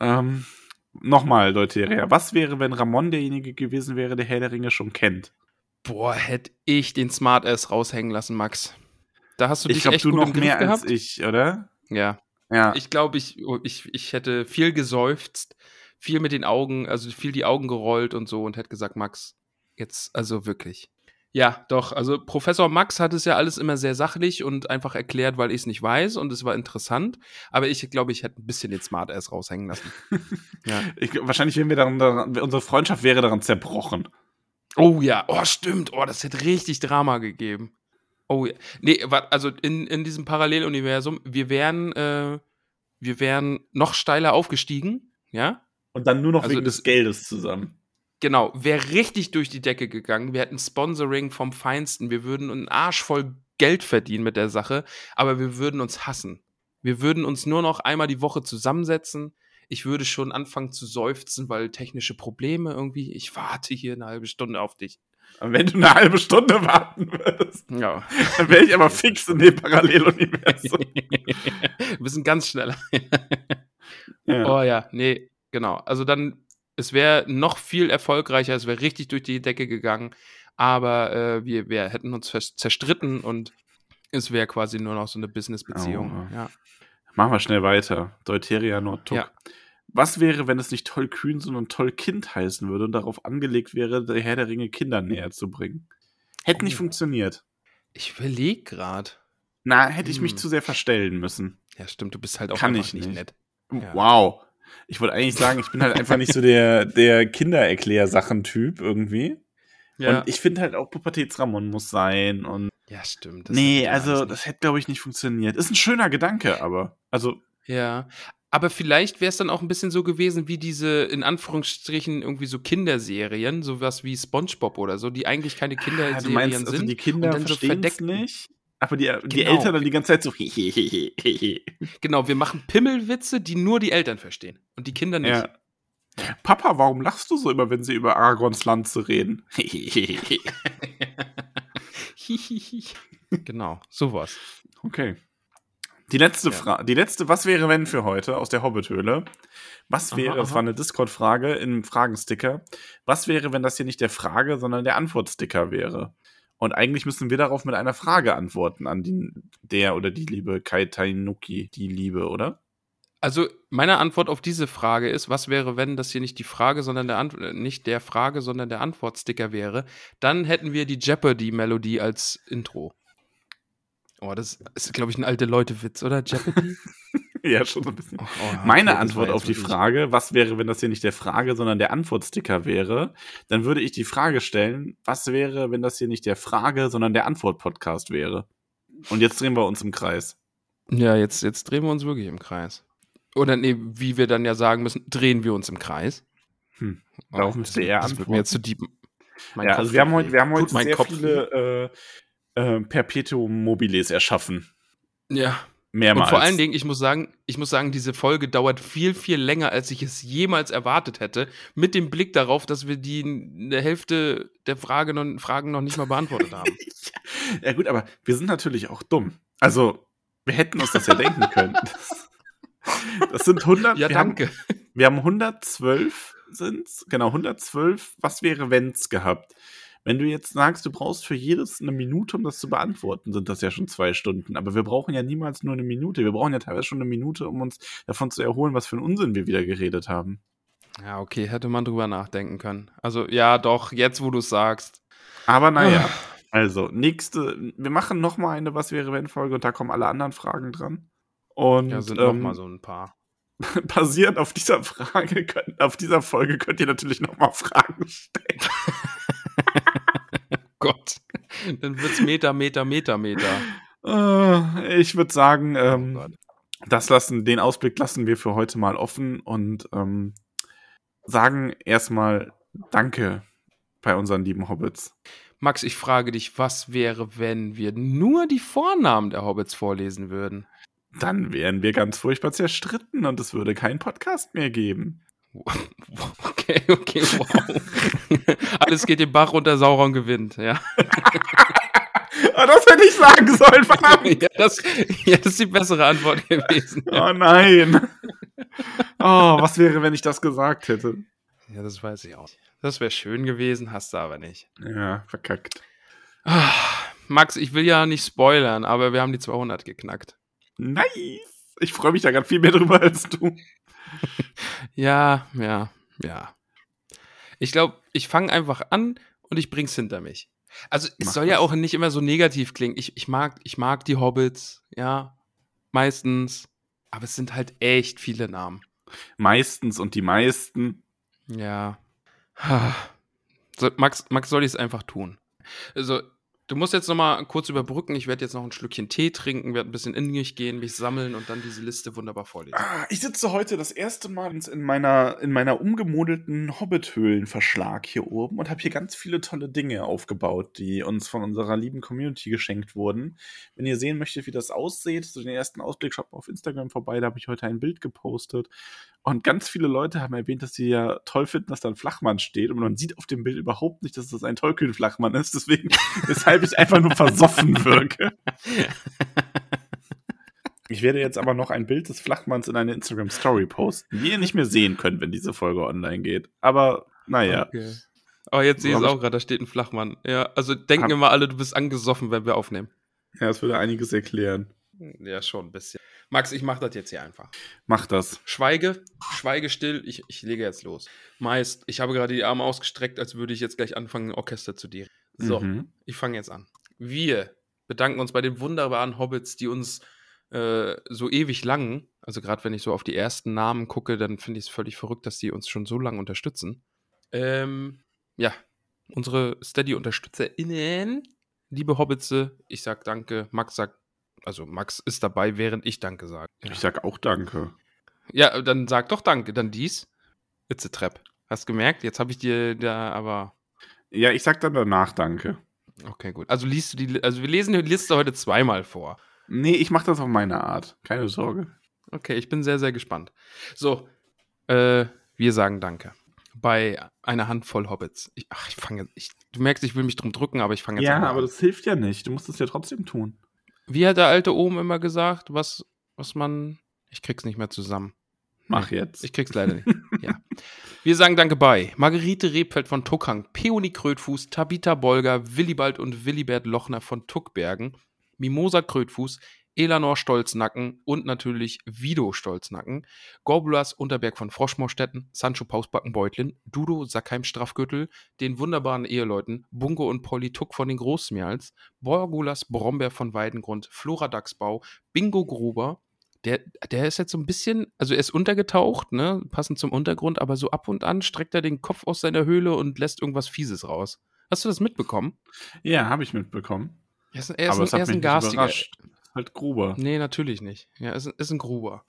Ähm, Nochmal, Deuteria, was wäre, wenn Ramon derjenige gewesen wäre, der Herr der Ringe schon kennt? Boah, hätte ich den Smartass raushängen lassen, Max. Da hast du Ich dich glaube, echt du gut noch mehr gehabt. als ich, oder? Ja, Ja. Ich glaube, ich, oh, ich, ich hätte viel geseufzt, viel mit den Augen, also viel die Augen gerollt und so und hätte gesagt, Max, jetzt, also wirklich. Ja, doch, also Professor Max hat es ja alles immer sehr sachlich und einfach erklärt, weil ich es nicht weiß und es war interessant. Aber ich glaube, ich hätte ein bisschen den Smartass raushängen lassen. ja. ich, wahrscheinlich wären wir daran, unsere Freundschaft wäre daran zerbrochen. Oh ja, oh stimmt, oh, das hätte richtig Drama gegeben. Oh ja. Nee, also in, in diesem Paralleluniversum, wir wären, äh, wir wären noch steiler aufgestiegen, ja? Und dann nur noch Also wegen das- des Geldes zusammen. Genau, wäre richtig durch die Decke gegangen. Wir hätten Sponsoring vom Feinsten. Wir würden einen Arsch voll Geld verdienen mit der Sache, aber wir würden uns hassen. Wir würden uns nur noch einmal die Woche zusammensetzen. Ich würde schon anfangen zu seufzen, weil technische Probleme irgendwie. Ich warte hier eine halbe Stunde auf dich. Und wenn du eine halbe Stunde warten würdest, Ja. dann wäre ich aber fix in dem Paralleluniversum. Wir sind ganz schneller. ja. Oh ja, nee, genau. Also dann, es wäre noch viel erfolgreicher, es wäre richtig durch die Decke gegangen, aber äh, wir, wir hätten uns zerstritten und es wäre quasi nur noch so eine Business-Beziehung. Oh. Ja. Machen wir schnell weiter. Deuteria Nordtuck. Ja. Was wäre, wenn es nicht Tollkühn, sondern Tollkind heißen würde und darauf angelegt wäre, der Herr der Ringe Kindern näher zu bringen? Hätte nicht Oh. funktioniert. Ich überlege gerade. Na, hätte ich mich Hm. zu sehr verstellen müssen. Ja, stimmt, du bist halt auch Kann ich nicht nicht. nett. Ja. Wow. Ich wollte eigentlich sagen, ich bin halt einfach nicht so der, der Kindererklär-Sachen-Typ irgendwie. Ja. Und ich finde halt auch Pubertätsramon muss sein und ja, stimmt. nee, also das hätte glaube ich nicht funktioniert. Ist ein schöner Gedanke, aber also Ja. Aber vielleicht wäre es dann auch ein bisschen so gewesen wie diese, in Anführungsstrichen, irgendwie so Kinderserien, sowas wie Spongebob oder so, die eigentlich keine ah, Kinderserien du meinst also sind. die Kinder und dann so verdeckt- nicht, aber die, die Genau. Eltern dann die ganze Zeit so. Genau, wir machen Pimmelwitze, die nur die Eltern verstehen. Und die Kinder nicht. Ja. Papa, warum lachst du so immer, wenn sie über Aragons Lanze reden? genau, sowas. okay. Die letzte Ja. Frage, die letzte, was wäre wenn für heute aus der Hobbit-Höhle? Was Aha, wäre, das aha. war eine Discord-Frage im Fragensticker. Was wäre, wenn das hier nicht der Frage, sondern der Antwortsticker wäre? Und eigentlich müssen wir darauf mit einer Frage antworten an die, der oder die liebe Kai Tainuki, die Liebe, oder? Also, meine Antwort auf diese Frage ist, was wäre, wenn das hier nicht die Frage, sondern der Ant äh, nicht der Frage, sondern der Antwortsticker wäre, dann hätten wir die Jeopardy-Melodie als Intro. Oh, das ist, glaube ich, ein alte Leute-Witz, oder? Jeopardy? ja, schon so ein bisschen. Oh, oh, okay, Meine Antwort auf die Frage, was wäre, wenn das hier nicht der Frage, sondern der Antwortsticker wäre, dann würde ich die Frage stellen, was wäre, wenn das hier nicht der Frage, sondern der Antwort-Podcast wäre? Und jetzt drehen wir uns im Kreis. Ja, jetzt, jetzt drehen wir uns wirklich im Kreis. Oder nee, wie wir dann ja sagen müssen, drehen wir uns im Kreis. Hm. Oh, Darauf müsste er das wird antworten. mir jetzt zu deep. Mein ja, Kopf also wir haben heute, wir haben heute sehr Kopf viele äh, äh, Perpetuum mobiles erschaffen. Ja. Mehrmals. Und vor allen Dingen, ich muss sagen, ich muss sagen, diese Folge dauert viel, viel länger, als ich es jemals erwartet hätte. Mit dem Blick darauf, dass wir die eine Hälfte der Frage noch, Fragen noch nicht mal beantwortet haben. ja gut, aber wir sind natürlich auch dumm. Also, wir hätten uns das ja denken können. Das sind 100. Ja, wir haben- danke. Wir haben 112 sind's, genau 112. Was wäre wenn's gehabt? Wenn du jetzt sagst, du brauchst für jedes eine Minute, um das zu beantworten, sind das ja schon zwei Stunden. Aber wir brauchen ja niemals nur eine Minute. Wir brauchen ja teilweise schon eine Minute, um uns davon zu erholen, was für einen Unsinn wir wieder geredet haben. Ja, okay, hätte man drüber nachdenken können. Also, ja, doch, jetzt, wo du es sagst. Aber naja, Ah. also nächste, wir machen noch mal eine Was wäre wenn Folge und da kommen alle anderen Fragen dran. Und Ja, sind noch ähm, mal so ein paar. basierend auf dieser Frage, könnt, auf dieser Folge könnt ihr natürlich noch mal Fragen stellen. Gott. Dann wird's Meter, Meter, Meter, Meter. Äh, ich würde sagen, Oh ähm, Gott. das lassen, den Ausblick lassen wir für heute mal offen und ähm, sagen erstmal Danke bei unseren lieben Hobbits. Max, ich frage dich, was wäre, wenn wir nur die Vornamen der Hobbits vorlesen würden? Dann wären wir ganz furchtbar zerstritten und es würde keinen Podcast mehr geben. Okay, okay, wow. Alles geht den Bach runter, Sauron gewinnt, ja. Oh, das hätte ich sagen sollen, verdammt! Ja das, ja, das ist die bessere Antwort gewesen. Oh nein! Oh, was wäre, wenn ich das gesagt hätte? Ja, das weiß ich auch. Das wäre schön gewesen, hast du aber nicht. Ja, verkackt. Ah, Max, ich will ja nicht spoilern, aber wir haben die 200 geknackt. Nice! Ich freue mich da gerade viel mehr drüber als du. Ja, ja, ja. Ich glaube, ich fange einfach an und ich bring's hinter mich. Also, es Mach soll ja das. auch nicht immer so negativ klingen. Ich, ich, mag, ich mag die Hobbits, ja, meistens. Aber es sind halt echt viele Namen. Meistens und die meisten. Ja. So, Max, Max soll ich es einfach tun. Also, du musst jetzt noch mal kurz überbrücken. Ich werde jetzt noch ein Schlückchen Tee trinken, werde ein bisschen in mich gehen, mich sammeln und dann diese Liste wunderbar vorlesen. Ah, ich sitze heute das erste Mal in meiner, in meiner umgemodelten Hobbit-Höhlen-Verschlag hier oben und habe hier ganz viele tolle Dinge aufgebaut, die uns von unserer lieben Community geschenkt wurden. Wenn ihr sehen möchtet, wie das aussieht, so den ersten Ausblick, schaut mal auf Instagram vorbei, da habe ich heute ein Bild gepostet. Und ganz viele Leute haben erwähnt, dass sie ja toll finden, dass da ein Flachmann steht. Und man sieht auf dem Bild überhaupt nicht, dass das ein Tollkühn-Flachmann ist. Deswegen, weshalb ich einfach nur versoffen wirke. Ich werde jetzt aber noch ein Bild des Flachmanns in eine Instagram-Story posten, die ihr nicht mehr sehen könnt, wenn diese Folge online geht. Aber naja, Okay. Oh, jetzt sehe ich es auch gerade, da steht ein Flachmann. Ja, also denken immer alle, du bist angesoffen, wenn wir aufnehmen. ja, das würde einiges erklären. Ja, schon ein bisschen. Max, ich mache das jetzt hier einfach. Mach das. Schweige, schweige still, ich, ich lege jetzt los. Meist, ich habe gerade die Arme ausgestreckt, als würde ich jetzt gleich anfangen, ein Orchester zu dirigieren. So, Mhm. ich fange jetzt an. Wir bedanken uns bei den wunderbaren Hobbits, die uns äh, so ewig lang, also gerade wenn ich so auf die ersten Namen gucke, dann finde ich es völlig verrückt, dass die uns schon so lange unterstützen. Ähm, ja, unsere Steady-UnterstützerInnen, liebe Hobbitze, ich sag danke. Max sagt, also Max ist dabei, während ich danke sage. Ja. Ich sag auch Danke. ja, dann sag doch danke. Dann dies. It's a trap. Hast gemerkt? Jetzt habe ich dir da aber. Ja, ich sag dann danach Danke. Okay, gut. Also liest du die, also wir lesen die Liste heute zweimal vor. Nee, ich mach das auf meine Art. Keine Sorge. Okay, ich bin sehr, sehr gespannt. So, äh, wir sagen Danke. Bei einer Handvoll Hobbits. Ich, ach, ich fange ich, Du merkst, ich will mich drum drücken, aber ich fange jetzt Ja, an. aber das hilft ja nicht. Du musst es ja trotzdem tun. Wie hat der alte Ohm immer gesagt, was, was man. Ich krieg's nicht mehr zusammen. Mach jetzt. Ich krieg's leider nicht. ja. Wir sagen Danke bei Margarete Rebfeld von Tuckhang, Peony Krötfuß, Tabitha Bolger, Willibald und Willibert Lochner von Tuckbergen, Mimosa Krötfuß, Elanor Stolznacken und natürlich Vido Stolznacken, Gorbulas Unterberg von Froschmorstetten, Sancho Pausbacken Beutlin, Dudo Sackheim Straffgürtel, den wunderbaren Eheleuten Bungo und Polly Tuck von den Großmials, Borgulas Brombeer von Weidengrund, Flora Dachsbau, Bingo Gruber, der, der ist jetzt so ein bisschen, also er ist untergetaucht, ne, passend zum Untergrund, aber so ab und an streckt er den Kopf aus seiner Höhle und lässt irgendwas Fieses raus. Hast du das mitbekommen? Ja, habe ich mitbekommen. Er ist, er ist, aber ein, er ist ein garstiger. überrascht. Halt Gruber. Nee, natürlich nicht. Ja, ist, ist ein Gruber.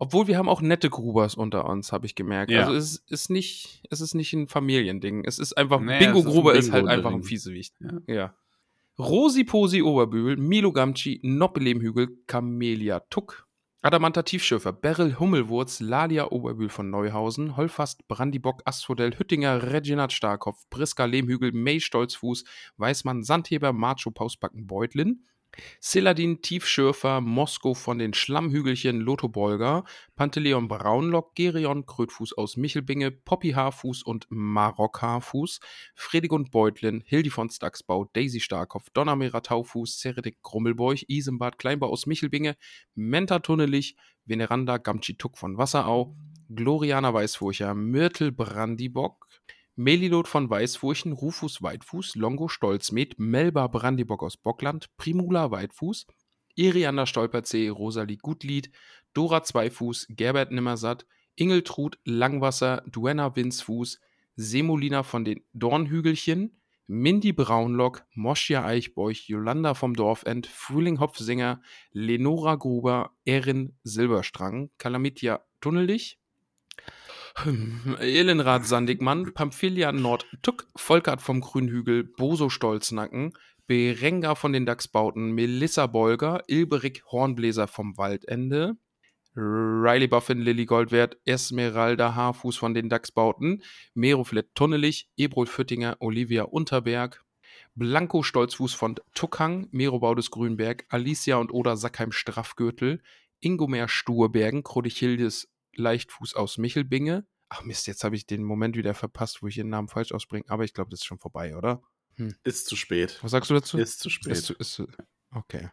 Obwohl wir haben auch nette Grubers unter uns, habe ich gemerkt. Ja. Also es ist, nicht, es ist nicht ein Familiending. Es ist einfach, Nee, Bingo ist ein Gruber ist halt einfach ein Fiesewicht. Ja. Ja. Rosi Posi Oberbühl, Milo Gamci, Noppelehmhügel, Camelia Tuck, Adamanta Tiefschürfer, Beryl Hummelwurz, Lalia Oberbühl von Neuhausen, Holfast, Brandibock, Asphodel, Hüttinger, Reginat Starkopf, Priska Lehmhügel, May Stolzfuß, Weißmann, Sandheber, Macho Pausbacken Beutlin, Seladin Tiefschürfer, Mosko von den Schlammhügelchen, Lotho Bolger, Panteleon Braunlock, Gerion Krötfuß aus Michelbinge, Poppy Haarfuß und Marok Haarfuß, Fredegund Beutlin, Hildi von Staxbau, Daisy Starkopf, Donnermeer Taufuß, Zeredik Grummelbeuch, Isembad Kleinbau aus Michelbinge, Menta Tunnelich, Veneranda Gamci Tuck von Wasserau, Gloriana Weißfurcher, Myrtle Brandibock, Melilot von Weißfurchen, Rufus Weitfuß, Longo Stolzmet, Melba Brandibock aus Bockland, Primula Weitfuß, Iriander Stolperzee, Rosalie Gutlied, Dora Zweifuß, Gerbert Nimmersatt, Ingeltrud Langwasser, Duenna Winzfuß, Semolina von den Dornhügelchen, Mindy Braunlock, Moschia Eichbeuch, Jolanda vom Dorfend, Frühling Hopfsinger, Lenora Gruber, Erin Silberstrang, Kalamitia Tunnelich, hm, Elenrad Sandigmann, Pamphilia Nord Tuck, Volkart vom Grünhügel, Boso Stolznacken, Berenga von den Dachsbauten, Melissa Bolger, Ilberik Hornbläser vom Waldende, Riley Buffin, Lilly Goldwert, Esmeralda Haarfuß von den Dachsbauten, Meroflet Tunnelich, Ebrol Füttinger, Olivia Unterberg, Blanco Stolzfuß von Tuckhang, Merobaudes Grünberg, Alicia und Oda Sackheim Straffgürtel, Ingomer Sturbergen, Krodichildes Leichtfuß aus Michelbinge. Ach Mist, jetzt habe ich den Moment wieder verpasst, wo ich ihren Namen falsch ausbringe, aber ich glaube, das ist schon vorbei, oder? Ist zu spät. Was sagst du dazu? Ist zu spät. Ist, ist, okay.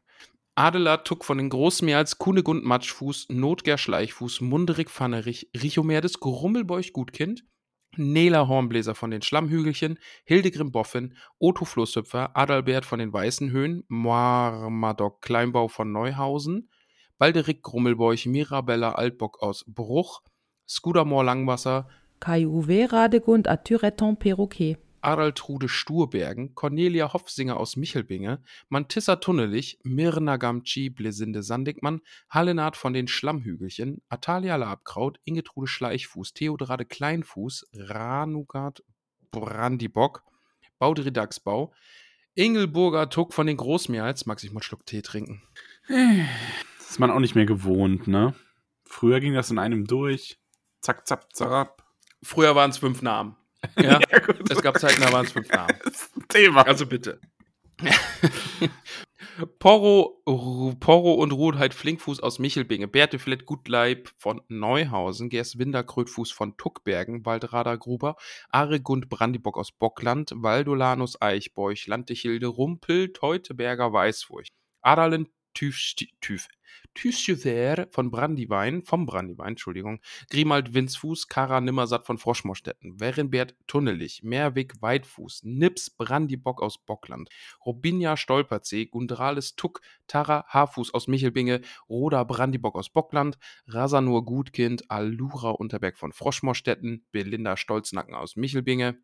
Adelar Tuck von den Großmeers, Kunegund Matschfuß, Notger Schleichfuß, Munderig Pfannerich, Richomerdes Grummelbeuch Gutkind, Nela Hornbläser von den Schlammhügelchen, Hildegrim Boffin, Otto Flusshüpfer, Adalbert von den Weißen Höhen, Marmadoc Kleinbau von Neuhausen, Balderik Grummelbeuch, Mirabella Altbock aus Bruch, Skudamor Langwasser, KUW Radegund à Tureton Perroquet. Adaltrude Sturbergen, Cornelia Hopfsinger aus Michelbinge, Mantissa Tunnelich, Mirna Gamci, Blesinde Sandigmann, Hallenard von den Schlammhügelchen, Atalia Labkraut, Ingetrude Schleichfuß, Theodrade Kleinfuß, Ranugard Brandibock, Baudri Dachsbau, Ingelburger Tuck von den Großmeerls. Magst ich mal einen Schluck Tee trinken? Ist man auch nicht mehr gewohnt, ne? Früher ging das in einem durch. Zack, zack, zack. Früher waren es fünf Namen. Ja, gut. es gab Zeiten, da waren es fünf Namen. Thema. Also bitte. Porro, Porro und Rudheit Flinkfuß aus Michelbinge, Berteflett Gutleib von Neuhausen, Gerswinder Krötfuß von Tuckbergen, Waldrader Gruber, Aregund Brandibock aus Bockland, Valdolanus Eichbeuch, Lantichilde Rumpel, Teuteberger Weißfurcht, Adalen Tüf, Tüf, Tüschewer von Brandiwein, vom Brandiwein, Entschuldigung, Grimald Winzfuß, Kara Nimmersatt von Froschmorstetten, Werenbert Tunnelich, Meerweg Weitfuß, Nips Brandibock aus Bockland, Robinja Stolperzee, Gundrales Tuck, Tara Haarfuß aus Michelbinge, Roda Brandibock aus Bockland, Rasanur Gutkind, Alura Unterberg von Froschmorstetten, Belinda Stolznacken aus Michelbinge,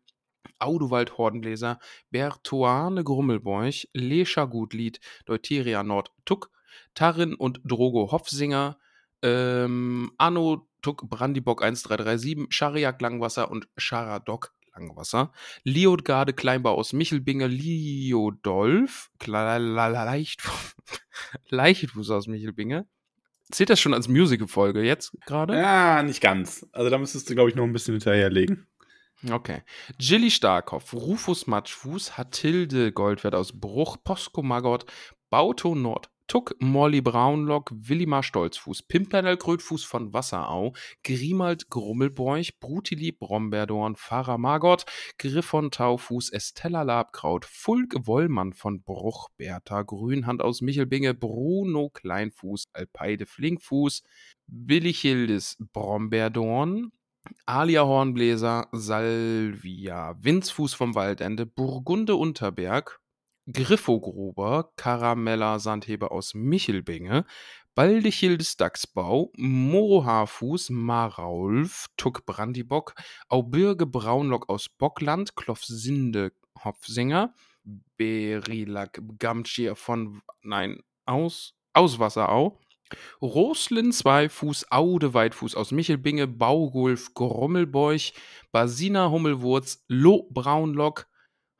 Audewald Hordenbläser, Bertuane Grummelbeuch, Lescher Gutlied, Deuteria Nord Tuck, Tarin und Drogo Hopfsinger, ähm, Anno Tuck Brandibock 1337, Schariak Langwasser und Scharadok Langwasser, Liotgarde Kleinbau aus Michelbinge, Liodolf, Leichtfuß aus Michelbinge. Zählt das schon als Musical-Folge jetzt gerade? Ja, nicht ganz. Also da müsstest du, glaube ich, noch ein bisschen hinterherlegen. Okay. Jilly Starkopf, Rufus Matschfuß, Hatilde Goldwert aus Bruch, Posko Maggot, Bauto Nord, Tuck, Molly Braunlock, Willimar Stolzfuß, Pimpernel Krötfuß von Wasserau, Grimald Grummelbeuch, Brutili Brombeerdorn, Pfarrer Margot, Griffon Taufuß, Estella Labkraut, Fulk Wollmann von Bruch, Bertha Grünhand aus Michelbinge, Bruno Kleinfuß, Alpeide Flinkfuß, Willichildes Brombeerdorn, Alia Hornbläser, Salvia, Winzfuß vom Waldende, Burgunde Unterberg, Griffogruber, Karamella Sandheber aus Michelbinge, Baldichildes Dachsbau, Morohaarfuß, Maraulf, Tuck Brandibock, Aubürge Braunlock aus Bockland, Klofsinde Hopfsinger, Berilak Gamtschier von, nein, aus, aus Wasserau, Roslin Zweifuß, Aude Weitfuß aus Michelbinge, Baugulf Grummelbeuch, Basina Hummelwurz, Lo Braunlock,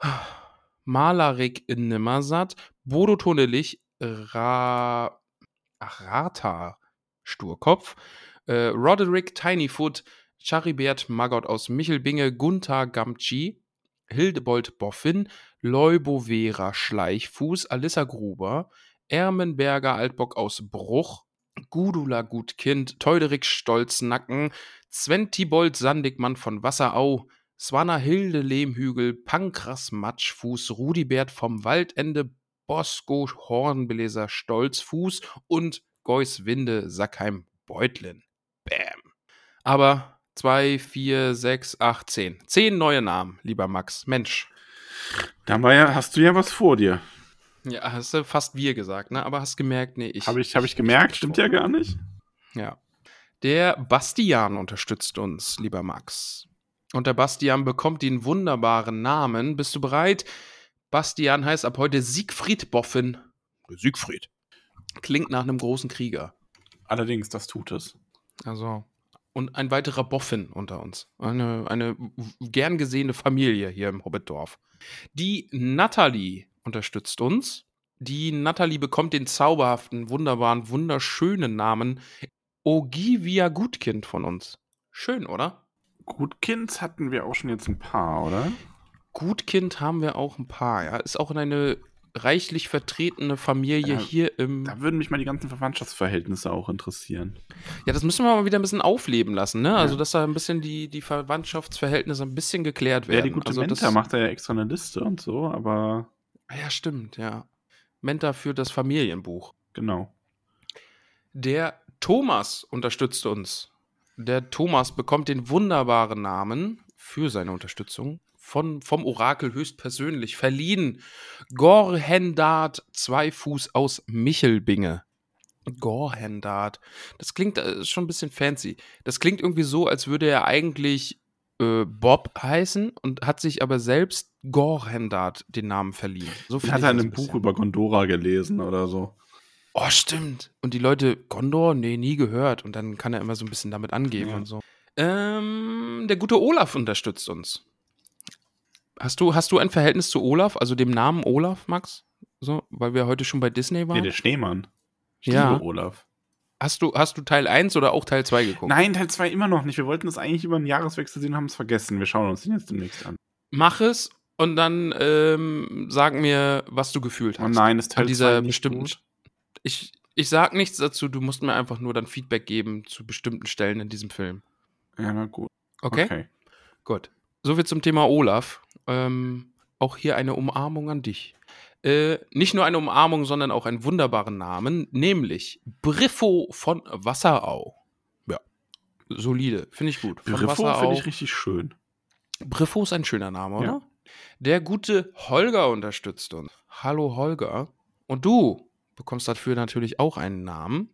Malarik Nimmersatt, Bodo Tunnelich, Ra Ach, Rata Sturkopf, äh, Roderick Tinyfoot, Charibert Maggot aus Michelbinge, Gunther Gamtschi, Hildebold Boffin, Leubo Vera Schleichfuß, Alissa Gruber, Ermenberger Altbock aus Bruch, Gudula Gutkind, Teuderik Stolznacken, Sventibold Sandigmann von Wasserau, Swanna Hilde Lehmhügel, Pankras Matschfuß, Rudibert vom Waldende, Bosco Hornbläser Stolzfuß und Geus Winde Sackheim Beutlin. Bam. Aber 2, 4, 6, 8, 10. Zehn neue Namen, lieber Max. Mensch. Da war ja, hast du ja was vor dir. Ja, hast du fast wir gesagt, ne? Aber hast gemerkt, nee, ich. Habe ich, hab ich gemerkt, stimmt ja gar nicht. Ja. Der Bastian unterstützt uns, lieber Max. Und der Bastian bekommt den wunderbaren Namen. Bist du bereit? Bastian heißt ab heute Siegfried Boffin. Siegfried. Klingt nach einem großen Krieger. Allerdings, das tut es. Also. Und ein weiterer Boffin unter uns. Eine, eine gern gesehene Familie hier im Hobbitdorf. Die Natalie unterstützt uns. Die Natalie bekommt den zauberhaften, wunderbaren, wunderschönen Namen Ogivia Gutkind von uns. Schön, oder? Gutkinds hatten wir auch schon jetzt ein paar, oder? Gutkind haben wir auch ein paar, ja. Ist auch eine reichlich vertretene Familie Ja, hier im. Da würden mich mal die ganzen Verwandtschaftsverhältnisse auch interessieren. Ja, das müssen wir mal wieder ein bisschen aufleben lassen, ne? Also, Ja. dass da ein bisschen die, die Verwandtschaftsverhältnisse ein bisschen geklärt werden. Ja, die gute also, Menta macht da ja extra eine Liste und so, aber Ja, stimmt, ja. Menta für das Familienbuch. genau. Der Thomas unterstützt uns. Der Thomas bekommt den wunderbaren Namen für seine Unterstützung von, vom Orakel höchstpersönlich verliehen. Gorhendart Zweifuß aus Michelbinge. Gorhendart. Das klingt äh, schon ein bisschen fancy. Das klingt irgendwie so, als würde er eigentlich äh, Bob heißen und hat sich aber selbst Gorhendart den Namen verliehen. So hatte ich in das einem ein Buch über Gondora gelesen oder so. Oh, stimmt. Und die Leute, Gondor, nee, nie gehört. Und dann kann er immer so ein bisschen damit angeben Ja. und so. Ähm, der gute Olaf unterstützt uns. Hast du, hast du ein Verhältnis zu Olaf, also dem Namen Olaf, Max? So, weil wir heute schon bei Disney Nee, waren? der Schneemann. Ich Ja. liebe Olaf. hast, du, hast du Teil 1 oder auch Teil 2 geguckt? Nein, Teil 2 immer noch nicht. Wir wollten das eigentlich über einen Jahreswechsel sehen und haben es vergessen. Wir schauen uns den jetzt demnächst an. Mach es und dann ähm, sag mir, was du gefühlt Oh hast. nein, ist Teil An dieser 2 nicht bestimmten. gut? Ich, ich sag nichts dazu, du musst mir einfach nur dann Feedback geben zu bestimmten Stellen in diesem Film. Ja, na gut. Okay? okay. Gut. Soviel zum Thema Olaf. Ähm, auch hier eine Umarmung an dich. Äh, nicht nur eine Umarmung, sondern auch einen wunderbaren Namen, nämlich Briffo von Wasserau. Ja, solide, finde ich gut. Von Briffo finde ich richtig schön. Briffo ist ein schöner Name, oder? Ja. Der gute Holger unterstützt uns. Hallo Holger. Und du bekommst dafür natürlich auch einen Namen.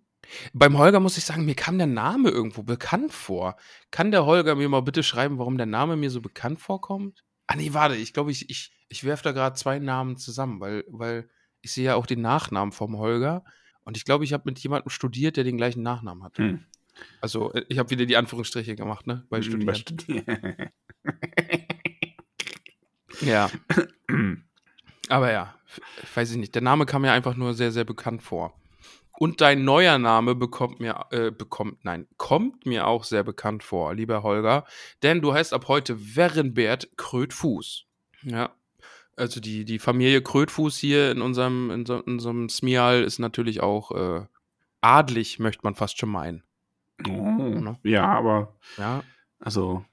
Beim Holger muss ich sagen, mir kam der Name irgendwo bekannt vor. Kann der Holger mir mal bitte schreiben, warum der Name mir so bekannt vorkommt? Ah, nee, warte, ich glaube, ich, ich, ich werfe da gerade zwei Namen zusammen, weil, weil ich sehe ja auch den Nachnamen vom Holger. Und ich glaube, ich habe mit jemandem studiert, der den gleichen Nachnamen hat. Hm. Also, äh, ich habe wieder die Anführungsstriche gemacht, ne? Bei Studieren. Bei Studieren. Ja. Aber ja, weiß ich nicht. Der Name kam mir einfach nur sehr, sehr bekannt vor. Und dein neuer Name bekommt mir, äh, bekommt, nein, kommt mir auch sehr bekannt vor, lieber Holger. Denn du heißt ab heute Werenbert Krötfuß. Ja. Also die, die Familie Krötfuß hier in unserem, in so, in unserem Smial ist natürlich auch äh, adlig, möchte man fast schon meinen. Oh, ja, aber Ja. also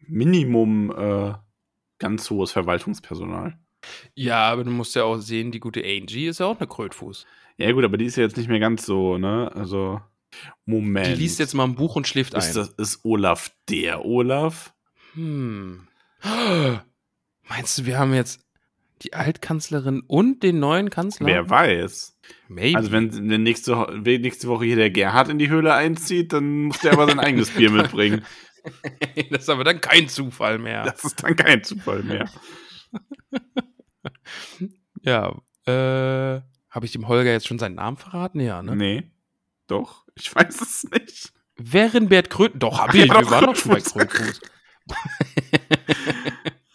Minimum äh, ganz hohes Verwaltungspersonal. Ja, aber du musst ja auch sehen, die gute Angie ist ja auch eine Krötfuß. Ja, gut, aber die ist ja jetzt nicht mehr ganz so, ne? Also, Moment. Die liest jetzt mal ein Buch und schläft Ist, ein. das, ist Olaf der Olaf? Hm. Meinst du, wir haben jetzt die Altkanzlerin und den neuen Kanzler? Wer weiß. Maybe. Also, wenn wenn nächste, wenn nächste Woche hier der Gerhard in die Höhle einzieht, dann muss der aber sein eigenes Bier mitbringen. das ist aber dann kein Zufall mehr. Das ist dann kein Zufall mehr. Ja, äh, habe ich dem Holger jetzt schon seinen Namen verraten? Ja, ne? Nee. Doch, ich weiß es nicht. Werenbert Kröten. Doch, hab ich. ja, Wir waren doch schon bei. Krötfuß.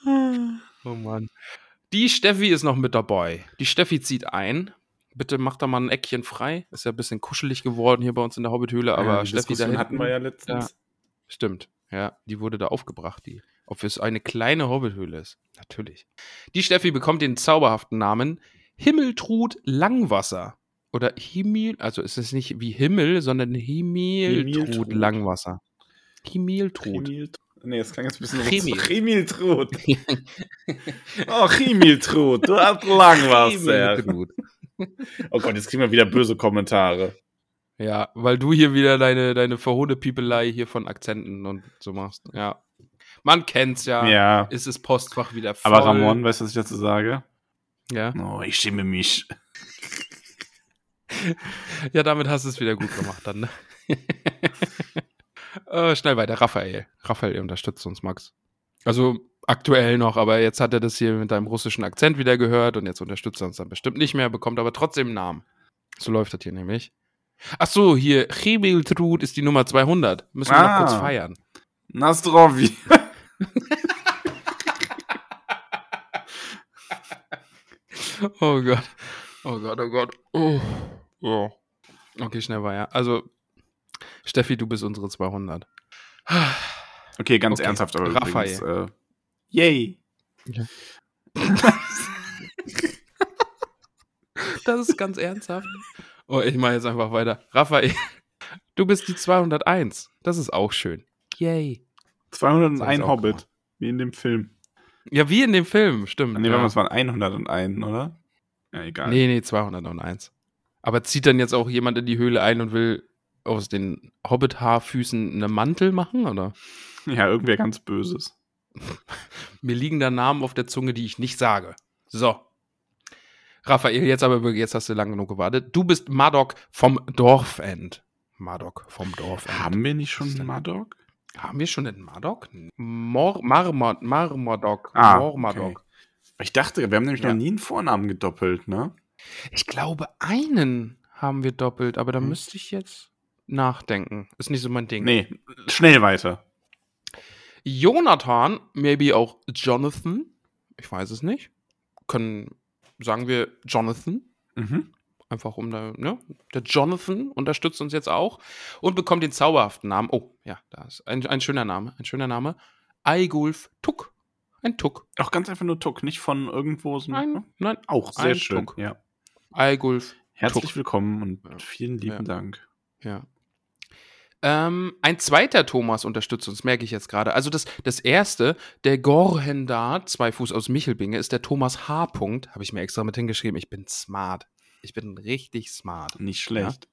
oh Mann. Die Steffi ist noch mit dabei. Die Steffi zieht ein. Bitte macht da mal ein Eckchen frei. Ist ja ein bisschen kuschelig geworden hier bei uns in der Hobbithöhle, aber Ja, die Steffi da hinten, hatten wir ja letztens. Stimmt, ja, die wurde da aufgebracht, die. Ob es eine kleine Hobbithöhle ist. Natürlich. Die Steffi bekommt den zauberhaften Namen Himmeltrud Langwasser. Oder Himmel, also ist es nicht wie Himmel, sondern Himmeltrud Himmeltrud. Langwasser. Himmeltrud. Nee, das klang jetzt ein bisschen Chemil. Chemiltrud. Oh, Chemiltrud, du hast Langwasser. Oh Gott, jetzt kriegen wir wieder böse Kommentare. Ja, weil du hier wieder deine, deine verhohne Piepelei hier von Akzenten und so machst. Ja. Man kennt's ja. Ja. Ist das Postfach wieder voll. Aber Ramon, weißt du, was ich dazu sage? Ja. Oh, ich schäme mich. Ja, damit hast du es wieder gut gemacht dann, ne? äh, schnell weiter. Raphael. Raphael unterstützt uns, Max. Also aktuell noch, aber jetzt hat er das hier mit deinem russischen Akzent wieder gehört und jetzt unterstützt er uns dann bestimmt nicht mehr, bekommt aber trotzdem einen Namen. So läuft das hier nämlich. Ach so, hier, Chemiltrud ist die Nummer 200. Müssen wir noch Ah. kurz feiern. Nastrovi. Oh Gott. Oh Gott, oh Gott. Oh. oh. Okay, schnell weiter. Also, Steffi, du bist unsere 200. Okay, ganz Okay, ernsthaft, aber Raphael. übrigens. Äh, yay. Das ist ganz ernsthaft. Oh, ich mache jetzt einfach weiter. Raphael, du bist die 201. Das ist auch schön. Yay. 201 Soll ich's auch Hobbit. Wie in dem Film. Ja, wie in dem Film, stimmt. Nee, ja. es waren 101, oder? Ja, egal. nee, nee, 201. Aber zieht dann jetzt auch jemand in die Höhle ein und will aus den Hobbit-Haarfüßen eine Mantel machen, oder? Ja, irgendwer ganz Böses. Mir liegen da Namen auf der Zunge, die ich nicht sage. So. Raphael, jetzt aber jetzt hast du lange genug gewartet. Du bist Madok vom Dorfend. Madok vom Dorfend. Haben wir nicht schon denn- Madok? Haben wir schon den Madok? Mor Marmor Marmordok. Ah, Mormadok. Ich dachte, wir haben nämlich Ja. noch nie einen Vornamen gedoppelt, ne? Ich glaube, einen haben wir doppelt, aber da Hm. müsste ich jetzt nachdenken. Ist nicht so mein Ding. Nee, schnell weiter. Jonathan, maybe auch Jonathan. Ich weiß es nicht. Können, sagen wir Jonathan. Mhm. Einfach um da, ne? Der Jonathan unterstützt uns jetzt auch und bekommt den zauberhaften Namen. Oh, ja, da ist ein, ein schöner Name. Ein schöner Name. Eigulf Tuck. Ein Tuck. Auch ganz einfach nur Tuck, nicht von irgendwo. So Nein, nein. Auch sehr ein schön. Tuck. Ja. Eigulf Herzlich Tuck. willkommen und vielen lieben Ja. Dank. Ja. Ähm, ein zweiter Thomas unterstützt uns, merke ich jetzt gerade. Also das, das erste, der Gorhendar, zwei Fuß aus Michelbinge, ist der Thomas H. Punkt. Habe ich mir extra mit hingeschrieben. Ich bin smart. Ich bin richtig smart. Nicht schlecht.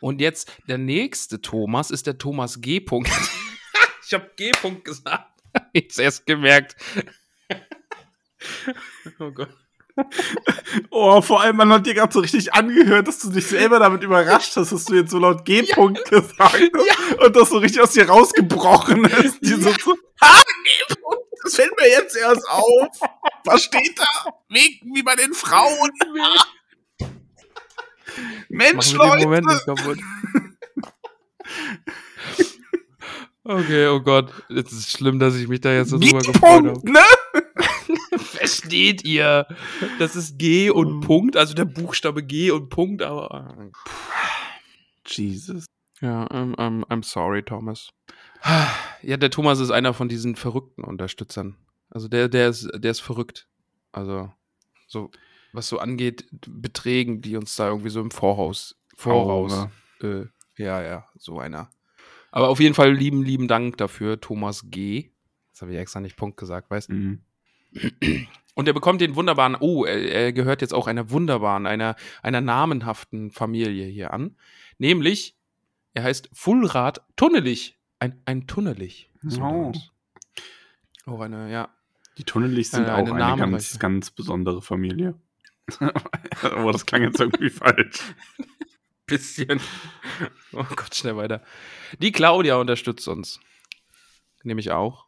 Und jetzt der nächste Thomas ist der Thomas G. Punkt. ich habe G. Punkt gesagt. ich erst gemerkt. oh Gott. Oh, vor allem, man hat dir gerade so richtig angehört, dass du dich selber damit überrascht hast, dass du jetzt so laut G-Punkt gesagt hast und das so richtig aus dir rausgebrochen ist. Die so, so, ha, G-Punkt, das fällt mir jetzt erst auf. Was steht da? Weg wie bei den Frauen. Mensch, Leute. Moment nicht kaputt. Okay, oh Gott. Es ist schlimm, dass ich mich da jetzt so drüber gefreut habe. G-Punkt, ne? Versteht ihr? Das ist G und Punkt, also der Buchstabe G und Punkt, aber. Jesus. Ja, I'm, I'm, I'm sorry, Thomas. Ja, der Thomas ist einer von diesen verrückten Unterstützern. Also der, der ist, der ist verrückt. Also, so, was so angeht, Beträgen, die uns da irgendwie so im Voraus, Voraus, äh, ja, ja, so einer. Aber auf jeden Fall lieben, lieben Dank dafür, Thomas G. Das habe ich extra nicht Punkt gesagt, weißt du? Mhm. Und er bekommt den wunderbaren, oh, er, er gehört jetzt auch einer wunderbaren, einer, einer namenhaften Familie hier an. Nämlich, er heißt Fullrad Tunnelich. Ein, ein Tunnelich. So Oh. Auch eine, ja. Die Tunnelis sind Äh, auch eine eine ganz, ganz besondere Familie. Aber das klang jetzt irgendwie falsch. Bisschen. Oh Gott, schnell weiter. Die Claudia unterstützt uns. Nämlich auch.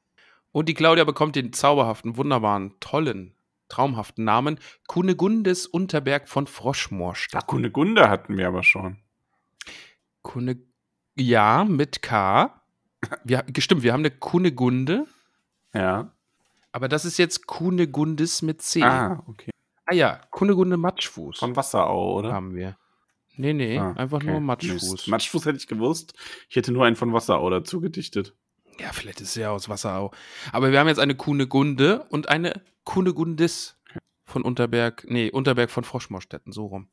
Und die Claudia bekommt den zauberhaften, wunderbaren, tollen, traumhaften Namen Kunegundes Unterberg von Froschmoorstadt. Ach, Kunigunde hatten wir aber schon. Kune, ja, mit K. Wir, stimmt, wir haben eine Kunegunde, Ja. aber das ist jetzt Kunegundis mit C. Ah, okay. Ah ja, Kunegunde Matschfuß Von Wasserau, oder? haben wir. Nee, nee, Ah, einfach okay. nur Matschfuß. Mist. Matschfuß hätte ich gewusst. Ich hätte nur einen von Wasserau dazu gedichtet. Ja, vielleicht ist ja aus Wasserau. Aber wir haben jetzt eine Kunegunde und eine Kunegundis von Unterberg, nee, Unterberg von Froschmorstetten, so rum.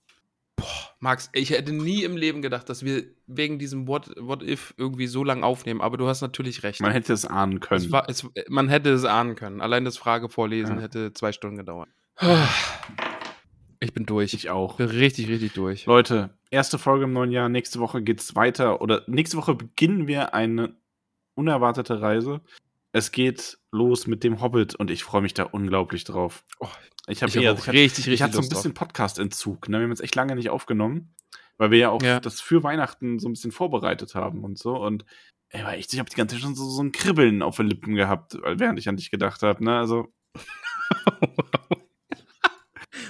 Boah, Max, ich hätte nie im Leben gedacht, dass wir wegen diesem What, What If irgendwie so lang aufnehmen, aber du hast natürlich recht. Man hätte es ahnen können. es war, es, man hätte es ahnen können. Allein das Frage vorlesen Ja. hätte zwei Stunden gedauert. Ich bin durch. ich auch. bin richtig, richtig durch. Leute, erste Folge im neuen Jahr. Nächste Woche geht's weiter. Oder nächste Woche beginnen wir eine unerwartete Reise. Es geht los mit dem Hobbit und ich freue mich da unglaublich drauf. Oh, ich habe hab hatte, richtig, ich richtig hatte so ein bisschen Podcast-Entzug. Ne? Wir haben jetzt echt lange nicht aufgenommen, weil wir ja auch Ja. das für Weihnachten so ein bisschen vorbereitet haben und so. Und ey, war echt, ich habe die ganze Zeit schon so, so ein Kribbeln auf den Lippen gehabt, während ich an dich gedacht habe. Ne? Also,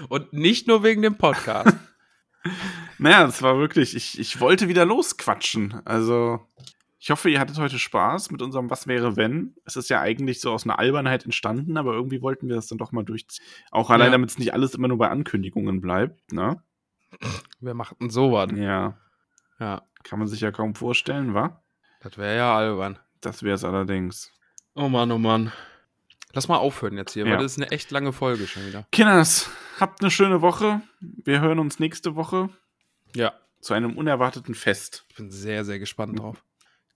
Und nicht nur wegen dem Podcast. Naja, es war wirklich, ich, ich wollte wieder losquatschen. Also, ich hoffe, ihr hattet heute Spaß mit unserem Was wäre wenn. Es ist ja eigentlich so aus einer Albernheit entstanden, aber irgendwie wollten wir das dann doch mal durchziehen. Auch allein, Ja. damit es nicht alles immer nur bei Ankündigungen bleibt, ne? Wer macht denn sowas? Ja, Ja, kann man sich ja kaum vorstellen, wa? das wäre ja albern. Das wäre es allerdings. Oh Mann, oh Mann. Lass mal aufhören jetzt hier, Ja. weil das ist eine echt lange Folge schon wieder. Kinders, habt eine schöne Woche. Wir hören uns nächste Woche Ja, zu einem unerwarteten Fest. ich bin sehr, sehr gespannt drauf.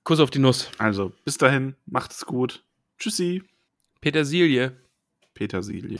Kuss auf die Nuss. Also, bis dahin, macht es gut. Tschüssi, Petersilie. Petersilie.